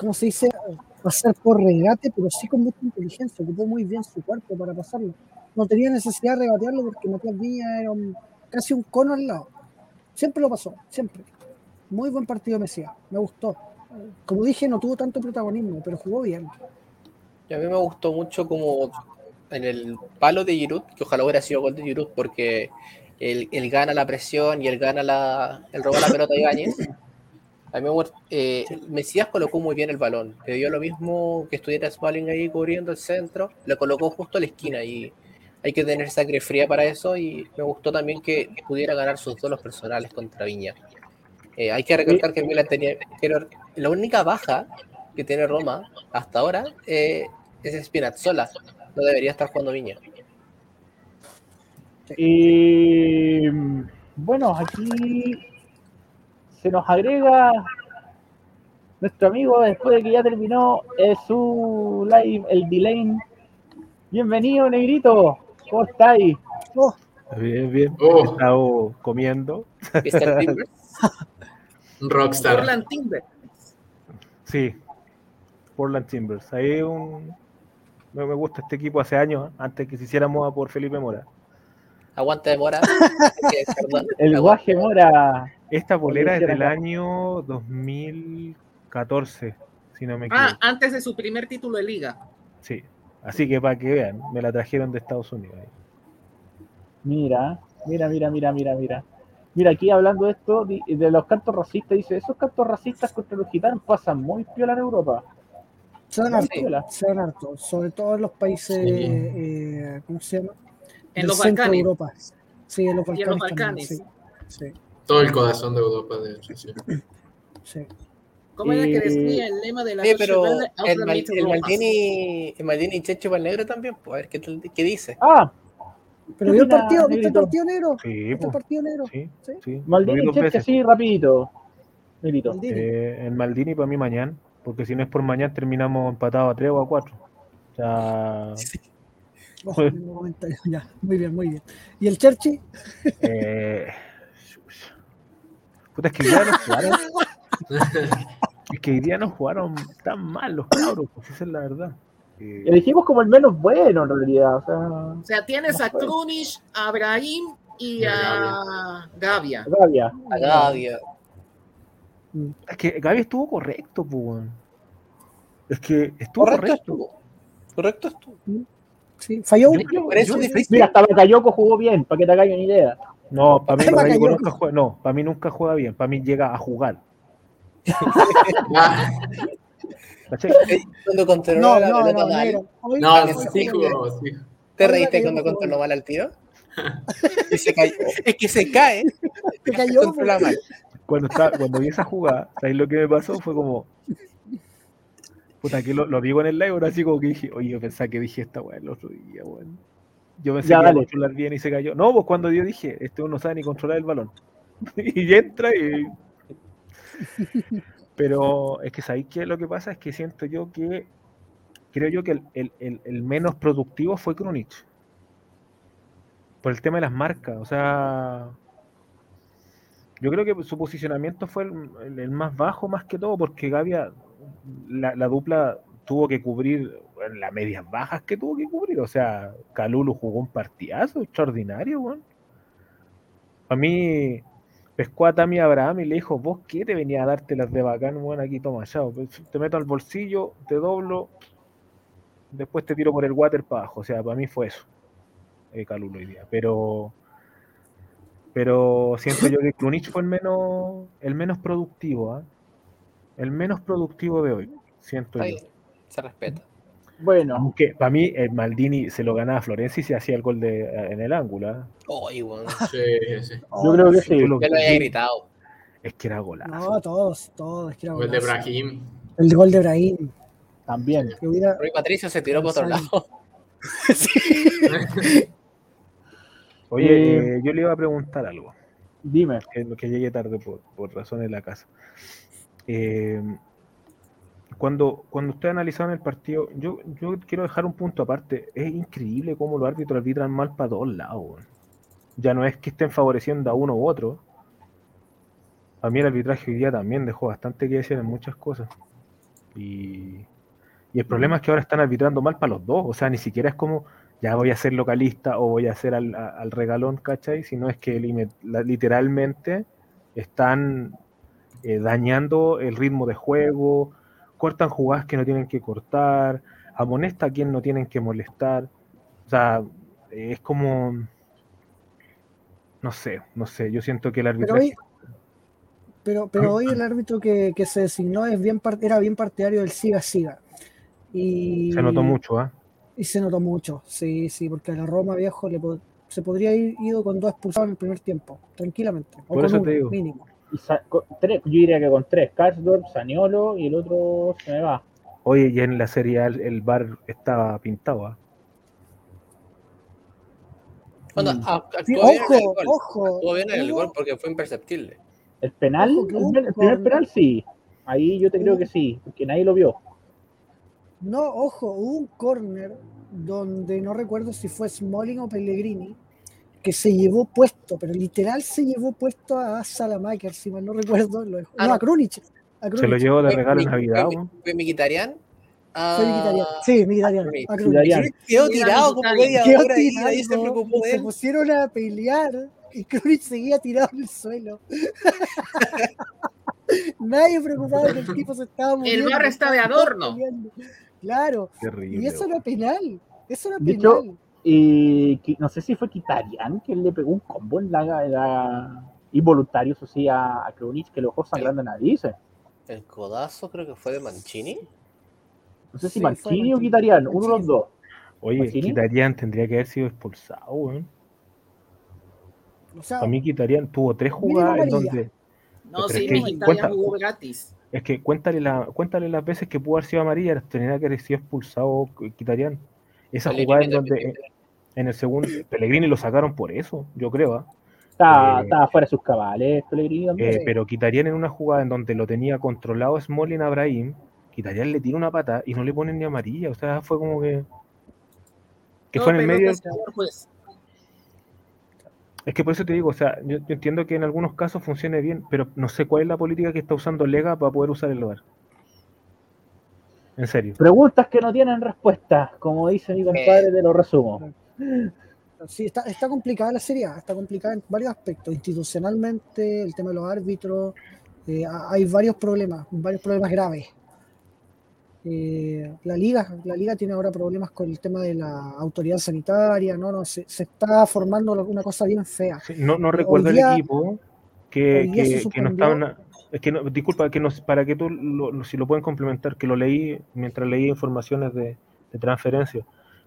¿cómo se dice? Pasar por regate, pero sí con mucha inteligencia, ocupó muy bien su cuerpo para pasarlo. No tenía necesidad de regatearlo porque Matías Viña era casi un cono al lado. Siempre lo pasó, siempre. Muy buen partido Mesías, me gustó. Como dije, no tuvo tanto protagonismo, pero jugó bien. Y a mí me gustó mucho como en el palo de Giroud, que ojalá hubiera sido gol de Giroud, porque él, gana la presión y él gana la, él roba la pelota de Ibáñez a mí eh, Mesías colocó muy bien el balón. Le dio lo mismo que estuviera Smalling ahí cubriendo el centro. Le colocó justo a la esquina y hay que tener sangre fría para eso. Y me gustó también que, pudiera ganar sus duelos personales contra Viña. Eh, hay que recordar que Milan tenía. Pero la única baja que tiene Roma hasta ahora eh, es Spinazzola. No debería estar jugando Viña. Y bueno, aquí se nos agrega nuestro amigo después de que ya terminó eh, su live, el delay. Bienvenido, Negrito. ¿Cómo estáis? Oh, Bien, bien. Oh. He estado comiendo. Timbers. Rockstar. Portland Timber. Sí. Portland Timbers. Ahí un. Me me gusta este equipo hace años, antes que se hiciéramos a por Felipe Mora. Aguante de mora. Perdón. El Aguante. guaje Mora. Esta bolera es del año 2014, si no me equivoco. Ah, antes de su primer título de liga. Sí. Así que para que vean, me la trajeron de Estados Unidos. Mira, mira, mira, mira, mira, mira. Mira, aquí hablando de esto, de los cantos racistas, dice, esos cantos racistas contra los gitanos pasan muy piola en Europa. se dan Muy harto, piola. se dan harto, sobre todo en los países, Sí. eh, ¿cómo se llama? En Del los Balcanes. Europa. Sí, en los Y Balcanes. en los también, Balcanes. sí, sí, Todo el corazón de Europa, de hecho, sí. sí. ¿Cómo era que decía el lema de la pero Deutsche Welle? el, Mal- el. Maldini, el Maldini Checho para el negro también, pues a ver qué, tal- qué dice. Ah, Pero vio el partido, ¿viste el partido negro? Sí, ¿Viste el po. partido negro? sí, Sí. sí. Maldini dos Cheche, así rapidito. Negrito. Maldini. Eh, el Maldini para mí mañana, porque si no es por mañana terminamos empatados a 3 o a 4. O sea, Oh, un momento, ya, muy bien, muy bien. ¿Y el Cherchi? eh, puta, es que día no jugaron. es que hoy día no jugaron tan mal los cabros, pues esa es la verdad. Eh, Elegimos como el menos bueno en realidad. O sea, O sea, tienes a Krunic, a Brahim y a Gavia. rabia. A Gavia. es que Gaby estuvo correcto, pues. Es que estuvo Correcto correcto. estuvo. Correcto estuvo. Sí, falló. Yo- yo- difícil. Mira, hasta Bakayoko jugó bien, para que te hagan una idea. No, para mí Bakayoko. nunca juega, no, para mí nunca juega bien, para mí llega a jugar. Cuando controló No, la no, pelota no, mal, no, hoy sí, jugó sí. ¿te reíste cuando no controló mal al tiro? y se cayó. Es que se cae. Se cayó, mal. Cuando, estaba, cuando vi esa jugada, ¿sabes lo que me pasó? Fue como. Puta, que lo, lo digo en el live, ahora así como que dije, oye, yo pensaba que dije esta weá el otro día, weón. Yo pensé Ya, que iba a dale. controlar bien y se cayó. No, pues cuando yo dije, este uno no sabe ni controlar el balón. y entra y. Pero es que sabéis que lo que pasa es que siento yo que. Creo yo que el, el- el- el menos productivo fue Krunic. Por el tema de las marcas. O sea. Yo creo que su posicionamiento fue el, más bajo más que todo porque Gavia, la, la dupla tuvo que cubrir las medias bajas que tuvo que cubrir. O sea, Calulu jugó un partidazo extraordinario, weón. A mí pescó a Tami Abraham y le dijo, vos qué te venía a darte las de bacán, weón, aquí toma, chao. Pues, Te meto al bolsillo, te doblo, después te tiro por el water para abajo. O sea, para mí fue eso. Eh, hoy día. Pero pero siento yo que Krunic fue el menos, el menos productivo, ¿ah? El menos productivo de hoy, siento yo. Se respeta. Bueno, Aunque para mí el Maldini se lo ganaba a Florencia y se hacía el gol de, en el ángulo. Oye, weón. Sí, sí. yo creo que sí. Yo lo había gritado. Es que era golazo. No, todos, todos. que era el de golazo. Brahim. El gol de Brahim. También. Hubiera, Rui Patricio se tiró por otro lado. Oye, Eh, eh, yo le iba a preguntar algo, Dime. que, que llegué tarde por, por razones de la casa. Eh, cuando, cuando ustedes analizaban el partido, yo, yo quiero dejar un punto aparte. Es increíble cómo los árbitros arbitran mal para todos lados. Ya no es que estén favoreciendo a uno u otro. A mí el arbitraje hoy día también dejó bastante que decir en muchas cosas. Y, y el problema es que ahora están arbitrando mal para los dos. O sea, ni siquiera es como, ya voy a ser localista o voy a hacer al, regalón, ¿cachai? Sino es que literalmente están eh, dañando el ritmo de juego, cortan jugadas que no tienen que cortar, amonesta a quien no tienen que molestar. O sea, eh, es como, no sé, no sé, yo siento que el pero arbitraje... hoy, pero, pero hoy el árbitro que, que se designó es bien era bien partidario del siga-siga. Y, se notó mucho, ¿ah? Y se notó mucho, sí, sí, porque a la Roma viejo le se podría ir ido con dos expulsados en el primer tiempo, tranquilamente. O Por con eso uno, te digo. mínimo. Y sa- con tres, yo diría que con tres, Karsdorp, Saniolo y el otro se me va. Oye, ya en la serie A el, el bar estaba pintado. el ojo, gol. ojo. Actuó bien en el gol porque fue imperceptible. El penal, Ojo el, el primer penal sí. Ahí yo te creo que sí, porque nadie lo vio. No, ojo, hubo un corner donde no recuerdo si fue Smalling o Pellegrini, que se llevó puesto, pero literal se llevó puesto a Salamaker, si mal no recuerdo. Lo dejó- Ah, no, a Krunic. A Se lo llevó de regalo en Navidad. fue- weón. Fue Mkhitaryan. Ah, Sí. Krunic quedó tirado como media Quedó hora y se preocupó de se pusieron a pelear y Krunic seguía tirado en el suelo. Nadie preocupado que el tipo se estaba muriendo. bar está de adorno. Claro, y eso era penal. Eso era penal. Y qui- no sé si fue Kitarian que le pegó un combo en la, en la- involuntario, eso sí, a, a Krunic, que lo dejó sangrando en narices. El codazo creo que fue de Mancini. No sé si Sí, Mancini o. Kitarian, uno de los dos. Oye, ¿Mancini? Kitarian tendría que haber sido expulsado. weón. O sea, A mí Kitarian tuvo tres jugadas en donde. No, sí, es que Mkhitaryan cuenta- jugó gratis. Es que cuéntale, la, cuéntale las veces que pudo haber sido amarilla, tendría que haber sido expulsado Kitarian. Esa Pellegrini jugada en donde en el segundo Pellegrini lo sacaron por eso, yo creo. ¿ah? Estaba, Eh, estaba fuera de sus cabales, Pellegrini también. Eh, pero Kitarian en una jugada en donde lo tenía controlado Smolin a Brahim, Kitarian le tira una pata y no le ponen ni amarilla. O sea, fue como que. Que No, fue en el medio. Es que por eso te digo, o sea, yo, yo entiendo que en algunos casos funcione bien, pero no sé cuál es la política que está usando Lega para poder usar el lugar. En serio. Preguntas que no tienen respuesta, como dice mi compadre, te lo resumo. Sí, está, está complicada la Serie está complicada en varios aspectos, institucionalmente, el tema de los árbitros, eh, ha- hay varios problemas, varios problemas graves. Eh, la liga, la liga tiene ahora problemas con el tema de la autoridad sanitaria, no, no, se, se está formando una cosa bien fea. Sí, No, no recuerdo día- el equipo que, que, que no estaban. Es que no, disculpa, que no, para que tú, lo- lo- si lo pueden complementar, que lo leí mientras leí informaciones de, de transferencia,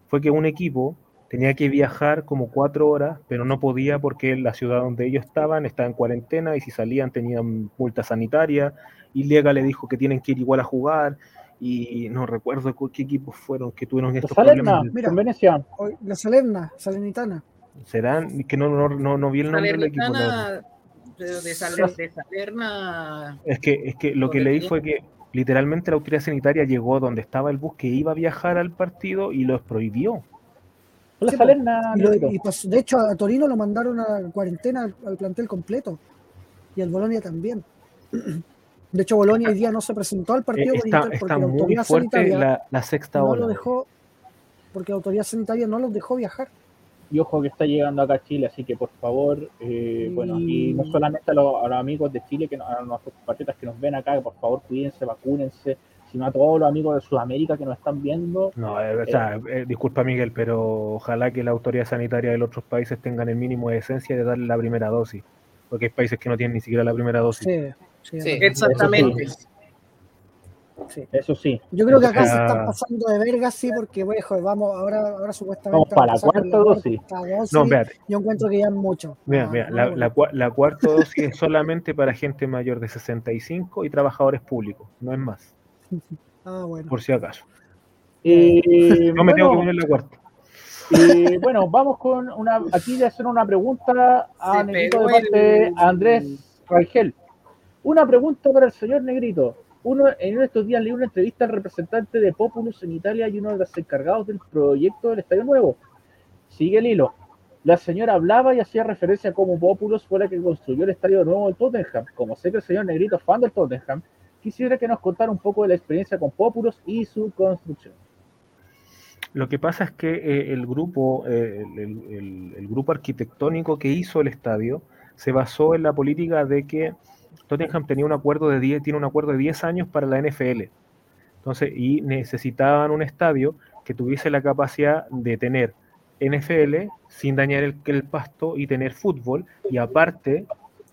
fue que un equipo tenía que viajar como cuatro horas, pero no podía porque la ciudad donde ellos estaban estaba en cuarentena y si salían tenían multa sanitaria y Liga le dijo que tienen que ir igual a jugar y no recuerdo cu- qué equipos fueron que tuvieron estos Salerna, problemas. Mira. con Venecia. Hoy- La Salerna, Salernitana, Serán, que no, no, no, no vi el nombre del equipo. la pero de, Saler- de Salerna. Es que, es que lo que leí fue que literalmente la autoridad sanitaria llegó donde estaba el bus que iba a viajar al partido y los prohibió. Con la Sí, Salerna, Y lo- y pas- de hecho, a Torino lo mandaron a cuarentena al, al plantel completo. Y al Bolonia también. De hecho, Bolonia hoy día no se presentó al Eh, partido está Inter porque está la muy autoridad fuerte sanitaria la, la sexta no ola. lo dejó, porque la autoridad sanitaria no los dejó viajar. Y ojo que está llegando acá a Chile, así que por favor, eh, bueno, aquí no solamente a los, a los amigos de Chile, que no- a nuestros compatriotas que nos ven acá, que por favor cuídense, vacúnense, sino a todos los amigos de Sudamérica que nos están viendo. No, eh, o sea, eh, disculpa Miguel, pero ojalá que la autoridad sanitaria de los otros países tengan el mínimo de esencia de darle la primera dosis. Porque hay países que no tienen ni siquiera la primera dosis. Sí, sí. Exactamente. Sí. Eso sí. Yo creo que acá se están pasando de verga, sí, porque, bueno, joder, vamos, ahora, ahora supuestamente. Vamos para la cuarta dosis. No, espérate, Yo encuentro que ya es mucho. mira, No, mira, no, la, no, la cua- la cuarta dosis es solamente para gente mayor de 65 y trabajadores públicos, no es más, Ah, bueno. por si acaso. Eh, No me tengo que poner la cuarta. eh, bueno, vamos con una. Aquí le hacen una pregunta a Negrito de parte de el- Andrés Rangel. Una pregunta para el señor Negrito. Uno, en estos días leí una entrevista al representante de Populus en Italia y uno de los encargados del proyecto del Estadio Nuevo. Sigue el hilo. La señora hablaba y hacía referencia a cómo Populus fue la que construyó el Estadio Nuevo del Tottenham. Como sé que el señor Negrito es fan del Tottenham, quisiera que nos contara un poco de la experiencia con Populus y su construcción. Lo que pasa es que eh, el grupo, eh, el, grupo arquitectónico que hizo el estadio se basó en la política de que Tottenham tenía un acuerdo de 10, tiene un acuerdo de 10 años para la NFL. Entonces, y necesitaban un estadio que tuviese la capacidad de tener NFL sin dañar el, pasto y tener fútbol y aparte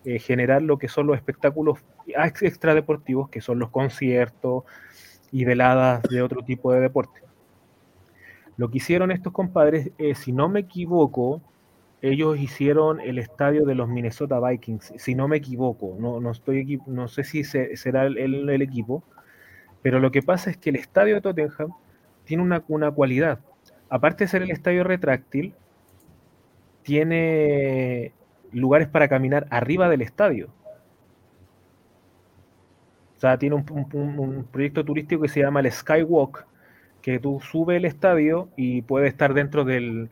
eh, generar lo que son los espectáculos ex- extradeportivos, que son los conciertos y veladas de otro tipo de deporte. Lo que hicieron estos compadres, eh, si no me equivoco, ellos hicieron el estadio de los Minnesota Vikings, si no me equivoco, no, no, estoy no sé si será el, el, equipo, pero lo que pasa es que el estadio de Tottenham tiene una, una cualidad. Aparte de ser el estadio retráctil, tiene lugares para caminar arriba del estadio. O sea, tiene un, proyecto turístico que se llama el Skywalk, que tú subes el estadio y puedes estar dentro del,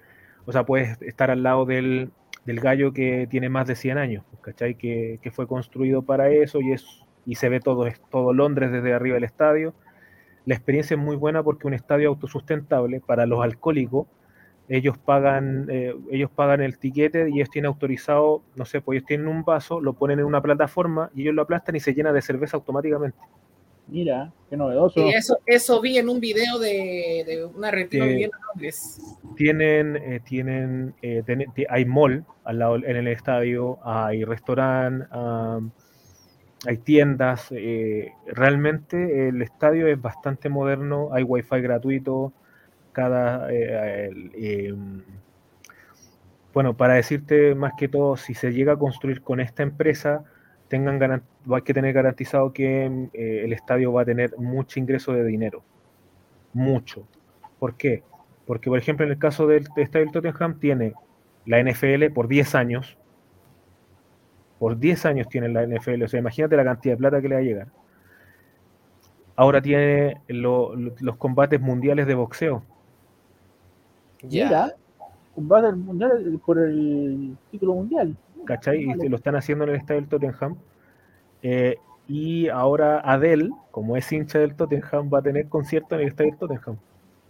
o sea, puedes estar al lado del, gallo que tiene más de 100 años, ¿cachai? Que, que, fue construido para eso y, es, y se ve todo, todo Londres desde arriba del estadio. La experiencia es muy buena porque un estadio autosustentable para los alcohólicos ellos pagan, eh, ellos pagan el tiquete y ellos tienen autorizado, no sé, pues ellos tienen un vaso, lo ponen en una plataforma y ellos lo aplastan y se llena de cerveza automáticamente. Mira, qué novedoso. Y eso, eso vi en un video de, una retiro eh, en Londres. Tienen, eh, tienen, hay mall al lado en el estadio, hay restaurante, hay tiendas. realmente el estadio es bastante moderno, hay wifi gratuito cada... Eh, em, bueno, para decirte más que todo, si se llega a construir con esta empresa, tengan hay que tener garantizado que eh, el estadio va a tener mucho ingreso de dinero. Mucho. ¿Por qué? Porque, por ejemplo, en el caso del, estadio del Tottenham, tiene la NFL por 10 años. Por 10 años tiene la NFL. O sea, imagínate la cantidad de plata que le va a llegar. Ahora tiene los combates mundiales de boxeo. Mira, combate mundial por el título mundial. ¿Cachai? Y lo están haciendo en el estadio del Tottenham. Eh, y ahora Adele, como es hincha del Tottenham, va a tener concierto en el estadio del Tottenham.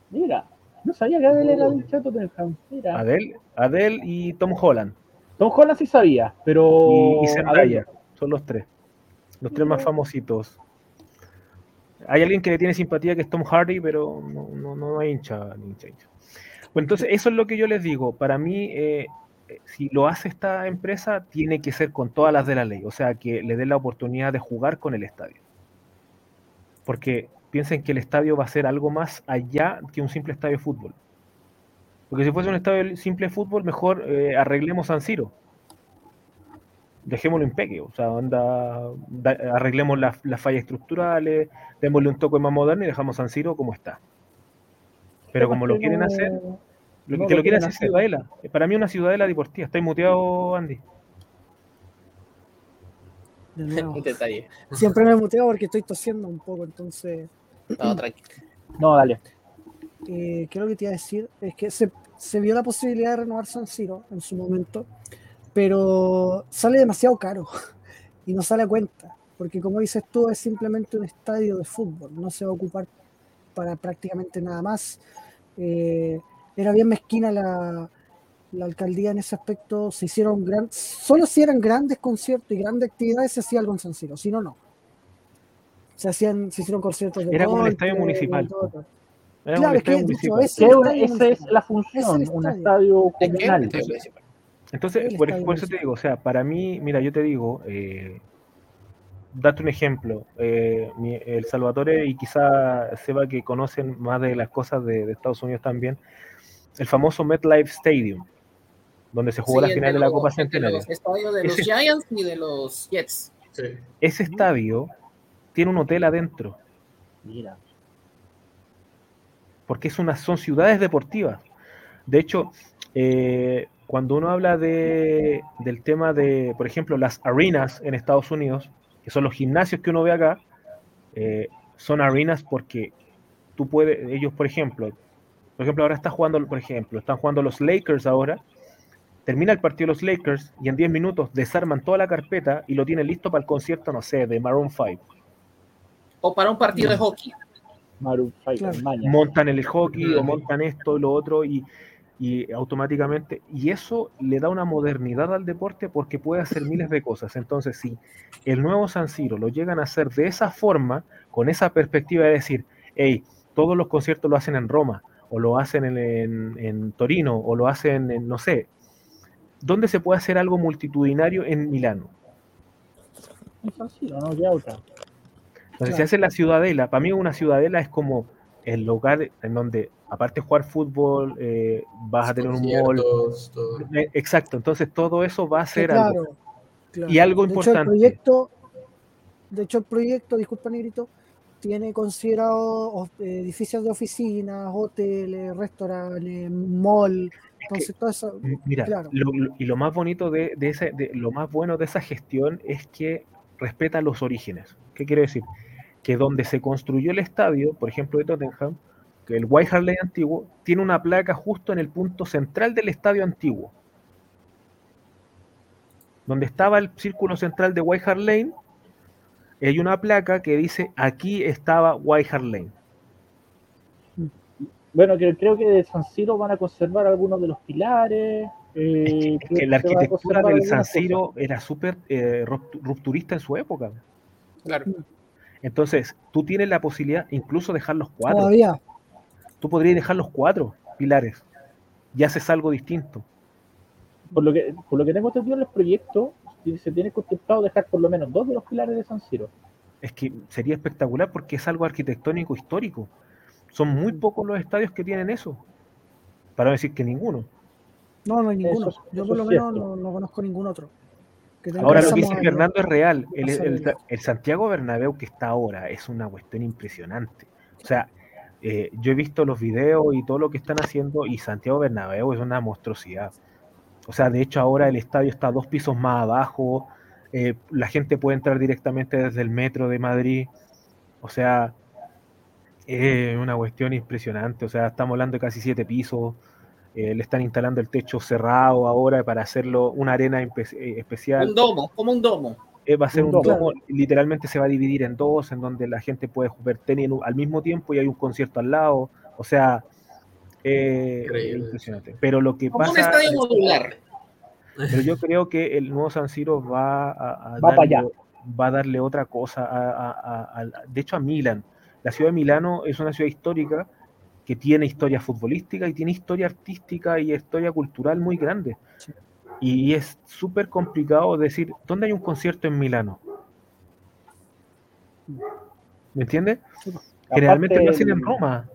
Mira, no sabía que Adele era hincha del Tottenham. Mira. Adele, Adele y Tom Holland. Tom Holland sí sabía, pero. Y, Zendaya, son los tres. Los tres más famositos. Hay alguien que le tiene simpatía que es Tom Hardy, pero no, no, no hay hincha, hincha, hincha. Pues entonces, eso es lo que yo les digo. Para mí, eh, si lo hace esta empresa, tiene que ser con todas las de la ley. O sea, que le dé la oportunidad de jugar con el estadio. Porque piensen que el estadio va a ser algo más allá que un simple estadio de fútbol. Porque si fuese un estadio simple de fútbol, mejor eh, arreglemos San Siro. Dejémoslo en peque, o sea, arreglemos las, fallas estructurales, démosle un toque más moderno y dejamos San Siro como está. Pero como lo quieren hacer, lo que lo quieren hacer Ciudadela. Para mí una Ciudadela deportiva. ¿Estáis muteado, Andy? Un detalle. Siempre me muteo porque estoy tosiendo un poco, entonces. No, tranquilo. No, dale. Eh, ¿Qué es lo que te iba a decir? Es que se, se, vio la posibilidad de renovar San Siro en su momento, pero sale demasiado caro y no sale a cuenta. Porque como dices tú, es simplemente un estadio de fútbol, no se va a ocupar para prácticamente nada más. Eh, era bien mezquina la, la, alcaldía en ese aspecto. Se hicieron grandes, solo si eran grandes conciertos y grandes actividades se hacía algo en San Siro, si no, no. Se, hacían, se hicieron conciertos de Era un estadio municipal. claro, es que municipal. esa es la función, un estadio comunal. Entonces, por, eso te digo, o sea, para mí, mira, yo te digo, eh, date un ejemplo, eh, el Salvatore y quizá Seba que conocen más de las cosas de, Estados Unidos también, el famoso MetLife Stadium, donde se jugó la final de, la Copa Centenario. de los Giants y de los Jets. Ese estadio tiene un hotel adentro. Mira. Porque es una, son ciudades deportivas. De hecho, eh, cuando uno habla de, del tema de, por ejemplo, las arenas en Estados Unidos, son los gimnasios que uno ve acá, eh, son arenas porque tú puedes, ellos, por ejemplo, por ejemplo, ahora está jugando, por ejemplo, están jugando los Lakers ahora, termina el partido de los Lakers y en 10 minutos desarman toda la carpeta y lo tienen listo para el concierto, no sé, de Maroon 5. O para un partido de hockey. Maroon 5, Montan el hockey o montan esto y lo otro y y automáticamente, y eso le da una modernidad al deporte porque puede hacer miles de cosas. Entonces, si el nuevo San Siro lo llegan a hacer de esa forma, con esa perspectiva de decir, hey, todos los conciertos lo hacen en Roma, o lo hacen en, Torino, o lo hacen en, no sé, ¿dónde se puede hacer algo multitudinario en Milano? En San Siro, no, ya otra. Entonces, se hace la ciudadela, para mí una ciudadela es como el lugar en donde aparte de jugar fútbol, eh, vas a tener un mall. Todo. Eh, Exacto, entonces todo eso va a ser claro, algo. claro. Y algo de Hecho, el importante. proyecto, de hecho, el proyecto, disculpa, Negrito, tiene considerado eh, edificios de oficinas, hoteles, restaurantes, mall. Entonces, todo eso. Mira, Claro. lo- lo- y lo más bonito de, de ese, de- lo más bueno de esa gestión es que respeta los orígenes. ¿Qué quiere decir? Que donde se construyó el estadio, por ejemplo de Tottenham, que el White Hart Lane antiguo, tiene una placa justo en el punto central del estadio antiguo. Donde estaba el círculo central de White Hart Lane, hay una placa que dice aquí estaba White Hart Lane. Bueno, creo que de San Siro van a conservar algunos de los pilares. eh, Es que, es creo que la arquitectura del San cosas. Siro era súper eh, rupt- rupturista en su época. Claro. Entonces, tú tienes la posibilidad incluso dejar los cuatro. Todavía. Tú podrías dejar los cuatro pilares y haces algo distinto. Por lo que, por lo que tengo entendido en los proyectos, se tiene contemplado dejar por lo menos dos de los pilares de San Siro. Es que sería espectacular porque es algo arquitectónico histórico. Son muy pocos los estadios que tienen eso. Para no decir que ninguno. No, no hay ninguno. Eso- Yo eso por lo menos no, no conozco ningún otro. Que Ahora lo que dice Fernando es real. El, el Santiago Bernabéu que está ahora es una cuestión impresionante. O sea, eh, yo he visto los videos y todo lo que están haciendo y Santiago Bernabéu es una monstruosidad. O sea, de hecho ahora el estadio está dos pisos más abajo. eh, la gente puede entrar directamente desde el metro de Madrid. O sea, es una cuestión impresionante. O sea, estamos hablando de casi siete pisos. eh, le están instalando el techo cerrado ahora para hacerlo una arena eh, especial Un domo, como un domo. eh, va a ser Un un domo. domo, literalmente se va a dividir en dos, en donde la gente puede jugar tenis al mismo tiempo y hay un concierto al lado. O sea, eh, impresionante. Pero lo que Como un pasa, estadio modular. pero yo creo que el nuevo San Siro va a, a Va para darle, allá. va a darle otra cosa. a- a- a- a- de hecho, a Milán. La ciudad de Milano es una ciudad histórica que tiene historia futbolística y tiene historia artística y historia cultural muy grande. Y es súper complicado decir, ¿dónde hay un concierto en Milano? ¿Me entiendes? Generalmente Aparte, lo hacen en Roma.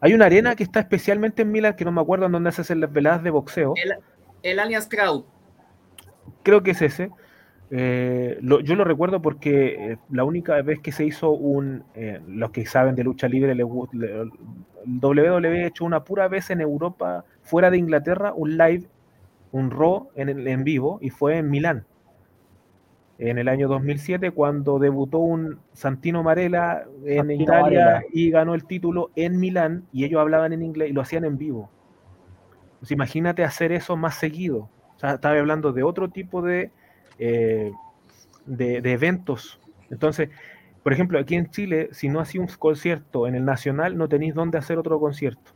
Hay una arena que está especialmente en Milán, que no me acuerdo en dónde se hacen las veladas de boxeo. El, el Allianz Crowd. Creo que es ese. Eh, lo- yo lo recuerdo porque eh, la única vez que se hizo un, eh, los que saben de lucha libre, le le- el WWE hecho una pura vez en Europa, fuera de Inglaterra, un live, un Raw en, en vivo, y fue en Milán, en el año 2007, cuando debutó un Santino Marella en Santino Italia Marella. y ganó el título en Milán, y ellos hablaban en inglés y lo hacían en vivo. Pues imagínate hacer eso más seguido. O sea, estaba hablando de otro tipo de, eh, de, de eventos. Entonces, por ejemplo, aquí en Chile, si no hacía un concierto en el Nacional, no tenéis dónde hacer otro concierto.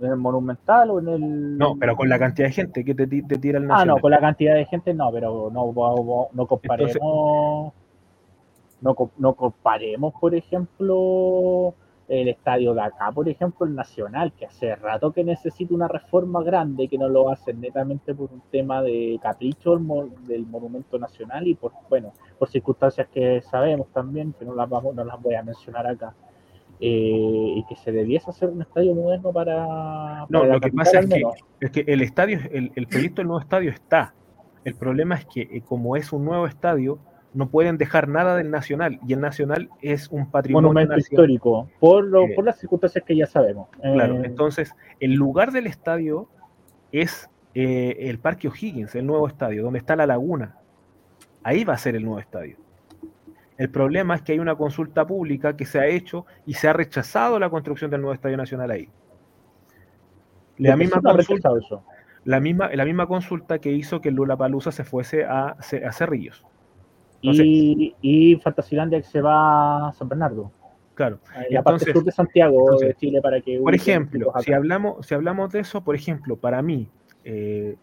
¿En el Monumental o en el.? No, pero con la cantidad de gente que te, te tira el Ah, Nacional. no, con la cantidad de gente no, pero no, no, no comparemos. no, no comparemos, por ejemplo, el estadio de acá, por ejemplo, el Nacional, que hace rato que necesita una reforma grande, que no lo hacen netamente por un tema de capricho del Monumento Nacional y por, bueno, por circunstancias que sabemos también, que no las, vamos, no las voy a mencionar acá. Eh, y que se debiese hacer un estadio moderno para, No, para lo que pasa es que, es que el estadio, el, el proyecto del nuevo estadio está. El problema es que eh, como es un nuevo estadio, no pueden dejar nada del Nacional, y el Nacional es un patrimonio monumento nacional. histórico, por, lo, Eh, por las circunstancias que ya sabemos. Claro, Eh, entonces el lugar del estadio es eh, el Parque O'Higgins, el nuevo estadio, donde está la laguna. Ahí va a ser el nuevo estadio. El problema es que hay una consulta pública que se ha hecho y se ha rechazado la construcción del nuevo estadio nacional ahí. La misma, consulta, eso. la, misma, la misma consulta que hizo que Lula Palusa se fuese a, a Cerrillos. Entonces- y, y Fantasilandia que se va a San Bernardo, Claro. la parte Entonces- sur de Santiago entonces, de Chile para que Por ejemplo, si hablamos, si hablamos de eso, por ejemplo, para mí, eh,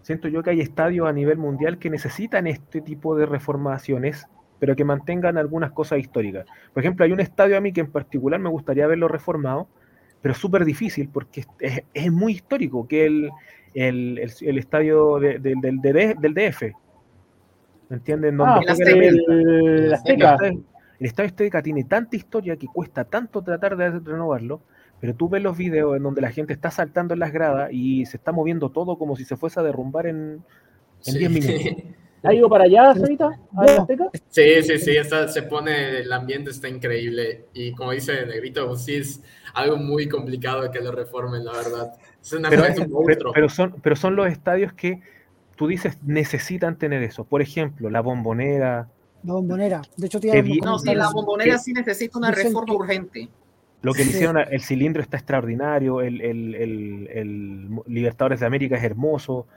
siento yo que hay estadios a nivel mundial que necesitan este tipo de reformaciones, pero que mantengan algunas cosas históricas. Por ejemplo, hay un estadio a mí que en particular me gustaría verlo reformado, pero es súper difícil porque es, muy histórico, que el, el, el- el estadio de- de- del, del- del DF. ¿Me entienden? Ah, el Azteca. El estadio Azteca tiene tanta historia que cuesta tanto tratar de renovarlo, pero tú ves los videos en donde la gente está saltando en las gradas y se está moviendo todo como si se fuese a derrumbar en, en 10 minutos. ¿Ha ido para allá, Sarita? Sí, sí, sí, está, se pone, el ambiente está increíble. Y como dice Negrito, sí es algo muy complicado que lo reformen, la verdad. Es una Pero, es un pero- pero son, pero son los estadios que tú dices necesitan tener eso. Por ejemplo, la bombonera, La bombonera. De hecho, vi- No, sí, la bombonera sí necesita una reforma urgente. lo que le Sí. hicieron, a- el cilindro está extraordinario, el, el- el- el Libertadores de América es hermoso,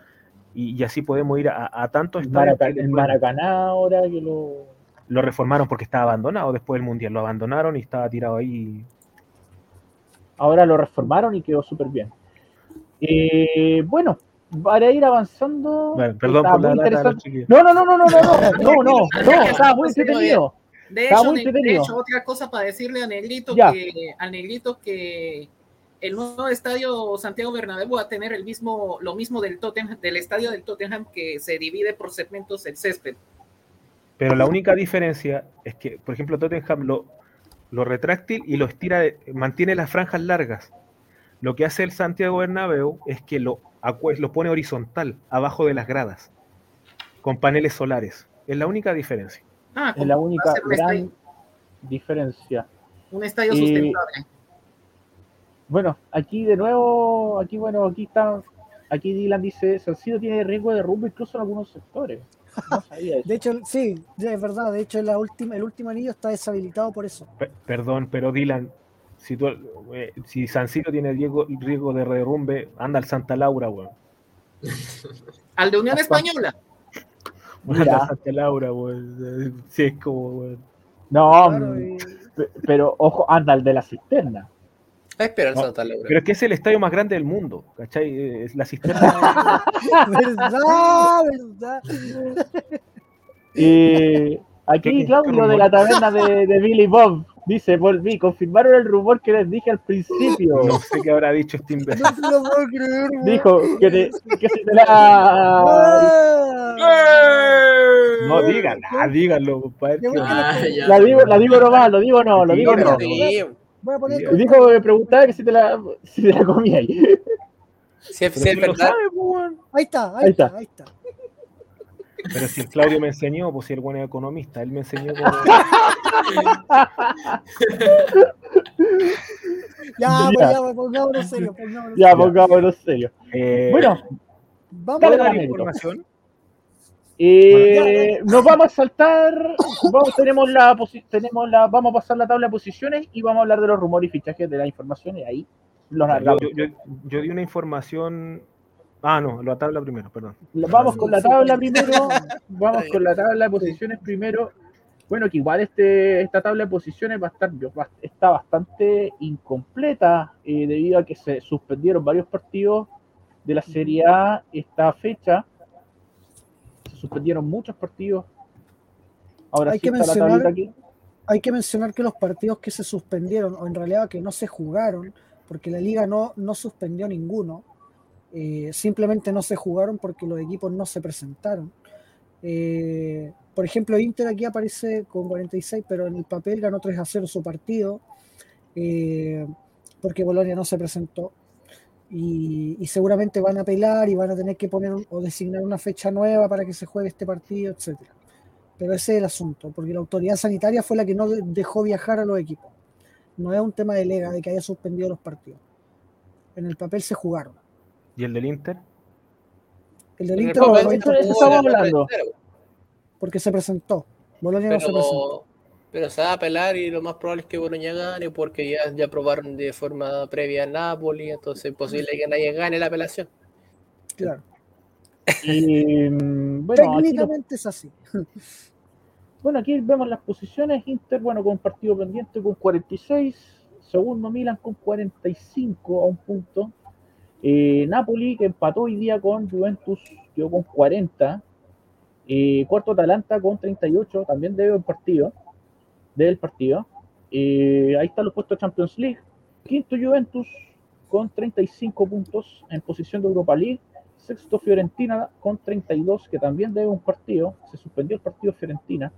y, y así podemos ir a, a tantos El estadios. Maraca- después Maracaná ahora que lo... Lo reformaron porque estaba abandonado después del Mundial, lo abandonaron y estaba tirado ahí. Ahora lo reformaron y quedó súper bien. Eh, bueno, para ir avanzando... Bueno, perdón por la interesante. los. No, no, no, no, no, no, no, no, no, no, estaba muy entretenido. De Está hecho, de hecho, otra cosa para decirle a Negrito Ya. que al Negrito que el nuevo estadio Santiago Bernabéu va a tener el mismo, lo mismo del Tottenham, del estadio del Tottenham que se divide por segmentos el césped. Pero la única diferencia es que, por ejemplo, Tottenham lo, lo retráctil y lo estira, de- mantiene las franjas largas. Lo que hace el Santiago Bernabéu es que lo, lo pone horizontal, abajo de las gradas, con paneles solares. Es la única diferencia. Ah, Es la única gran diferencia. un estadio Y- sustentable. Bueno, aquí de nuevo, aquí bueno, aquí está, aquí Dylan dice, San Siro tiene riesgo de derrumbe incluso en algunos sectores. No sabía eso. De hecho, sí, es verdad. De hecho, la última, el último anillo está deshabilitado por eso. Pe- perdón, pero Dylan, si, tú, eh, si San Siro tiene riesgo, riesgo de derrumbe, anda al Santa Laura, weón. Al de Unión Española. Mira. Anda al Santa Laura, weón. Sí, es como, weón. No, Claro, y- pe- pero ojo, anda el de la cisterna. Espera el No, Santa Laura. Pero es que es el estadio más grande del mundo, ¿cachai? Eh, Es la cisterna. ¿Verdad? ¿Verdad? Y aquí ¿Qué- qué Claudio de la taberna de, de Billy Bob dice, volví, confirmaron el rumor que les dije al principio. No sé qué habrá dicho este imbécil. No lo puedo creer. Dijo que, te, que si te la... Ah. No, díganla, díganlo, compadre. Ah. La digo, la digo nomás, lo digo no, lo digo no. Voy a poner. Y dijo que preguntaba que si te la, si te la comía ahí. si es, si es verdad. sabe. Ahí está, ahí, Ahí está. está. ahí está. Pero si el Claudio me enseñó, pues si el buen economista, él me enseñó cómo. Ya, pues ya, pues, pongámonos serio, pongámonos Ya, serio. pongámonos serio. Eh, Bueno, Vamos dale, ¿puedo a dale. información? Eh, nos vamos a saltar, vamos, tenemos la, tenemos la, vamos a pasar la tabla de posiciones y vamos a hablar de los rumores y fichajes de la información y ahí los Yo, yo- yo- yo di una información. Ah, no, la tabla primero, perdón. Vamos con la tabla primero, vamos con la tabla de posiciones primero. Bueno, que igual este, esta tabla de posiciones va a estar, está bastante incompleta eh, debido a que se suspendieron varios partidos de la Serie A esta fecha. Se suspendieron muchos partidos. Ahora Hay sí que está la mencionar- tablita aquí. Hay que mencionar que los partidos que se suspendieron, o en realidad que no se jugaron, porque la liga no, no suspendió ninguno, eh, simplemente no se jugaron porque los equipos no se presentaron. Eh, por ejemplo, Inter aquí aparece con 46, pero en el papel ganó 3 a 0 su partido, eh, porque Bolonia no se presentó. Y, y seguramente van a apelar y van a tener que poner un- o designar una fecha nueva para que se juegue este partido, etcétera. Pero ese es el asunto, porque la autoridad sanitaria fue la que no de- dejó viajar a los equipos. No es un tema de lega, de que haya suspendido los partidos. En el papel se jugaron. ¿Y el del Inter? El del En el Inter estamos hablando. porque se presentó. Bolonia no se presentó. Pero, se va a apelar y lo más probable es que Boloña gane porque ya, ya probaron de forma previa a Napoli, entonces es posible que nadie gane la apelación. Claro. Y, mm, bueno, Técnicamente es así. Bueno, aquí vemos las posiciones. Inter, bueno, con partido pendiente con 46. Segundo Milan con 45 a un punto. Eh, Napoli, que empató hoy día con Juventus, quedó con 40. Eh, cuarto Atalanta con 38, también debe un partido. Debe el partido. Eh, ahí están los puestos de Champions League. Quinto Juventus con 35 puntos en posición de Europa League. Sexto Fiorentina con 32, que también debe un partido. Se suspendió el partido Fiorentina.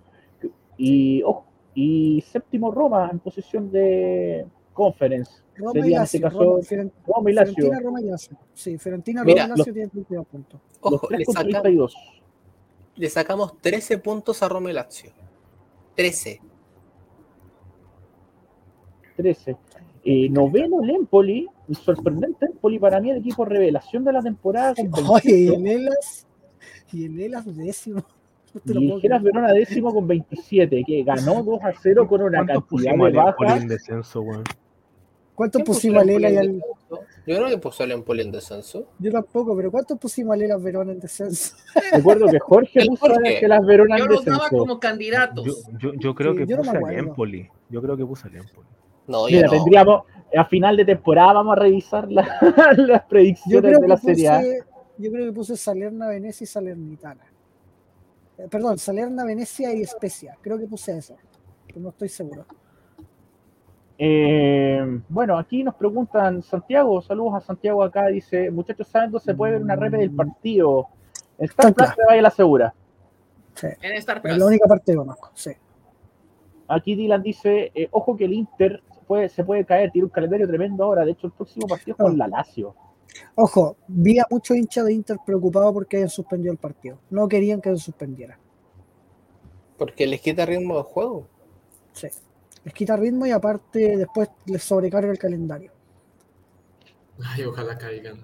Y, ojo, Y séptimo Roma en posición de conference. Roma Sería y en este caso Roma, Roma y Lazio. Fiorentina, Roma y Lazio. Sí, Fiorentina, Mira, Roma y Lazio tienen 32 puntos. Los Ojo, le, con saca- 32. le sacamos 13 puntos a Roma y Lazio. 13. 13. Eh, noveno el Empoli, el sorprendente Empoli, para mí el equipo revelación de la temporada. con Oye, y 28. el Elas, y el Elas décimo. No Y Geras. Verona décimo con 27, que ganó 2 a 0 con una ¿Cuántos cantidad de en descenso? ¿Cuántos ¿Quién puso pusimos al el Elas y al.? en descenso? Yo creo que puso el Empoli en descenso. Yo tampoco, pero ¿cuántos pusimos al Elas Verona en descenso? Recuerdo que Jorge puso a Jorge. las Verona Yo en los daba descenso. como candidatos. Yo, yo, yo creo Sí, que yo no al. Empoli. Yo creo que puse al Empoli. No, yo Mira, no. tendríamos, a final de temporada vamos a revisar la- las predicciones de la Serie A. yo creo que puse Salerna, Venecia y Salernitana. Eh, perdón, Salerna, Venecia y Especia. Creo que puse eso. Pero no estoy seguro. Eh, bueno, aquí nos preguntan, Santiago, saludos a Santiago acá, dice, muchachos, ¿saben dónde se puede ver una repe del partido? En Star Plus se vaya la segura. Sí. En Star Es Plus. la única parte que conozco. Sí. Aquí Dylan dice, eh, ojo que el Inter puede, se puede caer, tiene un calendario tremendo ahora, de hecho el próximo partido es con Ah. la Lazio. Ojo, vi a muchos hinchas de Inter preocupados porque hayan suspendido el partido. No querían que se suspendiera. Porque les quita ritmo de juego. Sí. Les quita ritmo y aparte después les sobrecarga el calendario. Ay, ojalá caigan.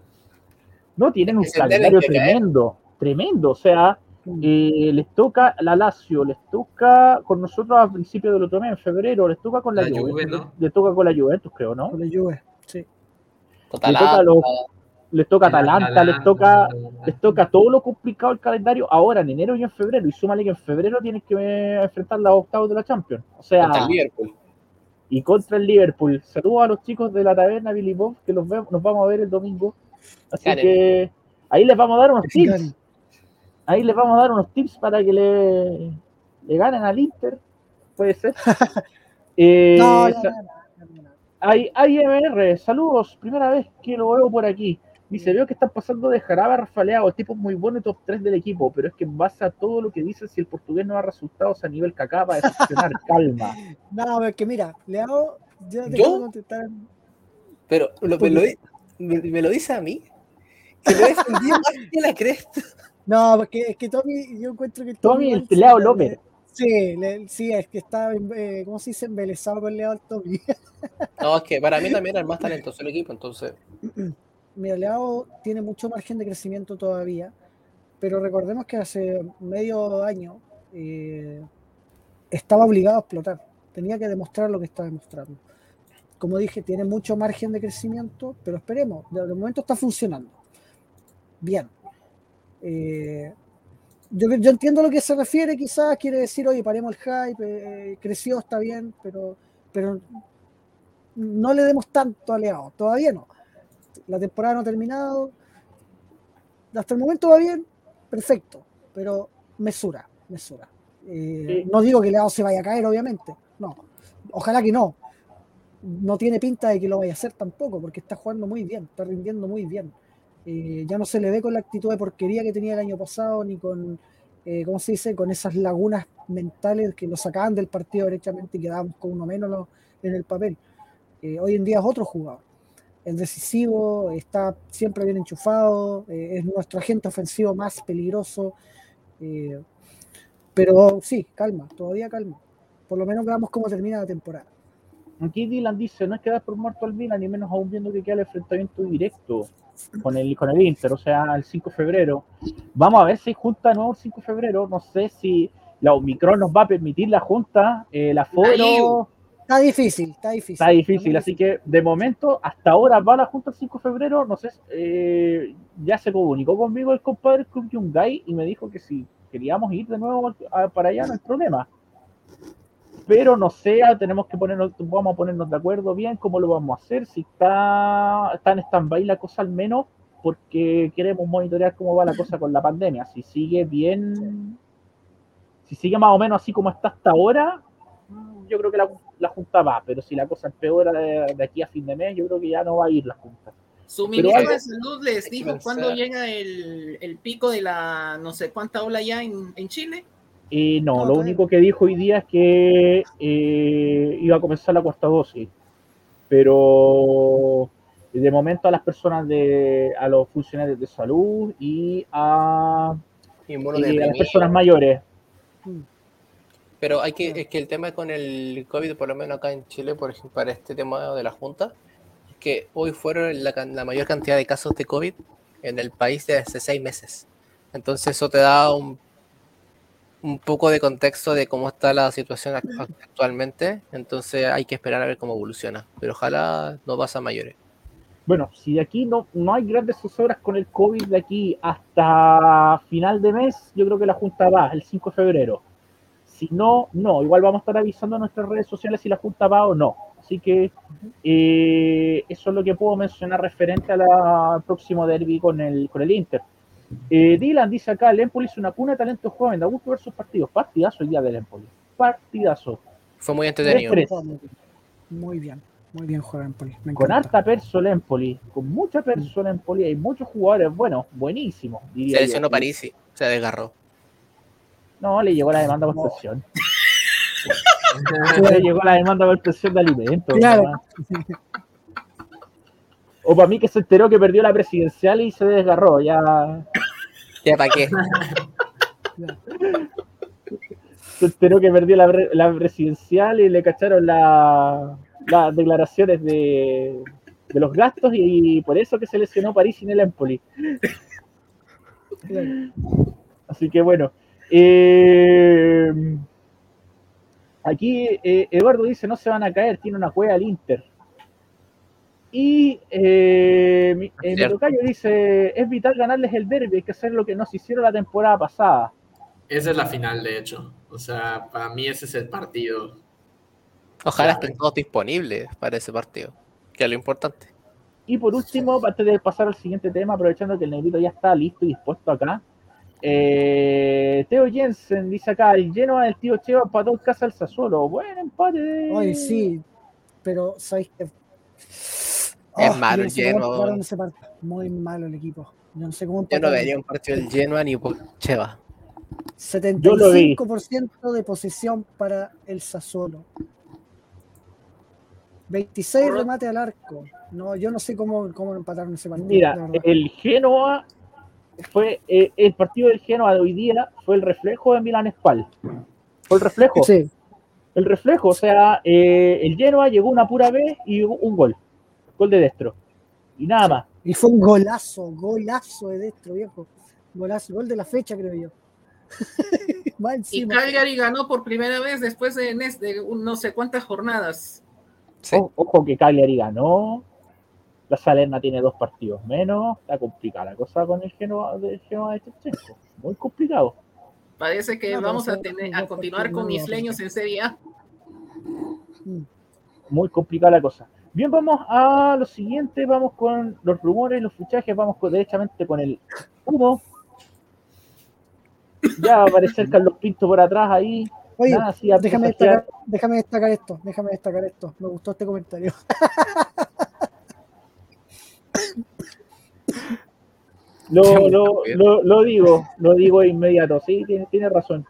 No, tienen un calendario tremendo, tremendo, o sea, eh, les toca la Lazio, les toca con nosotros a principios del otro mes, en febrero, les toca con la, La Juve, ¿no? les toca con la Juventus, creo, ¿no? Con la Juve. Sí. Total, Le toca los- les toca Atalanta, les toca, les toca todo lo complicado el calendario ahora en enero y en febrero. Y súmale que en febrero tienes que eh, enfrentar los octavos de la Champions. O sea, contra el Liverpool. y contra el Liverpool. Saludos a los chicos de la taberna Billy Bob, que los ve- nos vamos a ver el domingo. Así que ahí les vamos a dar unos Sí, tips. Ahí les vamos a dar unos tips para que le, le ganen al Inter. Puede ser. Eh, No, hay, saludos, primera vez que lo veo por aquí. Dice, veo que están pasando de Jaraba a Rafaleado, el tipo es muy bueno y top 3 del equipo, pero es que en base a todo lo que dicen, si el portugués no da resultados a nivel cacá, va a decepcionar, calma. No, pero es que mira, le hago. Yo te ¿Yo? quiero contestar. Pero lo- me, lo, di- me, me lo dice a mí. Que lo he defendido más que la cresta. No, porque es que Tommy, yo encuentro que Tommy, igual el le- López. Sí, le- sí, es que está, eh, ¿cómo se dice? Embelesado con Leao Tommy. No, es que para mí también era el más talentoso del equipo, entonces. Mira, Leao tiene mucho margen de crecimiento todavía, pero recordemos que hace medio año eh, estaba obligado a explotar. Tenía que demostrar lo que está demostrando. Como dije, tiene mucho margen de crecimiento, pero esperemos. De de momento está funcionando. Bien. Eh, yo, yo entiendo a lo que se refiere, quizás quiere decir, oye, paremos el hype, eh, creció, está bien, pero, pero no le demos tanto a Leao, todavía no. La temporada no ha terminado. Hasta el momento va bien, perfecto, pero mesura, mesura. Eh, Sí. No digo que Leao se vaya a caer, obviamente, no. Ojalá que no. No tiene pinta de que lo vaya a hacer tampoco, porque está jugando muy bien, está rindiendo muy bien. Eh, ya no se le ve con la actitud de porquería que tenía el año pasado, ni con, eh, ¿cómo se dice?, con esas lagunas mentales que lo sacaban del partido derechamente y quedábamos con uno menos en el papel. Eh, hoy en día es otro jugador. Es decisivo, está siempre bien enchufado, es nuestro agente ofensivo más peligroso. pero sí, calma, todavía calma. Por lo menos veamos cómo termina la temporada. Aquí Dylan dice, no es que dar por muerto al Milan, ni menos aún viendo que queda el enfrentamiento directo con el, con el Inter, o sea, el 5 de febrero. Vamos a ver si junta de nuevo el 5 de febrero, no sé si la Omicron nos va a permitir la junta, eh, la foro, Está difícil, está difícil. está difícil, así que de momento, hasta ahora va la junta el 5 de febrero, no sé, eh, ya se comunicó conmigo el compadre Club Yungay y me dijo que si queríamos ir de nuevo a- para allá no hay problema. Pero no sé, tenemos que ponernos, vamos a ponernos de acuerdo bien cómo lo vamos a hacer, si está, está en stand-by la cosa al menos, porque queremos monitorear cómo va la cosa con la pandemia. Si sigue bien, si sigue más o menos así como está hasta ahora, mm, yo creo que la, la junta va, pero si la cosa empeora de, de aquí a fin de mes, yo creo que ya no va a ir la junta. Su ministro de Salud les dijo cuándo llega el, el pico de la no sé cuánta ola ya en, en Chile. Eh, no, No, lo único que dijo hoy día es que eh, iba a comenzar la cuarta dosis, pero de momento a las personas de, a los funcionarios de salud y a, y a las personas mayores. Pero hay que, es que el tema con el COVID, por lo menos acá en Chile, por ejemplo, para este tema de la Junta, es que hoy fueron la, la mayor cantidad de casos de COVID en el país de hace seis meses. Entonces eso te da un, un poco de contexto de cómo está la situación ac- actualmente. Entonces hay que esperar a ver cómo evoluciona. Pero ojalá no pasa a mayores. Bueno, si de aquí no, no hay grandes zozobras con el COVID de aquí hasta final de mes, yo creo que la Junta va el 5 de febrero. Si no, no. Igual vamos a estar avisando en nuestras redes sociales si la Junta va o no. Así que eh, eso es lo que puedo mencionar referente al próximo derby con el, con el Inter. Eh, Dylan dice acá, el Empoli es una cuna de talento joven, da gusto ver sus partidos. Partidazo el día del Empoli. Partidazo. Fue muy entretenido. Muy bien, muy bien juega Empoli. Me Con harta perso el Empoli, con mucha perso el Empoli, hay muchos jugadores buenos, buenísimos, diría Se lesionó Parisi, se desgarró. No, le llegó la demanda por presión. le llegó la demanda por presión de alimentos. Claro. O para mí que se enteró que perdió la presidencial y se desgarró, ya ¿Ya para qué? se enteró que perdió la, pre- la presidencial y le cacharon la- las declaraciones de, de los gastos y por eso que se lesionó París en el Empoli. Así que bueno. eh, aquí eh, Eduardo dice, no se van a caer, tiene una cueva al Inter. Y eh, mi, eh, mi Cierto. tocayo dice, es vital ganarles el derby, hay que hacer lo que nos hicieron la temporada pasada. Esa es la final, de hecho. O sea, para mí ese es el partido. Ojalá estén todos disponibles para ese partido, que es lo importante. Y por último, antes de pasar al siguiente tema, aprovechando que el negrito ya está listo y dispuesto acá, eh, Teo Jensen dice acá, el Genoa del tío Cheva empató en casa al Sassuolo. Buen empate. Oye, sí, pero ¿sabéis qué? Es malo el Genoa. Muy malo el equipo. Yo no sé cómo Yo no vería un partido del Genoa ni por Cheva. Yo lo vi. 75% de posesión para el Sassuolo. 26 Correcto. remate al arco. No, yo no sé cómo, cómo empataron ese partido. Mira, el Genoa fue, eh, el partido del Genoa de hoy día fue el reflejo de Milan Spal. Fue el reflejo, Sí, el reflejo, o sea, eh, el Genoa llegó una pura vez y un gol, gol de Destro. Y nada más. y fue un golazo, golazo de Destro, viejo. Golazo, gol de la fecha, creo yo. Y. Cagliari ganó por primera vez después de, nes- de un- no sé cuántas jornadas. Sí. O- Ojo que Cagliari ganó. La Salerna tiene dos partidos menos. Está complicada la cosa con el Genoa, del Genoa de. Muy complicado. Parece que No, vamos a, tener, a continuar con isleños en Serie A. Muy complicada la cosa. Bien, vamos a lo siguiente. Vamos con los rumores, los fichajes. Vamos con, derechamente con el humo. Ya va a aparecer Carlos Pinto por atrás ahí. Oye, Nada, déjame destacar, déjame destacar esto, déjame destacar esto. Me gustó este comentario. Lo, lo, lo, lo digo, lo digo de inmediato. Sí, tiene, tiene razón.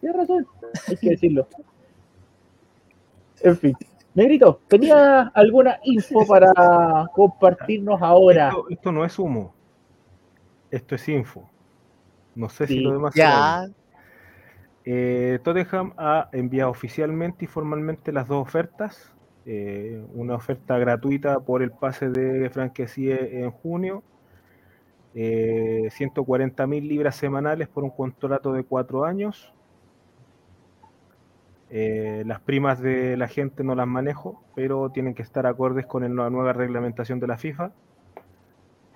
Tiene razón, hay que decirlo. En fin. Negrito, ¿tenía alguna info para compartirnos ahora? Esto, esto no es humo. Esto es info. No sé Sí, si lo demás. Ya, Eh, Tottenham ha enviado oficialmente y formalmente las dos ofertas. Eh, una oferta gratuita por el pase de Franquesie en junio. Eh, 140 mil libras semanales por un contrato de cuatro años. Eh, las primas de la gente no las manejo, pero tienen que estar acordes con la nueva reglamentación de la FIFA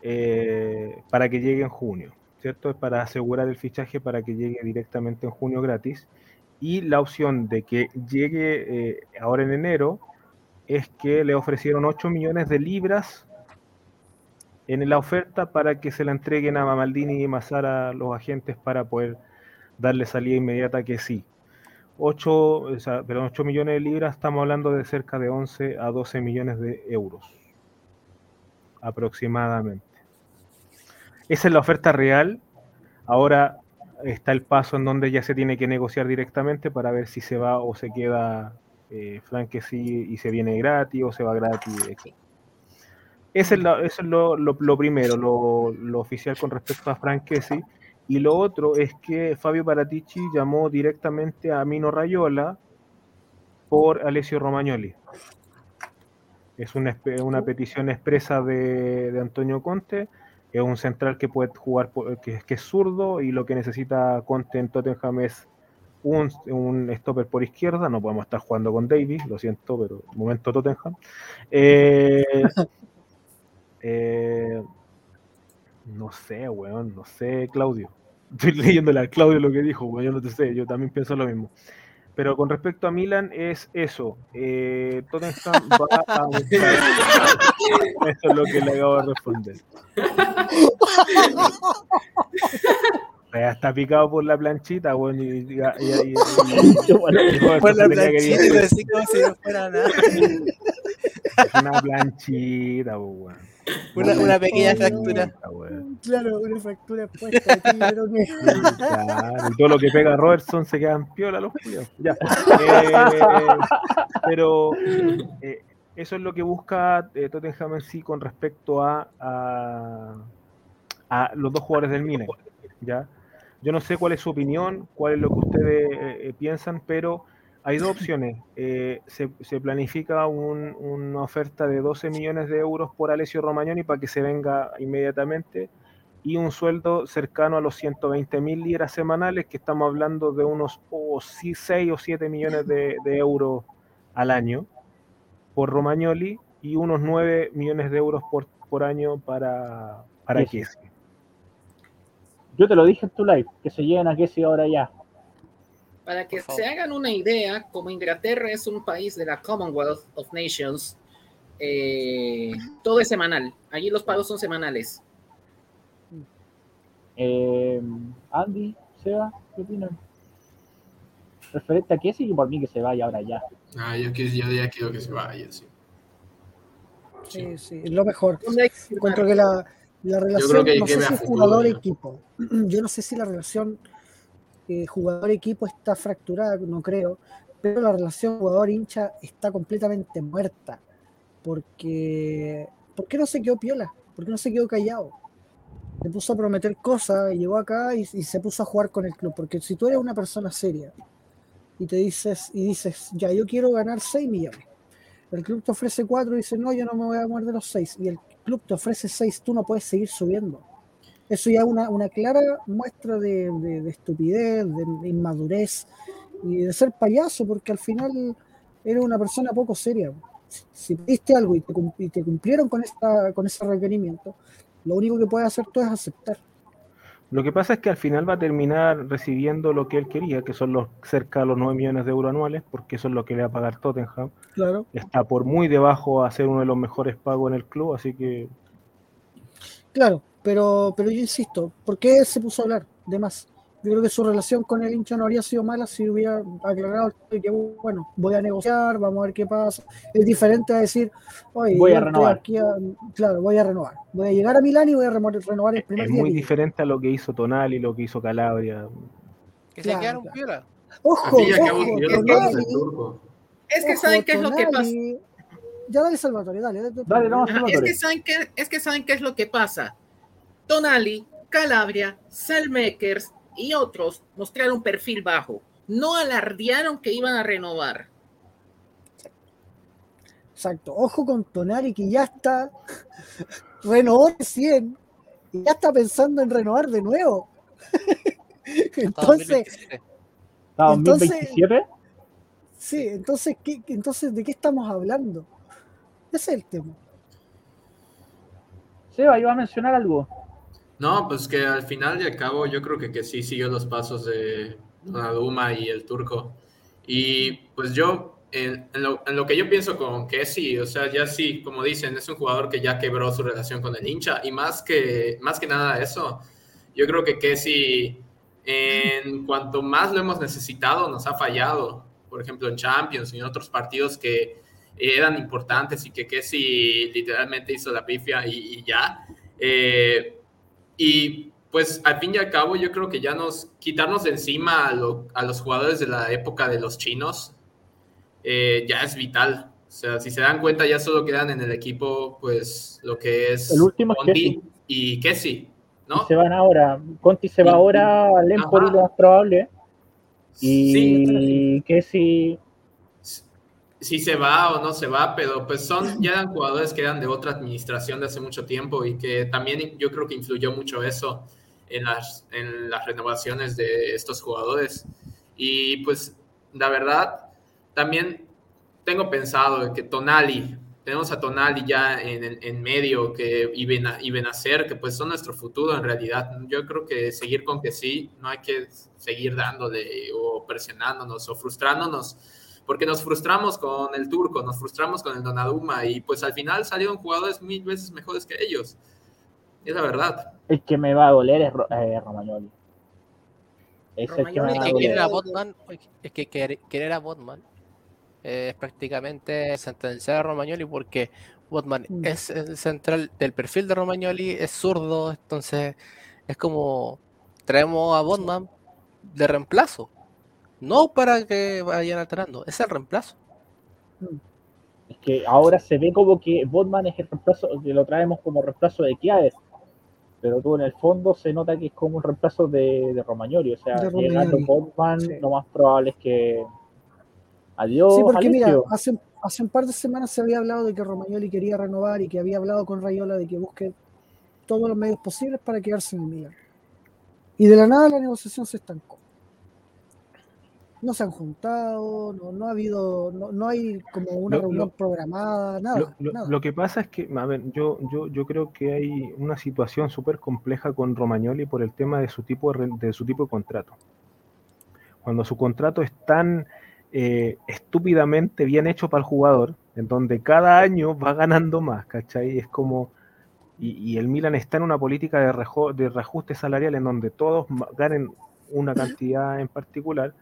eh, para que llegue en junio. ¿cierto? Es para asegurar el fichaje para que llegue directamente en junio gratis. Y la opción de que llegue eh, ahora en enero es que le ofrecieron 8 millones de libras en la oferta para que se la entreguen a Maldini y Mazara los agentes para poder darle salida inmediata que sí. 8, o sea, perdón, 8 millones de libras, estamos hablando de cerca de 11 a 12 millones de euros aproximadamente. Esa es la oferta real. Ahora está el paso en donde ya se tiene que negociar directamente para ver si se va o se queda eh, y se viene gratis o se va gratis. Ese es, eso es lo, lo, primero, lo, lo, oficial con respecto a Franchesi. Y lo otro es que Fabio Paratici llamó directamente a Mino Rayola por Alessio Romagnoli. Es una, una petición expresa de, de, Antonio Conte. Es un central que puede jugar, que, que, es zurdo y lo que necesita Conte en Tottenham es un, un stopper por izquierda. No podemos estar jugando con Davis, lo siento, pero momento Tottenham. Eh, eh, no sé, weón, no sé, Claudio. Estoy leyéndole al Claudio lo que dijo, weón, yo no te sé, yo también pienso lo mismo. Pero con respecto a Milan es eso. Eh, Tottenham va a Eso es lo que le acabo de responder. Ya está picado por la planchita, weón. Y, y, y, por la planchita y como si no fuera nada. Es una planchita, weón. Una, una pequeña fractura. Claro, una fractura puesta aquí, pero que... claro, y todo lo que pega Robertson se quedan piola los. Ya. Eh, pero eh, eso es lo que busca eh, Tottenham en sí con respecto a, a, a, los dos jugadores del Milan. ¿ya? Yo no sé cuál es su opinión, cuál es lo que ustedes eh, piensan, pero hay dos opciones. Eh, se, se, planifica un, una oferta de 12 millones de euros por Alessio Romagnoni para que se venga inmediatamente y un sueldo cercano a los 120 mil liras semanales, que estamos hablando de unos oh, 6 o 7 millones de, de, euros al año por Romagnoli y unos 9 millones de euros por, por año para, para Kessi. Yo te lo dije en tu live, que se lleven a Kessi ahora ya. Para que se hagan una idea, como Inglaterra es un país de la Commonwealth of Nations, eh, todo es semanal. Allí los pagos son semanales. Eh, Andy, Seba, ¿qué opinan? Referente a qué sí, por mí que se vaya ahora ya. Ah, yo, yo ya quiero que se vaya, sí. Sí, sí, es lo mejor. Encuentro que la, la relación, no sé si jugador-equipo. Yo no sé si la relación jugador-equipo está fracturada, no creo, pero la relación jugador-hincha está completamente muerta. Porque, ¿por qué no se quedó piola? ¿Por qué no se quedó callado? Se puso a prometer cosas llegó acá y, y, se puso a jugar con el club. Porque si tú eres una persona seria y te dices, y dices, ya, yo quiero ganar 6 millones. El club te ofrece 4 y dice, no, yo no me voy a mover de los 6. Y el club te ofrece 6, tú no puedes seguir subiendo eso ya es una, una clara muestra de, de, de estupidez, de, inmadurez y de ser payaso, porque al final eres una persona poco seria. Si, si pediste algo y te, y te, cumplieron con, esta, con ese requerimiento, lo único que puedes hacer tú es aceptar. Lo que pasa es que al final va a terminar recibiendo lo que él quería, que son los cerca de los 9 millones de euros anuales, porque eso es lo que le va a pagar Tottenham. Claro. Está por muy debajo a ser uno de los mejores pagos en el club, así que. Claro, pero, pero yo insisto, ¿por qué se puso a hablar de más? Yo creo que su relación con el hincha no habría sido mala si hubiera aclarado que, bueno, voy a negociar, vamos a ver qué pasa. Es diferente a decir, oye, voy a renovar. A, claro, voy a renovar. Voy a llegar a Milán y voy a renovar el primer Es día muy diferente a lo que hizo Tonali, lo que hizo Calabria. Que claro, se quedaron claro. piola. Ojo, ojo, Tonali, es que saben qué es lo que pasa. Ya dale Salvatore, dale. dale, dale no, Salvatore. Es, que saben qué, es que saben qué es lo que pasa. Tonali, Calabria, Selmakers y otros mostraron un perfil bajo. No alardearon que iban a renovar. Exacto. Ojo con Tonali que ya está renovó recién y ya está pensando en renovar de nuevo. entonces, ¿Hasta 2027? Entonces, sí, entonces, ¿qué, entonces, ¿de qué estamos hablando? Ese es el tema. Seba, iba a mencionar algo. No, pues que al final y al cabo yo creo que, que sí siguió los pasos de Donnarumma y el turco. Y pues yo, en, en, lo, en, lo, que yo pienso con que sí, o sea, ya sí, como dicen, es un jugador que ya quebró su relación con el hincha. Y más que, más que nada eso, yo creo que Kessi, en cuanto más lo hemos necesitado, nos ha fallado. Por ejemplo, en Champions y en otros partidos que eran importantes y que Kessi literalmente hizo la pifia y, y ya. Eh, y pues al fin y al cabo yo creo que ya nos quitarnos de encima a, los jugadores de la época de los chinos eh, ya es vital. O sea, si se dan cuenta ya solo quedan en el equipo pues lo que es el último Conti y Kessi, ¿no? se van ahora, Conti se va ahora al Empoli lo más probable. Y sí, Kessi si se va o no se va, pero pues son ya eran jugadores que eran de otra administración de hace mucho tiempo y que también yo creo que influyó mucho eso en las, en las renovaciones de estos jugadores. Y pues la verdad, también tengo pensado que Tonali, tenemos a Tonali ya en, en medio que iban a ser, que pues son nuestro futuro en realidad. Yo creo que seguir con que sí, no hay que seguir dándole o presionándonos o frustrándonos porque nos frustramos con el turco, nos frustramos con el Donaduma y pues al final salieron jugadores mil veces mejores que ellos. Es la verdad. El que me va a doler es eh, Romagnoli. Es el que me va a doler. A Botman, es que querer, a Botman es prácticamente sentenciar a Romagnoli porque Botman mm. es el central del perfil de Romagnoli, es zurdo, entonces es como traemos a Botman de reemplazo. No para que vayan alterando, es el reemplazo. Es que ahora se ve como que Botman es el reemplazo, que lo traemos como reemplazo de Kiaez. Pero tú en el fondo se nota que es como un reemplazo de, de Romagnoli. O sea, llegando Botman, lo más probable es que. Adiós. Sí, porque mira, hace, hace un par de semanas se había hablado de que Romagnoli quería renovar y que había hablado con Rayola de que busque todos los medios posibles para quedarse en el Milan. Y de la nada la negociación se estancó no se han juntado, no, ha habido, no, hay como una reunión programada, nada lo, que pasa es que, a ver, yo, yo, yo creo que hay una situación súper compleja con Romagnoli por el tema de su tipo de, su tipo de contrato. Cuando su contrato es tan eh, estúpidamente bien hecho para el jugador, en donde cada año va ganando más, ¿cachai? Es como... Y, el Milan está en una política de, de reajuste salarial en donde todos ganen una cantidad en particular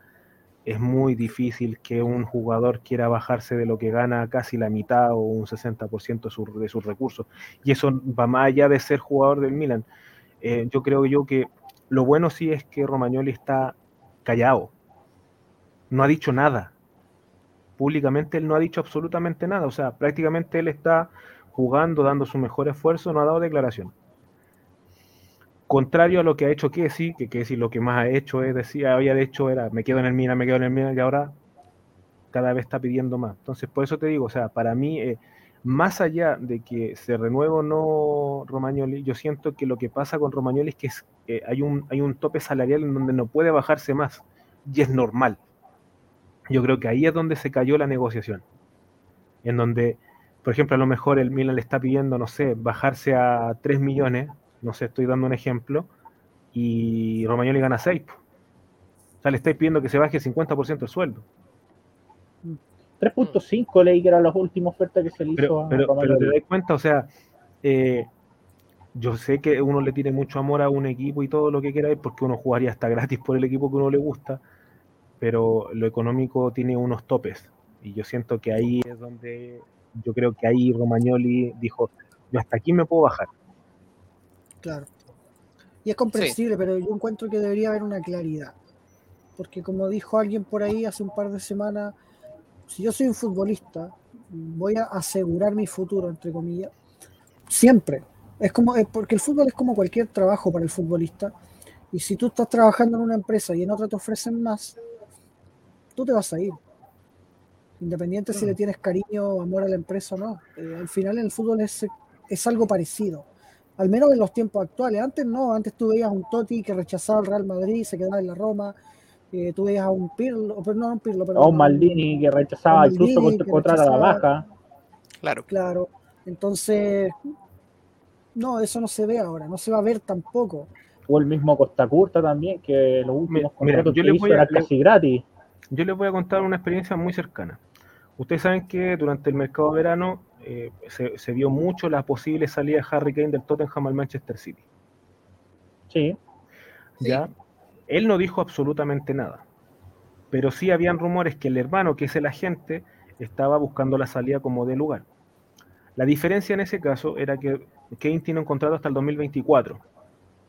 es muy difícil que un jugador quiera bajarse de lo que gana casi la mitad o un 60% de sus recursos. Y eso va más allá de ser jugador del Milan. Eh, yo creo yo que lo bueno sí es que Romagnoli está callado. No ha dicho nada. Públicamente él no ha dicho absolutamente nada. O sea, prácticamente él está jugando, dando su mejor esfuerzo, no ha dado declaración contrario a lo que ha hecho Kessi, que Kessi lo que más ha hecho es decir, había hecho era me quedo en el Mina, me quedo en el Mina, y ahora cada vez está pidiendo más. Entonces, por eso te digo, o sea, para mí, eh, más allá de que se renueve o no Romagnoli, yo siento que lo que pasa con Romagnoli es que eh, hay, un, hay un tope salarial en donde no puede bajarse más, y es normal. Yo creo que ahí es donde se cayó la negociación, en donde, por ejemplo, a lo mejor el Milan le está pidiendo, no sé, bajarse a 3 millones, no sé, estoy dando un ejemplo, y Romagnoli gana 6. O sea, le estáis pidiendo que se baje el 50% del sueldo. 3.5 leí que eran las últimas ofertas que se le hizo a pero, pero te das cuenta, o sea, eh, yo sé que uno le tiene mucho amor a un equipo y todo lo que quiera, porque uno jugaría hasta gratis por el equipo que uno le gusta, pero lo económico tiene unos topes. Y yo siento que ahí es donde yo creo que ahí Romagnoli dijo, yo hasta aquí me puedo bajar. Claro. Y es comprensible, pero yo encuentro que debería haber una claridad. Porque como dijo alguien por ahí hace un par de semanas, si yo soy un futbolista, voy a asegurar mi futuro, entre comillas, siempre. Es como, es porque el fútbol es como cualquier trabajo para el futbolista. Y si tú estás trabajando en una empresa y en otra te ofrecen más, tú te vas a ir. Independiente si le tienes cariño o amor a la empresa o no. Eh, al final el fútbol es, es algo parecido al menos en los tiempos actuales. Antes no, antes tú veías a un Totti que rechazaba al Real Madrid y se quedaba en la Roma. Eh, tú veías a un Pirlo, pero no a un Pirlo, pero. A un Maldini que rechazaba incluso contra, la baja. Claro. Claro. Entonces, no, eso no se ve ahora, no se va a ver tampoco. O el mismo Costa Curta también, que los últimos contratos que hizo eran casi gratis. Yo les voy a contar una experiencia muy cercana. Ustedes saben que durante el mercado de verano eh, se, vio mucho la posible salida de Harry Kane del Tottenham al Manchester City. Sí. ¿Ya? Él no dijo absolutamente nada. Pero sí habían rumores que el hermano, que es el agente, estaba buscando la salida como de lugar. La diferencia en ese caso era que Kane tiene un contrato hasta el 2024.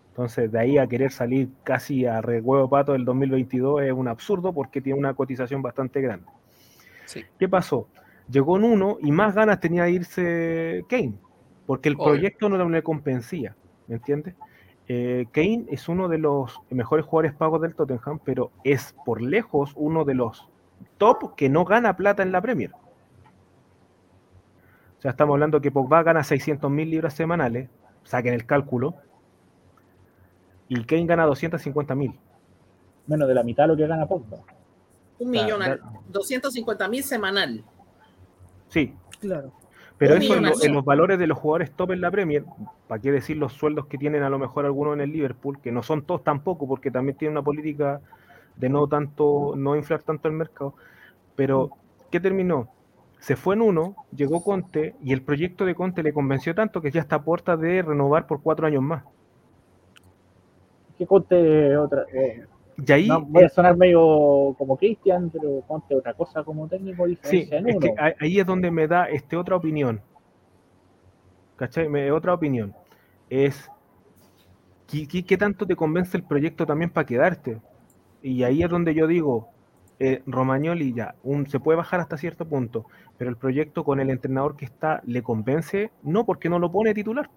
Entonces, de ahí a querer salir casi a rehuevo pato del 2022 es un absurdo porque tiene una cotización bastante grande. Sí. ¿Qué pasó? Llegó en uno y más ganas tenía de irse Kane, porque el Obvio. proyecto no le compensía, ¿me entiendes? Eh, Kane es uno de los mejores jugadores pagos del Tottenham, pero es por lejos uno de los top que no gana plata en la Premier. O sea, estamos hablando que Pogba gana 600 mil libras semanales, saquen el cálculo, y Kane gana 250 mil. Menos de la mitad de lo que gana Pogba. Un millón, al- da- 250 mil semanal. Sí, Claro. pero Un eso en, lo- millonazo. en los valores de los jugadores top en la Premier, ¿para qué decir los sueldos que tienen a lo mejor algunos en el Liverpool, que no son todos tampoco, porque también tienen una política de no tanto, no inflar tanto el mercado. Pero, ¿qué terminó? Se fue en uno, llegó Conte, y el proyecto de Conte le convenció tanto que ya está a puerta de renovar por cuatro años más. Que Conte otra. eh, Y ahí, no, voy a sonar medio como Cristian, pero Conte otra cosa como técnico Sí, diferencia es que ahí- es donde me da este otra opinión. ¿Cachai? Me, otra opinión. Es ¿qué, qué, qué tanto te convence el proyecto también para quedarte? Y ahí es donde yo digo, eh, Romagnoli ya, un, se puede bajar hasta cierto punto, pero el proyecto con el entrenador que está le convence, no porque no lo pone titular.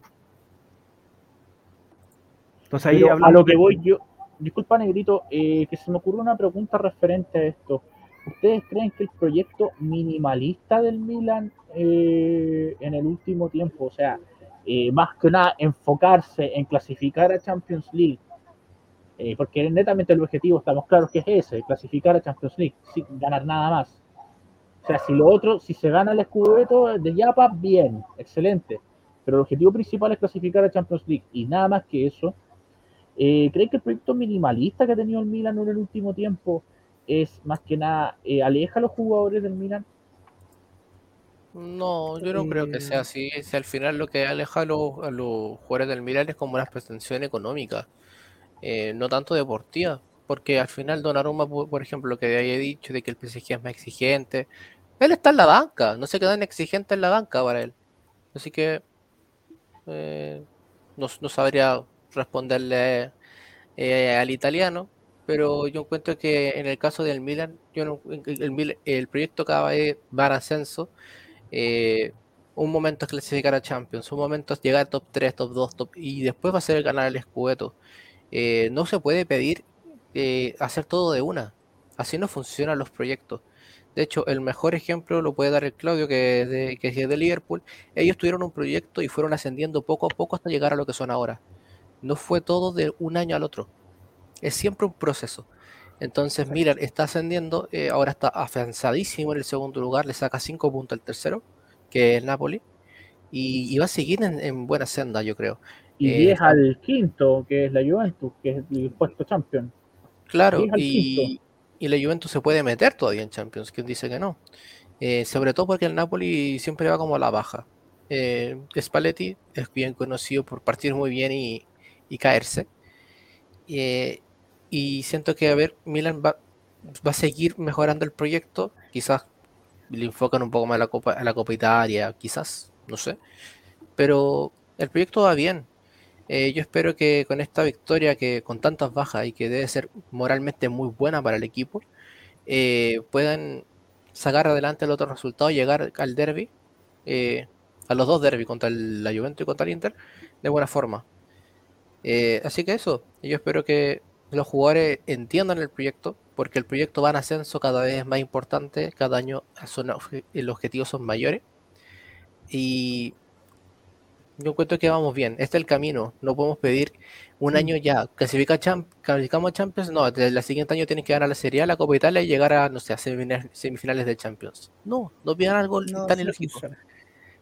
Entonces ahí Pero a hablamos lo que voy yo, disculpa Negrito, eh, que se me ocurrió una pregunta referente a esto. ¿Ustedes creen que el proyecto minimalista del Milan eh, en el último tiempo, o sea, eh, más que nada enfocarse en clasificar a Champions League, eh, porque netamente el objetivo estamos claros que es ese, clasificar a Champions League, sin ganar nada más. O sea, si lo otro, si se gana el Scudetto de Yapa, bien, excelente. Pero el objetivo principal es clasificar a Champions League y nada más que eso. Eh, ¿Creen que el proyecto minimalista que ha tenido el Milan en el último tiempo es más que nada, eh, aleja a los jugadores del Milan? No, yo no creo que sea Eh, así. Si al final lo que aleja a los, a los jugadores del Milan es como una pretensión económica, eh, no tanto deportiva. Porque al final Donnarumma, por por ejemplo, lo que había dicho de que el PSG es más exigente, él está en la banca, no se queda en exigente en la banca para él. Así que eh, no, no sabría responderle eh, al italiano, pero yo encuentro que en el caso del Milan, yo no- el, el proyecto cada vez va en ascenso. eh, un momento es clasificar a Champions, un momento es llegar a top 3, top 2, top, y después va a ser ganar el Scudetto. Eh, no se puede pedir eh, hacer todo de una. Así no funcionan los proyectos. De hecho, el mejor ejemplo lo puede dar el Claudio, que es de, que es de Liverpool. Ellos tuvieron un proyecto y fueron ascendiendo poco a poco hasta llegar a lo que son ahora. No fue todo de un año al otro. Es siempre un proceso. Entonces, Milan está ascendiendo, eh, ahora está afianzadísimo en el segundo lugar, le saca 5 puntos al tercero, que es Napoli, y, y va a seguir en, en buena senda, yo creo. Y Eh, 10 está- al quinto, que es la Juventus, que es el puesto champion. Claro, 10 al y, y la Juventus se puede meter todavía en Champions, quien dice que no. Eh, sobre todo porque el Napoli siempre va como a la baja. Eh, Spalletti es bien conocido por partir muy bien y, y caerse. Eh, y siento que, a ver, Milan va, va a seguir mejorando el proyecto. Quizás le enfocan un poco más a la Copa, a la Copa Italia, quizás, no sé. Pero el proyecto va bien. Eh, yo espero que con esta victoria, que con tantas bajas y que debe ser moralmente muy buena para el equipo, eh, puedan sacar adelante el otro resultado llegar al derby, a los dos derbis, contra la Juventus y contra el Inter, de buena forma. Eh, así que eso, yo espero que los jugadores entiendan el proyecto, porque el proyecto va en ascenso cada vez es más importante, cada año son, los objetivos son mayores. Y yo encuentro que vamos bien, este es el camino, no podemos pedir un año ya, clasifica champ- clasificamos a Champions, no, el siguiente año tienes que ganar la Serie A, la Copa Italia y llegar a, no sé, a semifinales, de Champions. No, no pidan algo No, tan no ilógico.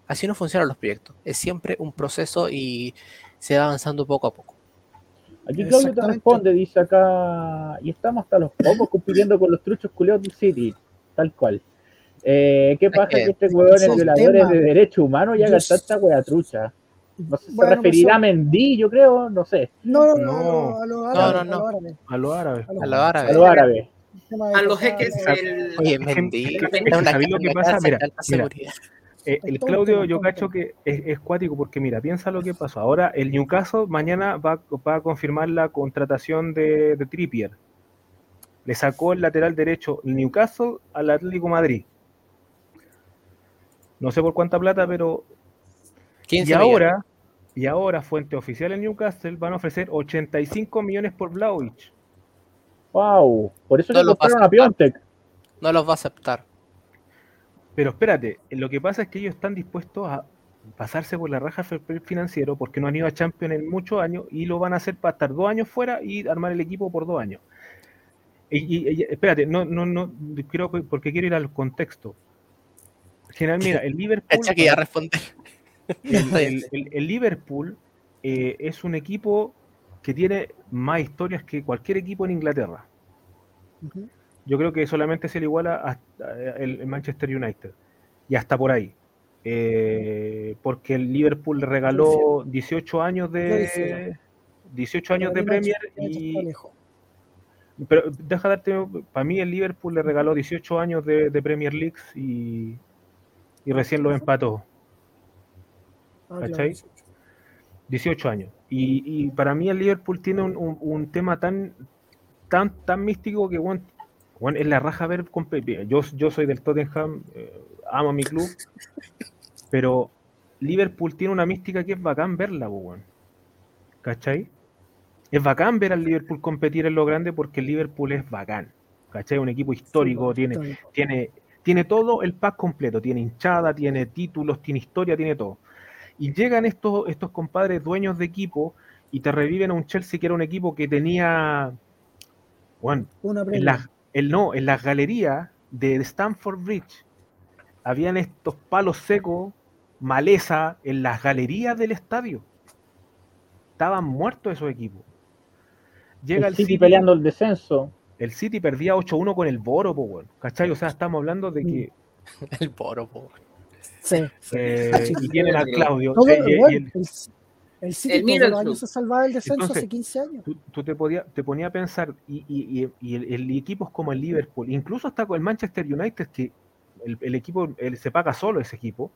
Así no funcionan los proyectos, es siempre un proceso y se va avanzando poco a poco. Aquí Claudio te responde, dice acá, y estamos hasta los pocos compitiendo con los truchos culeados del City, tal cual. Eh, ¿Qué pasa que que este huevón es violadores de derechos humanos y Yo haga s- tanta wea trucha? No sé, Bueno, se referirá a Mendy, yo creo, no sé, No, no, No. no, a los No, árabes. no, no. a los árabes. a los árabes. A los árabes. A los jeques, el, Oye, Mendy, ¿sabéis lo que pasa? Mira, mira. Eh, el Claudio, yo cacho que es, es cuático porque mira, piensa lo que pasó. Ahora el Newcastle mañana va, va a confirmar la contratación de, de Trippier. Le sacó el lateral derecho el Newcastle al Atlético Madrid. No sé por cuánta plata, pero 15 y ahora, y ahora, fuente oficial en Newcastle, van a ofrecer 85 millones por Vlaovic. Wow, por eso No le lo compraron a Piontek. No los va a aceptar. Pero espérate, lo que pasa es que ellos están dispuestos a pasarse por la raja financiero porque no han ido a Champions en muchos años y lo van a hacer para estar dos años fuera y armar el equipo por dos años. Y, y- y- espérate, no, no, no, creo que- porque quiero ir al contexto. General, mira, el Liverpool, que ya responde. el, el- el- el Liverpool eh, es un equipo que tiene más historias que cualquier equipo en Inglaterra. Yo creo que solamente se le iguala hasta el Manchester United. Y hasta por ahí. Eh, porque el Liverpool le regaló 18 años de decía. 18 años de Premier y pero deja darte para mí el Liverpool le regaló 18 años de, de Premier League y, y recién lo empató. Ah, ¿cachai? sí. 18 años. Y, y para mí el Liverpool tiene un, un- un tema tan, tan, tan místico que bueno, bueno, es la raja ver competir. Yo, yo soy del Tottenham, eh, amo a mi club, pero Liverpool tiene una mística que es bacán verla, weón. ¿cachai? Es bacán ver al Liverpool competir en lo grande porque el Liverpool es bacán. ¿Cachai? Un equipo histórico, Sí, tiene, histórico. tiene, tiene todo el pack completo, tiene hinchada, tiene títulos, tiene historia, tiene todo. Y llegan estos, estos compadres dueños de equipo y te reviven a un Chelsea que era un equipo que tenía, bueno, Una en Premier. El, no, en las galerías de Stamford Bridge habían estos palos secos, maleza, en las galerías del estadio. Estaban muertos esos equipos. Llega el el, City City, peleando el descenso. el City perdía 8-1 con el Boro, po, ¿cachai? O sea, estamos hablando de que El po. Sí. eh, Sí, y tienen a Claudio. Todo, eh, y el- el, City El todos los Middlesbrough. años se salvaba del descenso Entonces, hace 15 años. tú, tú te, podía, te ponía a pensar, y, y- y- y el, el equipos como el Liverpool, incluso hasta con el Manchester United, que el, el equipo el- se paga solo ese equipo,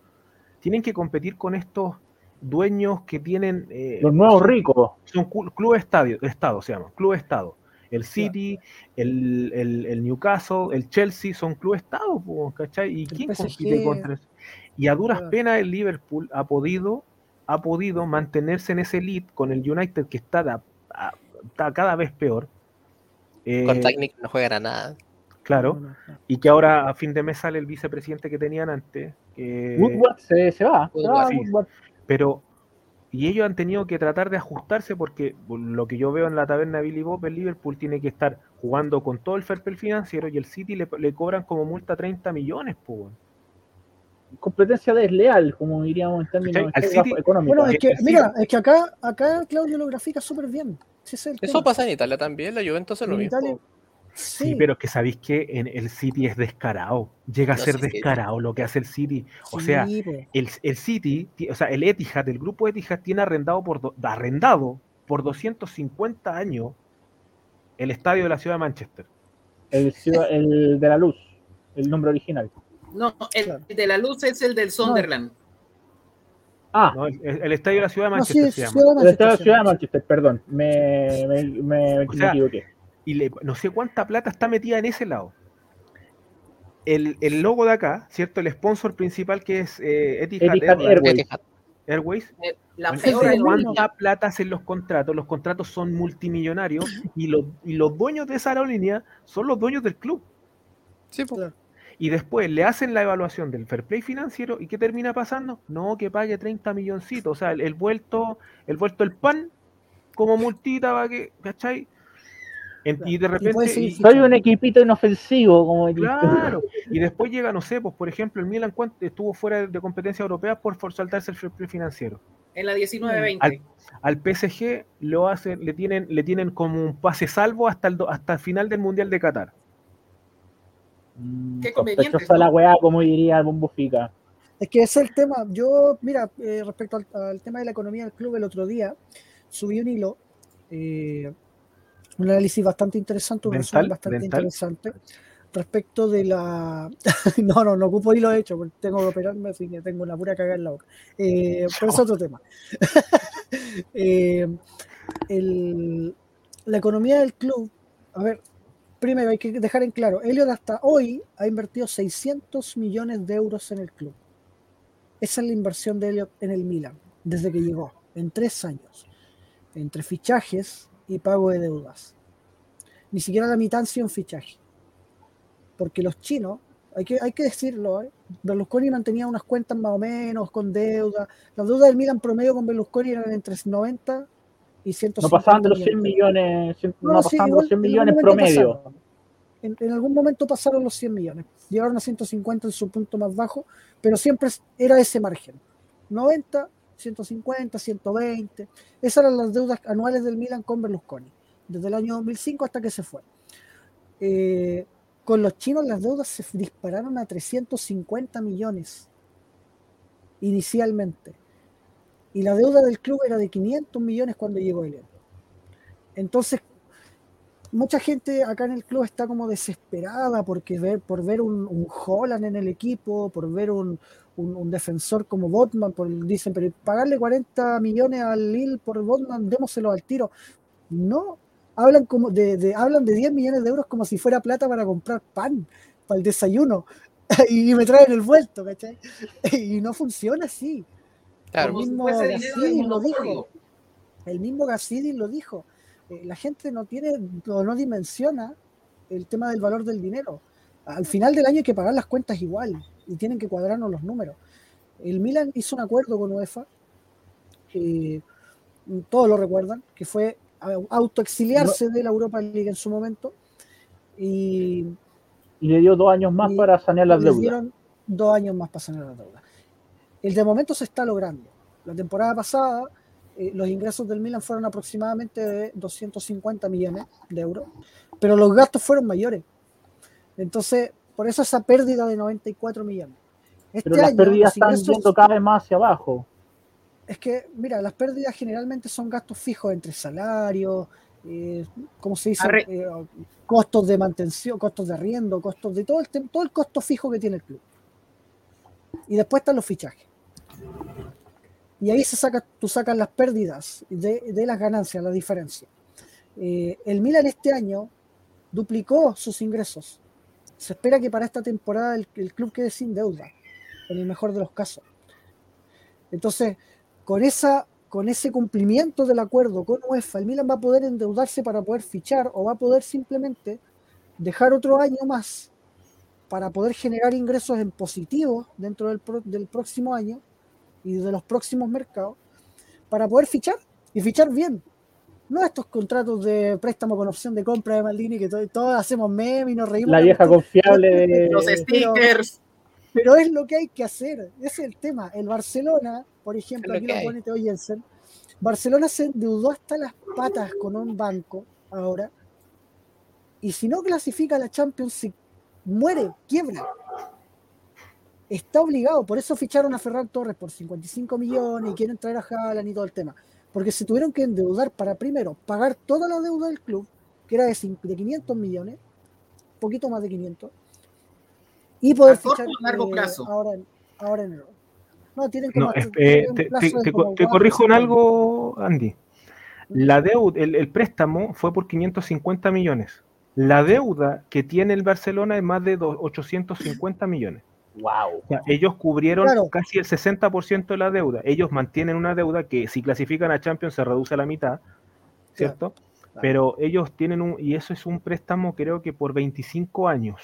tienen que competir con estos dueños que tienen. eh, Los nuevos son- ricos. Son clu- club estadio, estado, se llama, club estado. El City, el, el- el Newcastle, el Chelsea son club estado, ¿cachai? ¿Y El quién PSG, compite contra eso? Y a duras claro. penas el Liverpool ha podido, ha podido mantenerse en ese lead con el United que está, da- a- está cada vez peor. Eh, Con Technic no juegan a nada. claro, y que ahora a fin de mes sale el vicepresidente que tenían antes. que- Woodward se, se va. Se va Woodward, sí. Woodward. pero y ellos han tenido que tratar de ajustarse porque por lo que yo veo en la taberna de Billy Bob, el Liverpool tiene que estar jugando con todo el fair play financiero y el City le, le cobran como multa 30 millones, pues. Competencia desleal, como diríamos en términos Al jerga City- económicos. Bueno, es que, mira, es que acá, acá Claudio lo grafica súper bien. Sí, ese es el Eso pasa en Italia también, la Juventus es lo mismo. Italia- Sí, Sí, pero es que sabéis que en el City es descarado. Llega a No, ser sí, sí. descarado lo que hace el City. O sea, el, el City, o sea, el Etihad, el grupo Etihad tiene arrendado por do- arrendado por 250 años el estadio de la ciudad de Manchester. El, ciudad- el de la luz, el nombre original. No, el Claro. de la luz es el del Sunderland. Ah, ¿no? El, el estadio de la ciudad de No, sí, Manchester es se llama. Ciudad de el estado de sí. Ciudad de Manchester, perdón. Me, me, me- O me sea, equivoqué. y le- no sé cuánta plata está metida en ese lado. El, el logo de acá, ¿cierto? El sponsor principal que es eh, Etihad, Etihad Airways, Airways. Etihad. Airways. Eh, La Bueno, peor es ¿sabes el aerolínea. ¿Cuánta plata hacen los contratos? Los contratos son multimillonarios y los, y los dueños de esa aerolínea son los dueños del club. Sí, po. Y después le hacen la evaluación del fair play financiero y ¿qué termina pasando? No, que pague 30 milloncitos. O sea, el, el vuelto, el vuelto el pan como multita va que, ¿cachai? En- y de repente, y- Soy un equipito inofensivo, como claro, y después llega, no sé, pues por ejemplo, el Milan ¿cuánto estuvo fuera de competencia europea por, saltarse el fair play financiero. En la 19-20. Al, al PSG lo hacen, le tienen, le tienen como un pase salvo hasta el, do- hasta el final del Mundial de Qatar. Mm, Qué conveniente, la weá, como diría el Bombofica. Es que ese es el tema. Yo, mira, eh, respecto al, al tema de la economía del club, el otro día subí un hilo, eh, un análisis bastante interesante, un resumen bastante interesante respecto de la. no, no, no ocupo hilo hecho, porque tengo que operarme, así que tengo una pura cagada en la boca. Eh, pero es otro tema. Eh, el- la economía del club, a ver, primero hay que dejar en claro: Elliot hasta hoy ha invertido 600 millones de euros en el club. Esa es la inversión de Elliot en el Milan, desde que llegó, en tres años, entre fichajes y pago de deudas. Ni siquiera la mitad han sido en fichaje porque los chinos, hay que, hay que decirlo, ¿eh? Berlusconi mantenía unas cuentas más o menos con deuda. Las deudas del Milan promedio con Berlusconi eran entre 90 y 150 No pasaban de los 100 millones, no, No, sí, pasaban los 100 en millones promedio. En, en algún momento pasaron los 100 millones. Llegaron a 150 en su punto más bajo, pero siempre era ese margen. 90, 150, 120. Esas eran las deudas anuales del Milan con Berlusconi, desde el año 2005 hasta que se fue. Eh, con los chinos las deudas se dispararon a 350 millones inicialmente. Y la deuda del club era de 500 millones cuando llegó Elliot. Entonces, mucha gente acá en el club está como desesperada porque ver, por ver un, un Holland en el equipo, por ver un, defensor como Botman, dicen, pero pagarle 40 millones al Lille por Botman, démoselo al tiro. No, hablan como de- hablan de 10 millones de euros como si fuera plata para comprar pan, para el desayuno. y me traen el vuelto, ¿cachai? y no funciona así. Claro, si mismo fuese dinero del Gassi lo dijo. El mismo Gassidis lo dijo. eh, la gente no tiene o no dimensiona el tema del valor del dinero. Al final del año hay que pagar las cuentas igual y tienen que cuadrarnos los números. El Milan hizo un acuerdo con UEFA, que todos lo recuerdan, que fue au- autoexiliarse de la Europa League en su momento y Y le dio dos años más Y- para sanear las deudas. dieron dos años más para sanar la deuda. El de momento se está logrando. La temporada pasada eh, los ingresos del Milan fueron aproximadamente de 250 millones de euros, pero los gastos fueron mayores. Entonces, por eso esa pérdida de 94 millones. Este Pero las año, pérdidas están ingresos- yendo cada vez más hacia abajo. es que, mira, las pérdidas generalmente son gastos fijos entre salarios, eh, ¿cómo se dice? Eh, costos de mantención, costos de arriendo, costos de todo el, todo el costo fijo que tiene el club. Y después están los fichajes. Y ahí se saca, tú sacas las pérdidas de, de las ganancias, la diferencia. Eh, el Milan este año duplicó sus ingresos. Se espera que para esta temporada el, el club quede sin deuda, en el mejor de los casos. Entonces, con, esa, con ese cumplimiento del acuerdo con UEFA, el Milan va a poder endeudarse para poder fichar o va a poder simplemente dejar otro año más para poder generar ingresos en positivo dentro del, pro- del próximo año y de los próximos mercados para poder fichar y fichar bien. No estos contratos de préstamo con opción de compra de Maldini que to- todos hacemos memes y nos reímos. La vieja confiable de. Los stickers. pero es lo que hay que hacer. Ese es el tema. El Barcelona, por ejemplo, aquí lo pone Teo Jensen. Barcelona se endeudó hasta las patas con un banco ahora. Y si no clasifica a la Champions, muere, quiebra. Está obligado. Por eso ficharon a Ferran Torres por 55 millones y quieren traer a Haaland y todo el tema. Porque se tuvieron que endeudar para primero pagar toda la deuda del club, que era de, cin- de 500 millones, poquito más de 500, y poder ¿A fichar o largo eh, plazo? ahora, en- ahora en enero. No, tienen como No, eh, te, como corrijo en algo, Andy. La deuda, el, el préstamo fue por 550 millones. La deuda que tiene el Barcelona es más de dos- 850 millones. Wow. O sea, ellos cubrieron Claro. casi el 60% de la deuda. Ellos mantienen una deuda que si clasifican a Champions se reduce a la mitad, ¿cierto? Claro. Pero ellos tienen un, y eso es un préstamo creo que por 25 años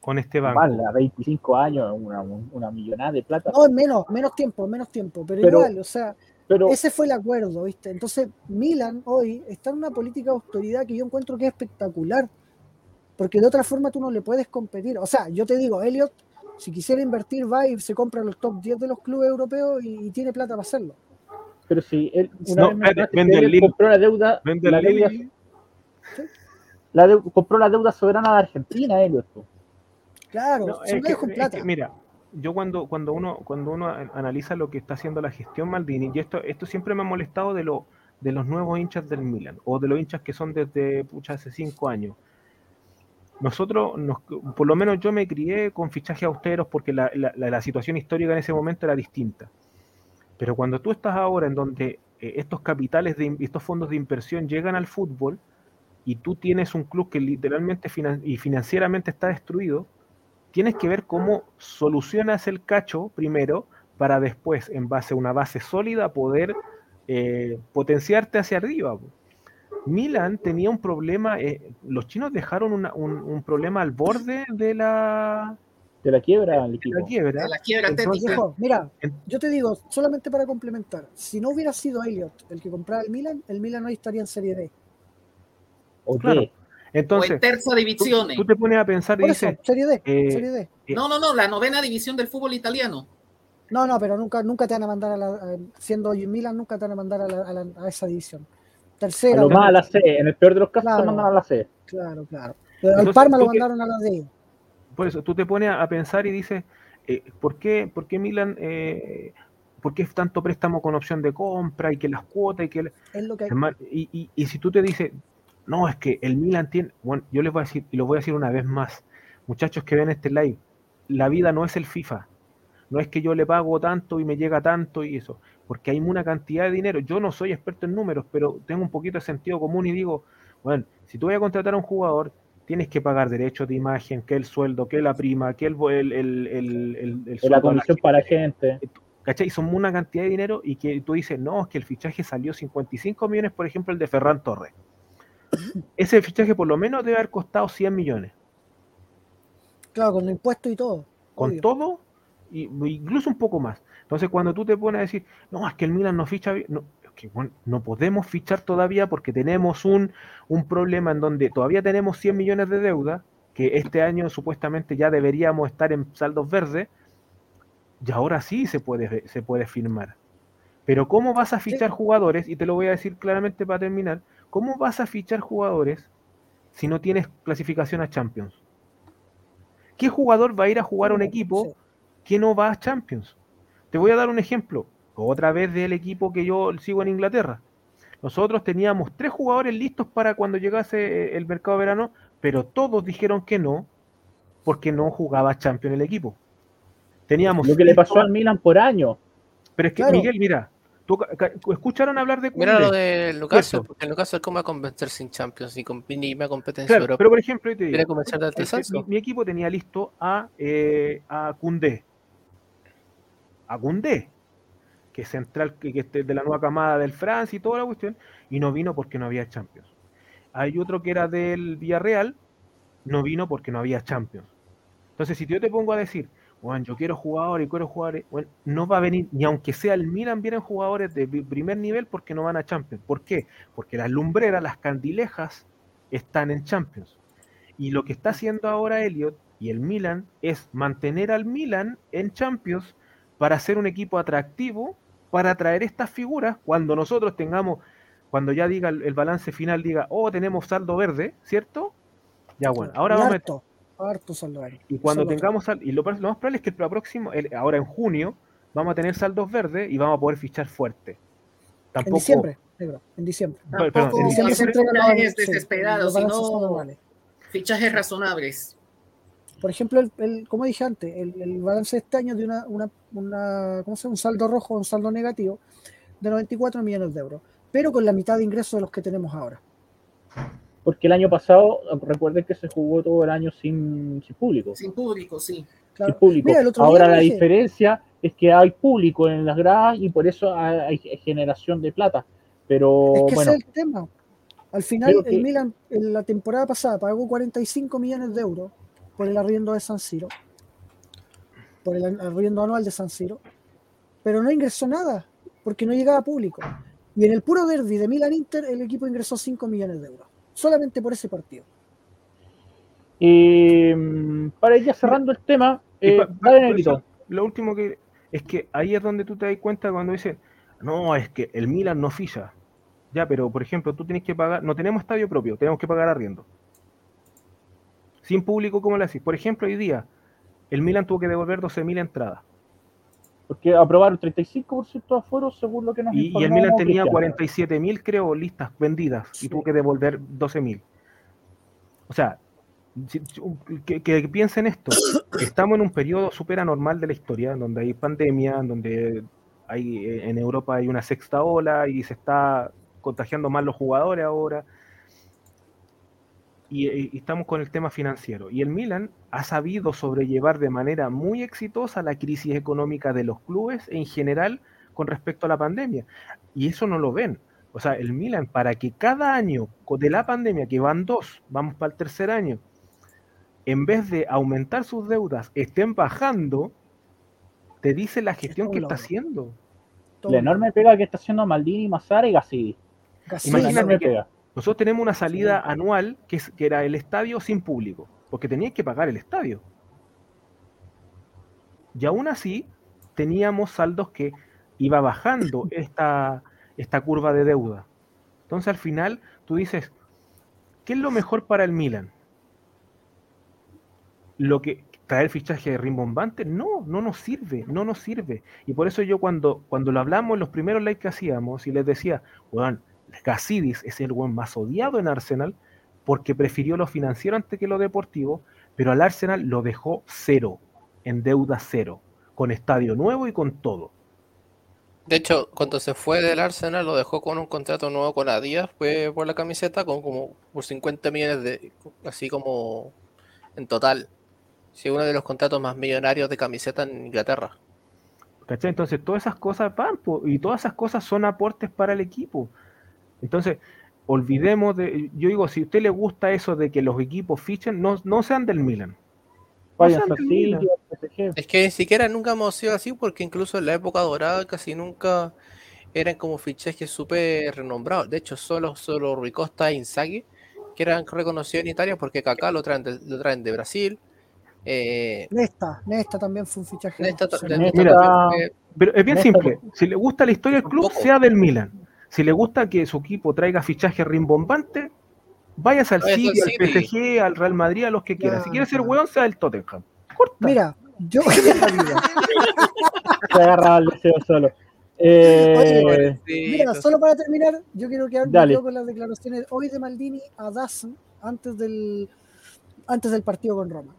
con este banco. Vale, a 25 años, una, una millonada de plata. No, menos, menos tiempo, menos tiempo, pero, Pero- igual, o sea, pero ese fue el acuerdo, ¿viste? Entonces, Milan hoy está en una política de autoridad que yo encuentro que es espectacular, porque de otra forma tú no le puedes competir. O sea, yo te digo, Elliot, si quisiera invertir, va y se compra los top 10 de los clubes europeos y, y tiene plata para hacerlo. Pero si él una No, vez me espérate, contaste vende que el él Lille. compró la deuda, la deuda, la compró la deuda soberana de Argentina, Elliot. Claro, No, se es lo que- es plata. que, mira, yo cuando, cuando uno cuando uno analiza lo que está haciendo la gestión Maldini, y esto, esto siempre me ha molestado de lo, de los nuevos hinchas del Milan, o de los hinchas que son desde pucha, hace cinco años. Nosotros, nos, por lo menos yo me crié con fichajes austeros porque la, situación histórica en ese momento era distinta. Pero cuando tú estás ahora en donde eh, estos capitales, de, estos fondos de inversión llegan al fútbol y tú tienes un club que literalmente y financieramente está destruido, tienes que ver cómo solucionas el cacho primero para después, en base a una base sólida, poder eh, potenciarte hacia arriba. Milan tenía un problema, eh, los chinos dejaron una, un, un, problema al borde de la... De la quiebra, de la quiebra. De la quiebra Entonces, técnica. Mira, yo te digo, solamente para complementar, si no hubiera sido Elliot el que compraba el Milan, el Milan hoy estaría en Serie D. ¿O Claro. Entonces, o en terza división. tú, tú te pones a pensar y dices, Serie D, eh, Serie D. No, no, no, la novena división del fútbol italiano. No, no, pero nunca, nunca te van a mandar a la, a- siendo Milan, nunca te van a mandar a, la- a la- a esa división. A Tercera. lo ¿no? más a la C, en el peor de los casos Claro. se mandan a la C. Claro, claro. Pero al Parma lo mandaron a la D. por eso, tú te pones a pensar y dices, eh, ¿por, qué, ¿por qué Milan, eh, por qué es tanto préstamo con opción de compra y que las cuotas y que... la- Es lo que Hermano, y, y- y si tú te dices, no, es que el Milan tiene, bueno, yo les voy a decir, y lo voy a decir una vez más, muchachos que ven este live, la vida no es el FIFA, no es que yo le pago tanto y me llega tanto y eso, porque hay una cantidad de dinero, yo no soy experto en números, pero tengo un poquito de sentido común y digo, bueno, si tú vas a contratar a un jugador, tienes que pagar derechos de imagen, que el sueldo, que la prima, que el, el, el, el, el- el De sueldo la comisión para gente. ¿Cachai? Son una cantidad de dinero y que tú dices, no, es que el fichaje salió 55 millones, por ejemplo, el de Ferran Torres. Ese fichaje por lo menos debe haber costado 100 millones. Claro, con impuestos y todo. Con obvio. todo, y, incluso un poco más. Entonces, cuando tú te pones a decir, no, es que el Milan no ficha bien, no, es que, bueno, no podemos fichar todavía porque tenemos un, un problema en donde todavía tenemos 100 millones de deuda, que este año supuestamente ya deberíamos estar en saldos verdes, y ahora sí se puede, se puede firmar. Pero ¿cómo vas a fichar jugadores? Y te lo voy a decir claramente para terminar. ¿Cómo vas a fichar jugadores si no tienes clasificación a Champions? ¿Qué jugador va a ir a jugar a un equipo. Que no va a Champions? Te voy a dar un ejemplo, otra vez del equipo que yo sigo en Inglaterra. Nosotros teníamos tres jugadores listos para cuando llegase el mercado de verano, pero todos dijeron que no, porque no jugaba Champions el equipo. Teníamos Lo que le pasó al Milan por año. Pero es que, Claro. Miguel, mira, tú escucharon hablar de Mira lo de Newcastle, Cierto. porque el cómo va a convencer sin Champions ni con mínima competencia Claro, Europa. pero por ejemplo, te digo, mi, mi equipo tenía listo a, eh, a. A que es central, que, que es de la nueva camada del Francia y toda la cuestión, y no vino porque no había Champions. Hay otro que era del Villarreal, no vino porque no había Champions. Entonces, si yo te pongo a decir, bueno, yo quiero jugadores quiero jugadores, bueno, no va a venir, ni aunque sea el Milan, vienen jugadores de pri- primer nivel porque no van a Champions. ¿Por qué? Porque las lumbreras, las candilejas, están en Champions. Y lo que está haciendo ahora Elliot y el Milan es mantener al Milan en Champions para ser un equipo atractivo, para atraer estas figuras cuando nosotros tengamos, cuando ya diga el, el balance final, diga, oh, tenemos saldo verde, ¿cierto? Ya bueno, ahora vamos a harto, harto salvaje. y cuando tengamos sal- y lo, lo más probable es que el próximo, el- ahora en junio, vamos a tener saldos verdes y vamos a poder fichar fuerte. En Tampoco, diciembre, negro, en diciembre. Perdón, Tampoco en diciembre se hacer entregan los- fichajes sí, desesperados, los balances son sino anuales. fichajes razonables. Por ejemplo, el, el- como dije antes, el, el balance de este año de una, una, una ¿cómo se llama? un saldo rojo, un saldo negativo de 94 millones de euros, pero con la mitad de ingresos de los que tenemos ahora. Porque el año pasado, recuerden que se jugó todo el año sin, sin público. Sin público, sí. Claro. sin público. Mira, el otro Ahora día la dije- diferencia es que hay público en las gradas y por eso hay, hay generación de plata. Pero Es que bueno, ese es el tema. Al final, el que- Milan en la temporada pasada pagó 45 millones de euros por el arriendo de San Siro, por el arriendo anual de San Siro, pero no ingresó nada porque no llegaba público. Y en el puro derby de Milan Inter, el equipo ingresó 5 millones de euros, solamente por ese partido. eh, para ir ya cerrando el tema, eh, pa- pa- eso, lo último que es que ahí es donde tú te das cuenta cuando dicen, no, es que el Milan no ficha. Ya, pero por ejemplo, tú tienes que pagar, no tenemos estadio propio, tenemos que pagar arriendo. Sin público, ¿cómo le decís? Por ejemplo, hoy día, el Milan tuvo que devolver 12.000 entradas. porque aprobaron 35% de aforo según lo que nos Y, y el Milan tenía Cristian. 47.000, creo, listas vendidas y tuvo que devolver 12.000. O sea, que, que, piensen esto, estamos en un periodo súper anormal de la historia, donde hay pandemia, donde hay, en Europa hay una sexta ola y se está contagiando más los jugadores ahora. Y, estamos con el tema financiero. Y el Milan ha sabido sobrellevar de manera muy exitosa la crisis económica de los clubes en general con respecto a la pandemia. Y eso no lo ven. O sea, el Milan, para que cada año de la pandemia, que van dos, vamos para el tercer año, en vez de aumentar sus deudas, estén bajando, te dice la gestión que está haciendo. La enorme pega que está haciendo Maldini, Mazzara y Gassi. Imagínate que nosotros tenemos una salida anual que, que, era el estadio sin público, porque tenías que pagar el estadio. Y aún así, teníamos saldos que iba bajando esta, esta curva de deuda. Entonces al final tú dices, ¿qué es lo mejor para el Milan? Lo que traer fichaje de rimbombante, no, no nos sirve, no nos sirve. Y por eso yo cuando, cuando lo hablamos en los primeros likes que hacíamos y les decía, bueno, Gasidis es el buen más odiado en Arsenal porque prefirió lo financiero antes que lo deportivo, pero al Arsenal lo dejó cero, en deuda cero, con estadio nuevo y con todo. De hecho, cuando se fue del Arsenal lo dejó con un contrato nuevo con Adidas, fue por la camiseta, con como por 50 millones de, así como en total. Sí, uno de los contratos más millonarios de camiseta en Inglaterra. ¿Cachai? Entonces todas esas cosas van, y todas esas cosas son aportes para el equipo. Entonces, olvidemos de, yo digo, si a usted le gusta eso de que los equipos fichen, no, no sean del Milan. Es que ni siquiera nunca hemos sido así, porque incluso en la época dorada casi nunca eran como fichajes súper renombrados. De hecho, solo, solo Rui Costa e Inzaghi, que eran reconocidos en Italia porque Kaká lo traen de, lo traen de Brasil. Eh, Nesta, Nesta también fue un fichaje. Nesta, pero es bien simple. Si le gusta la historia del club, sea del Milan. Si le gusta que su equipo traiga fichaje rimbombante, Vayas al City, al PSG, al Real Madrid, a los que quieras. Si quieres ser weón, sea el Tottenham. Mira, yo. Se agarraba el deseo solo. Eh, mira, solo para terminar, yo quiero que hable con las declaraciones hoy de Maldini a Dazn antes del, antes del partido con Roma.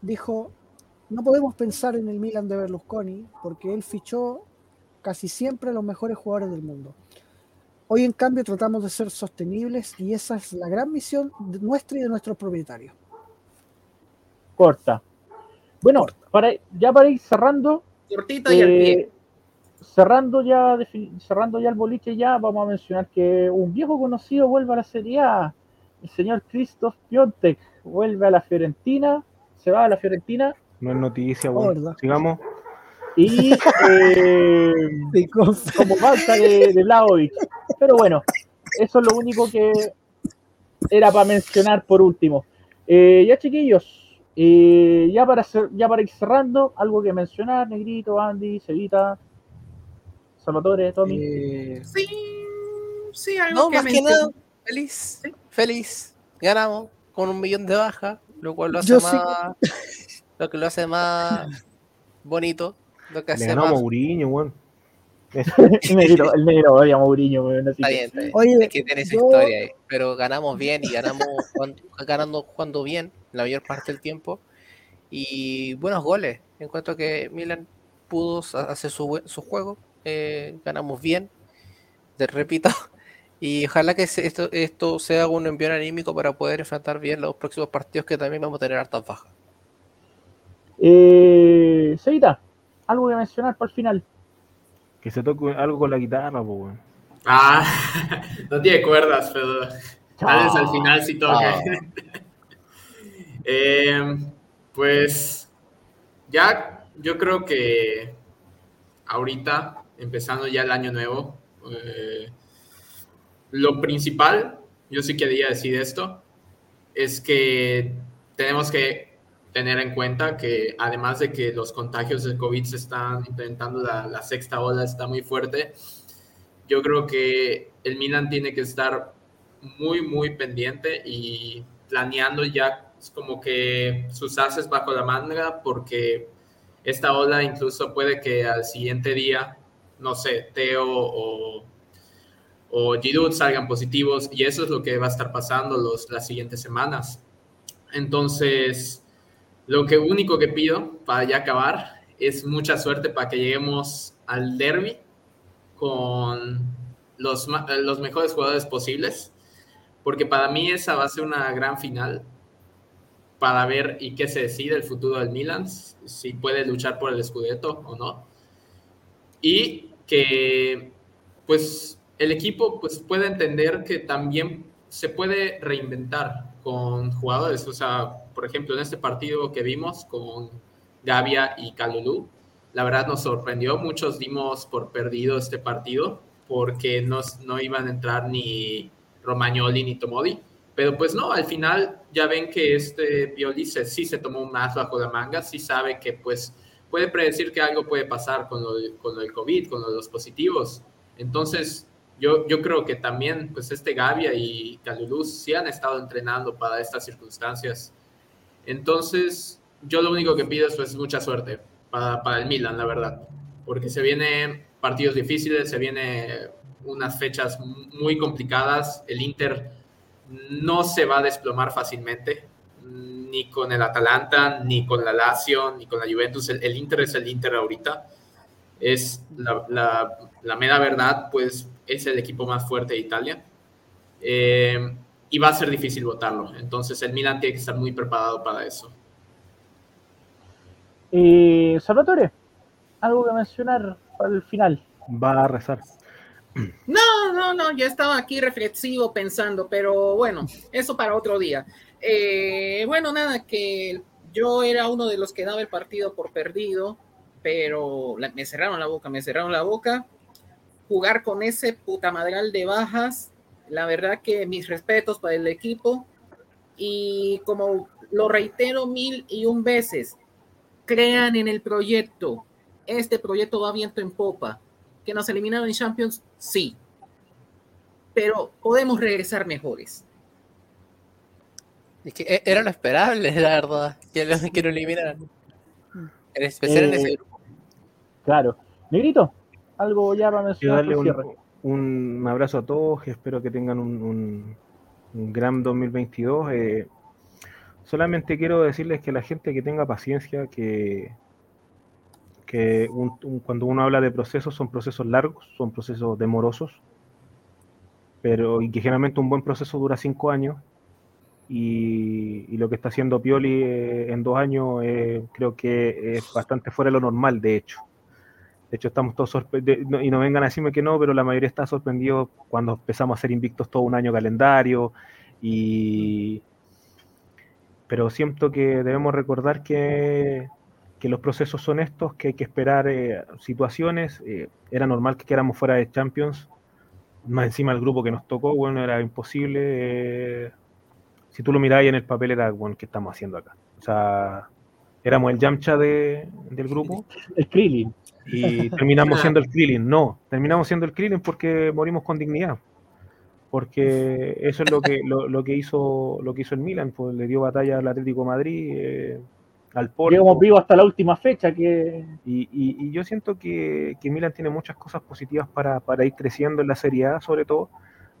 Dijo: No podemos pensar en el Milan de Berlusconi porque él fichó casi siempre a los mejores jugadores del mundo. Hoy, en cambio, tratamos de ser sostenibles y esa es la gran misión nuestra y de nuestros propietarios. Corta. Bueno, Para, ya para ir cerrando. Cortita y al pie. Eh, cerrando ya, cerrando ya el boliche, ya vamos a mencionar que un viejo conocido vuelve a la Serie A. El señor Christoph Piontek vuelve a la Fiorentina. Se va a la Fiorentina. No es noticia, bueno. Sigamos. Y eh, como falta de, de Pero bueno, eso es lo único que era para mencionar por último. Eh, ya chiquillos, eh, ya, para ya para ir cerrando, algo que mencionar, Negrito, Andy, Cevita, Salvatore, Tommy. sí, sí, algo que, más que nada, feliz, feliz, ganamos con un millón de bajas, lo cual lo hace más, lo que lo hace más bonito lo que Le ganó a Mourinho, weón. el negro, el negro odia a Mourinho, weón. Está bien, está bien. Oye, es que tiene esa historia ahí. Pero ganamos bien y ganamos ganando jugando bien la mayor parte del tiempo. Y buenos goles. En cuanto a que Milan pudo hacer su, su juego, eh, ganamos bien. Te repito. Y ojalá que esto, esto sea un envío anímico para poder enfrentar bien los próximos partidos que también vamos a tener hartas bajas. Eh, Seita, algo que mencionar para el final. Que se toque algo con la guitarra, pues, Ah, no tiene cuerdas, pero tal vez al final sí toque. eh, pues ya yo creo que ahorita, empezando ya el año nuevo, eh, lo principal, yo sí quería decir esto, es que tenemos que tener en cuenta que además de que los contagios de COVID se están implementando, la, sexta ola está muy fuerte, yo creo que el Milan tiene que estar muy, muy pendiente y planeando ya como que sus haces bajo la manga porque esta ola incluso puede que al siguiente día, no sé, Teo o, o Giroud salgan positivos y eso es lo que va a estar pasando los, las siguientes semanas. Entonces, lo que único que pido para ya acabar es mucha suerte para que lleguemos al derby con los, los mejores jugadores posibles, porque para mí esa va a ser una gran final para ver y qué se decide el futuro del Milan, si puede luchar por el Scudetto o no. Y que pues el equipo pues puede entender que también se puede reinventar con jugadores, o sea, por ejemplo, en este partido que vimos con Gavia y Calulú, la verdad nos sorprendió, muchos dimos por perdido este partido porque no, no iban a entrar ni Romagnoli ni Tomodi, pero pues no, al final ya ven que este Pioli sí se tomó más bajo la manga, sí sabe que pues puede predecir que algo puede pasar con lo, con el COVID, con los positivos. Entonces, yo, yo creo que también pues este Gavia y Caluluz sí han estado entrenando para estas circunstancias. Entonces, yo lo único que pido es pues mucha suerte para, el Milan, la verdad, porque se vienen partidos difíciles, se vienen unas fechas muy complicadas, el Inter no se va a desplomar fácilmente, ni con el Atalanta, ni con la Lazio, ni con la Juventus, el, Inter es el Inter ahorita, es la, la, la, mera verdad, pues es el equipo más fuerte de Italia. Eh, y va a ser difícil votarlo. Entonces el Milan tiene que estar muy preparado para eso. Eh, Salvatore, algo que mencionar para el final. Va a rezar. No, no, no, yo estaba aquí reflexivo pensando, pero bueno, eso para otro día. Eh, bueno, nada, que yo era uno de los que daba el partido por perdido, pero me cerraron la boca, me cerraron la boca. Jugar con ese puta madral de bajas, la verdad que mis respetos para el equipo. Y como lo reitero mil y un veces, crean en el proyecto. Este proyecto va viento en popa. Que nos eliminaron en Champions, sí. Pero podemos regresar mejores. Es que e-, era lo esperable, la verdad, que lo, que lo eliminaran. En especial en ese eh, grupo. Claro. Negrito, algo ya para mencionar. un, un, abrazo a todos, espero que tengan un, un, gran 2022. Eh, Solamente quiero decirles que la gente que tenga paciencia, que, que cuando uno habla de procesos, son procesos largos, son procesos demorosos, pero y que generalmente un buen proceso dura cinco años. Y, lo que está haciendo Pioli eh, en dos años eh, creo que es bastante fuera de lo normal, de hecho. De hecho, estamos todos sorprendidos, y no vengan a decirme que no, pero la mayoría está sorprendido cuando empezamos a ser invictos todo un año calendario y, pero siento que debemos recordar que, los procesos son estos, que hay que esperar eh, situaciones. Eh, era normal que quedáramos fuera de Champions, más encima el grupo que nos tocó, bueno, era imposible. Eh, si tú lo miráis en el papel, era, bueno, ¿qué estamos haciendo acá? O sea, éramos el Yamcha de, del grupo. El Krillin. Y terminamos siendo el Krillin. No, terminamos siendo el Krillin porque morimos con dignidad porque eso es lo que, lo, que hizo lo que hizo el Milan, pues le dio batalla al Atlético Madrid, eh, al Porto. Llegamos vivos hasta la última fecha. que Y, yo siento que, que, Milan tiene muchas cosas positivas para, ir creciendo en la Serie A, sobre todo.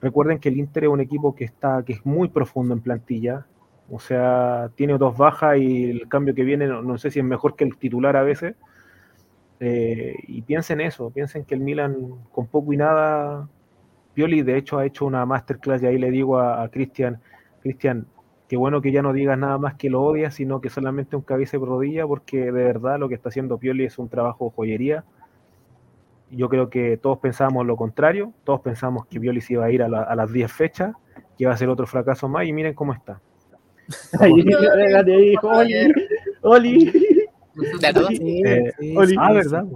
Recuerden que el Inter es un equipo que está que es muy profundo en plantilla, o sea, tiene dos bajas y el cambio que viene no, sé si es mejor que el titular a veces. Eh, y piensen eso, piensen que el Milan con poco y nada Pioli de hecho ha hecho una masterclass y ahí le digo a, Cristian, Cristian, qué bueno que ya no digas nada más que lo odias, sino que solamente un cabeza de rodilla, porque de verdad lo que está haciendo Pioli es un trabajo de joyería. Yo creo que todos pensábamos lo contrario, todos pensamos que Pioli se iba a ir a, las 10 fechas, que iba a ser otro fracaso más, y miren cómo está. Oli. Eh, ah, verdad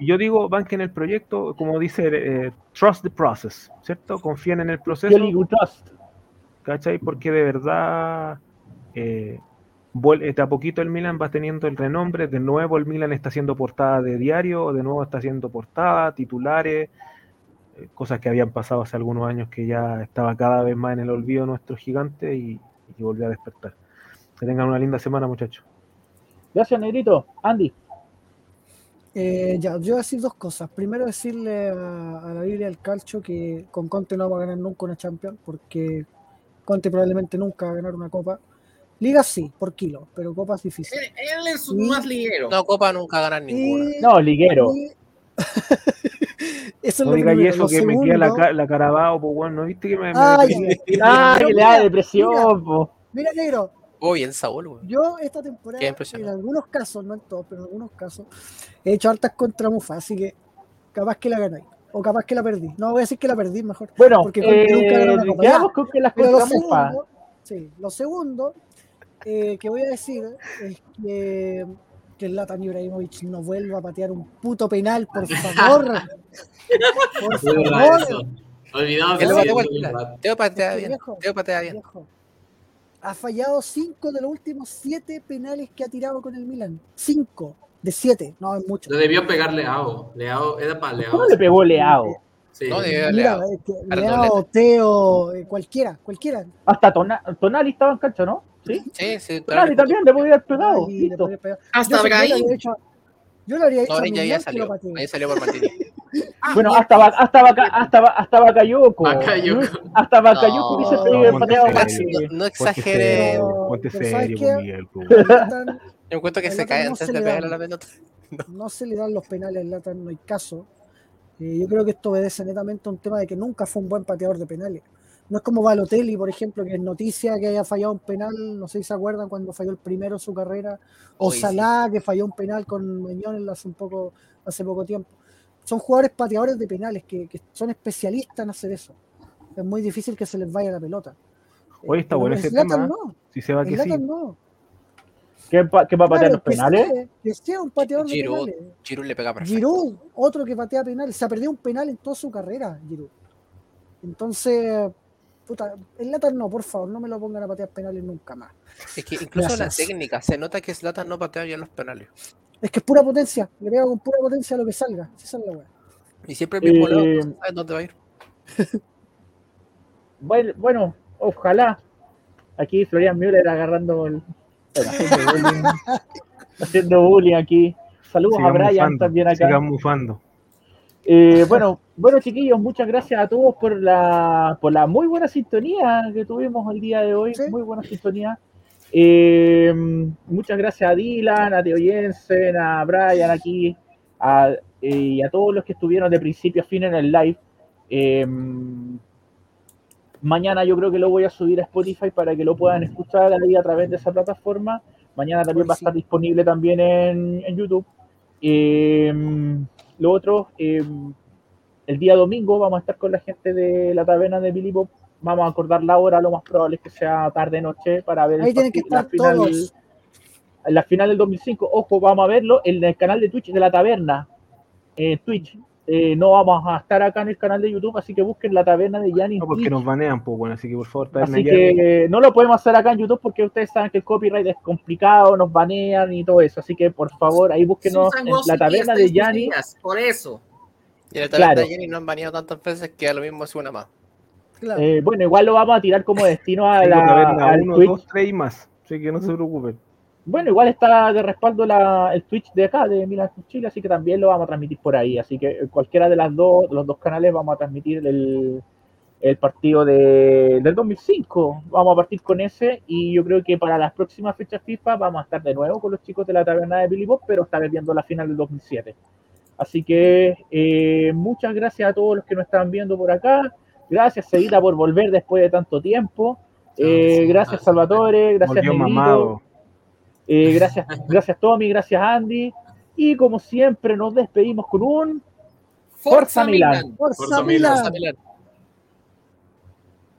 yo digo, banquen el proyecto, como dice, eh, trust the process, ¿cierto? Confíen en el proceso. Trust. ¿Cachai? Porque de verdad, eh, de a poquito el Milan va teniendo el renombre, de nuevo el Milan está haciendo portada de diario, de nuevo está haciendo portada, titulares, eh, cosas que habían pasado hace algunos años que ya estaba cada vez más en el olvido nuestro gigante y, y volvió a despertar. Que tengan una linda semana, muchachos. Gracias, Negrito. Andy. Eh, ya, yo voy a decir dos cosas. Primero, decirle a, la Biblia del Calcio que con Conte no va a ganar nunca una Champions, porque Conte probablemente nunca va a ganar una copa. Liga sí, por kilo, pero copa es difícil. Él, él es Y- más liguero. No, Copa nunca ganar ninguna. Y- No, liguero. y- Eso es No lo digas primero. eso Lo que me queda la, segundo- la Carabao, pues bueno, ¿no viste que me, me Ay? Ah, que le da mira, depresión, po. Mira, negro, Oh, bien Saúl, yo esta temporada, en algunos casos, no en todos, pero en algunos casos, he hecho hartas contra Mufa, así que capaz que la ganáis. O capaz que la perdí. No voy a decir que la perdí mejor. Bueno, Porque Conte nunca ganó eh, una copa. quedamos Ya, con que las Pero lo segundo, sí, lo segundo eh, que voy a decir es que, que Zlatan Ibrahimovic no vuelva a patear un puto penal, por favor. por favor. eso. Olvidamos Que. Teo patea bien. Teo patea bien. viejo. Ha fallado cinco de los últimos siete penales que ha tirado con el Milan. Cinco de siete, no es mucho. Lo debió pegar Leao. Leao, era para Leao. ¿Cómo le pegó Leao? Sí. No, Mira, Leao. Leao. Teo, eh, cualquiera, cualquiera. Hasta Tona- Tonali estaba en cancha, ¿no? Sí. Sí, sí. Tonali también le podía haber pegado. Hasta Brahim. Yo le habría hecho No, ya, ya lo salió. Ahí salió por Maldini. Bueno, hasta, Ba- hasta, Baca- hasta, Ba- hasta Bakayoko. Bakayoko. Hasta hubiese pegado ponte pateado No, exagere. serio, ponte Pero ¿sabes serio, Miguel, Yo encuentro que se cae no antes se de le pegarle la pelota. no se le dan los penales a Zlatan, no hay caso. Eh, yo creo que esto obedece netamente a un tema de que nunca fue un buen pateador de penales. No es como Balotelli, por ejemplo, que es noticia que haya fallado un penal, no sé si se acuerdan cuando falló el primero en su carrera, o Uy, sí. Salah, que falló un penal con Mañón hace un poco, hace poco tiempo. Son jugadores pateadores de penales que, que son especialistas en hacer eso. Es muy difícil que se les vaya la pelota. Oye, está Pero bueno en ese Zlatan tema. no, Si se va que sí. No. ¿Qué, pa- qué va a patear Claro, los penales? Que sea, que sea un pateador de penales. Giroud le pega perfecto. Giroud, otro que patea penales, se ha perdido un penal en toda su carrera, Giroud. Entonces, puta, el Latar no, por favor, no me lo pongan a patear penales nunca más. Es que incluso la técnica, se nota que Zlatan no patea bien los penales. Es que es pura potencia, le pega con pura potencia a lo que salga. Esa es la weá. Y siempre el mismo Eh, lado, no sabes dónde va a ir. Bueno, bueno, ojalá. Aquí Florian Müller agarrando el. haciendo bullying. haciendo bullying aquí. Saludos Sigan a Brian mufando, también acá. sigan mufando. Eh, bueno, bueno chiquillos, muchas gracias a todos por la, por la muy buena sintonía que tuvimos el día de hoy, Sí. muy buena sintonía. Eh, muchas gracias a Dylan, a Teo Jensen, a Brian aquí, a, eh, y a todos los que estuvieron de principio a fin en el live. Eh, mañana yo creo que lo voy a subir a Spotify para que lo puedan escuchar ahí a través de esa plataforma. Mañana también Hoy va a sí. estar disponible también en, en YouTube. Eh, lo otro, el día domingo vamos a estar con la gente de la taberna de Billy Bob. Vamos a acordar la hora, lo más probable es que sea tarde-noche para ver el tienen que la final, todos. la final del 2005. Ojo, vamos a verlo en el canal de Twitch de la taberna. En Twitch. Eh, no vamos a estar acá en el canal de YouTube, así que busquen la taberna de Yanni. No, porque nos banean, pues bueno, así que por favor, taberna Así que no lo podemos hacer acá en YouTube porque ustedes saben que el copyright es complicado, nos banean y todo eso. Así que por favor, ahí búsquenos en la taberna de Yanni. Por eso. Y el Claro. talento de Jenny no han baneado tantas veces que a lo mismo es una más. Claro. Eh, bueno, igual lo vamos a tirar como destino a la, al 1, Twitch. 2, 3 y más. Así que no se preocupen. Bueno, igual está de respaldo la, el Twitch de acá, de Milan Chile, así que también lo vamos a transmitir por ahí. Así que eh, cualquiera de las dos, los dos canales vamos a transmitir el, el partido de, del 2005. Vamos a partir con ese y yo creo que para las próximas fechas FIFA vamos a estar de nuevo con los chicos de la taberna de Billy Bob, pero esta vez viendo la final del 2007. Así que eh, muchas gracias a todos los que nos están viendo por acá. Gracias, Seguita, por volver después de tanto tiempo. Eh, Sí, gracias, sí. Salvatore. Gracias, Negrito. Eh, gracias, gracias Tommy, gracias Andy. Y como siempre nos despedimos con un Forza Forza Milan. Milan. Forza Forza Milan. Forza Milan.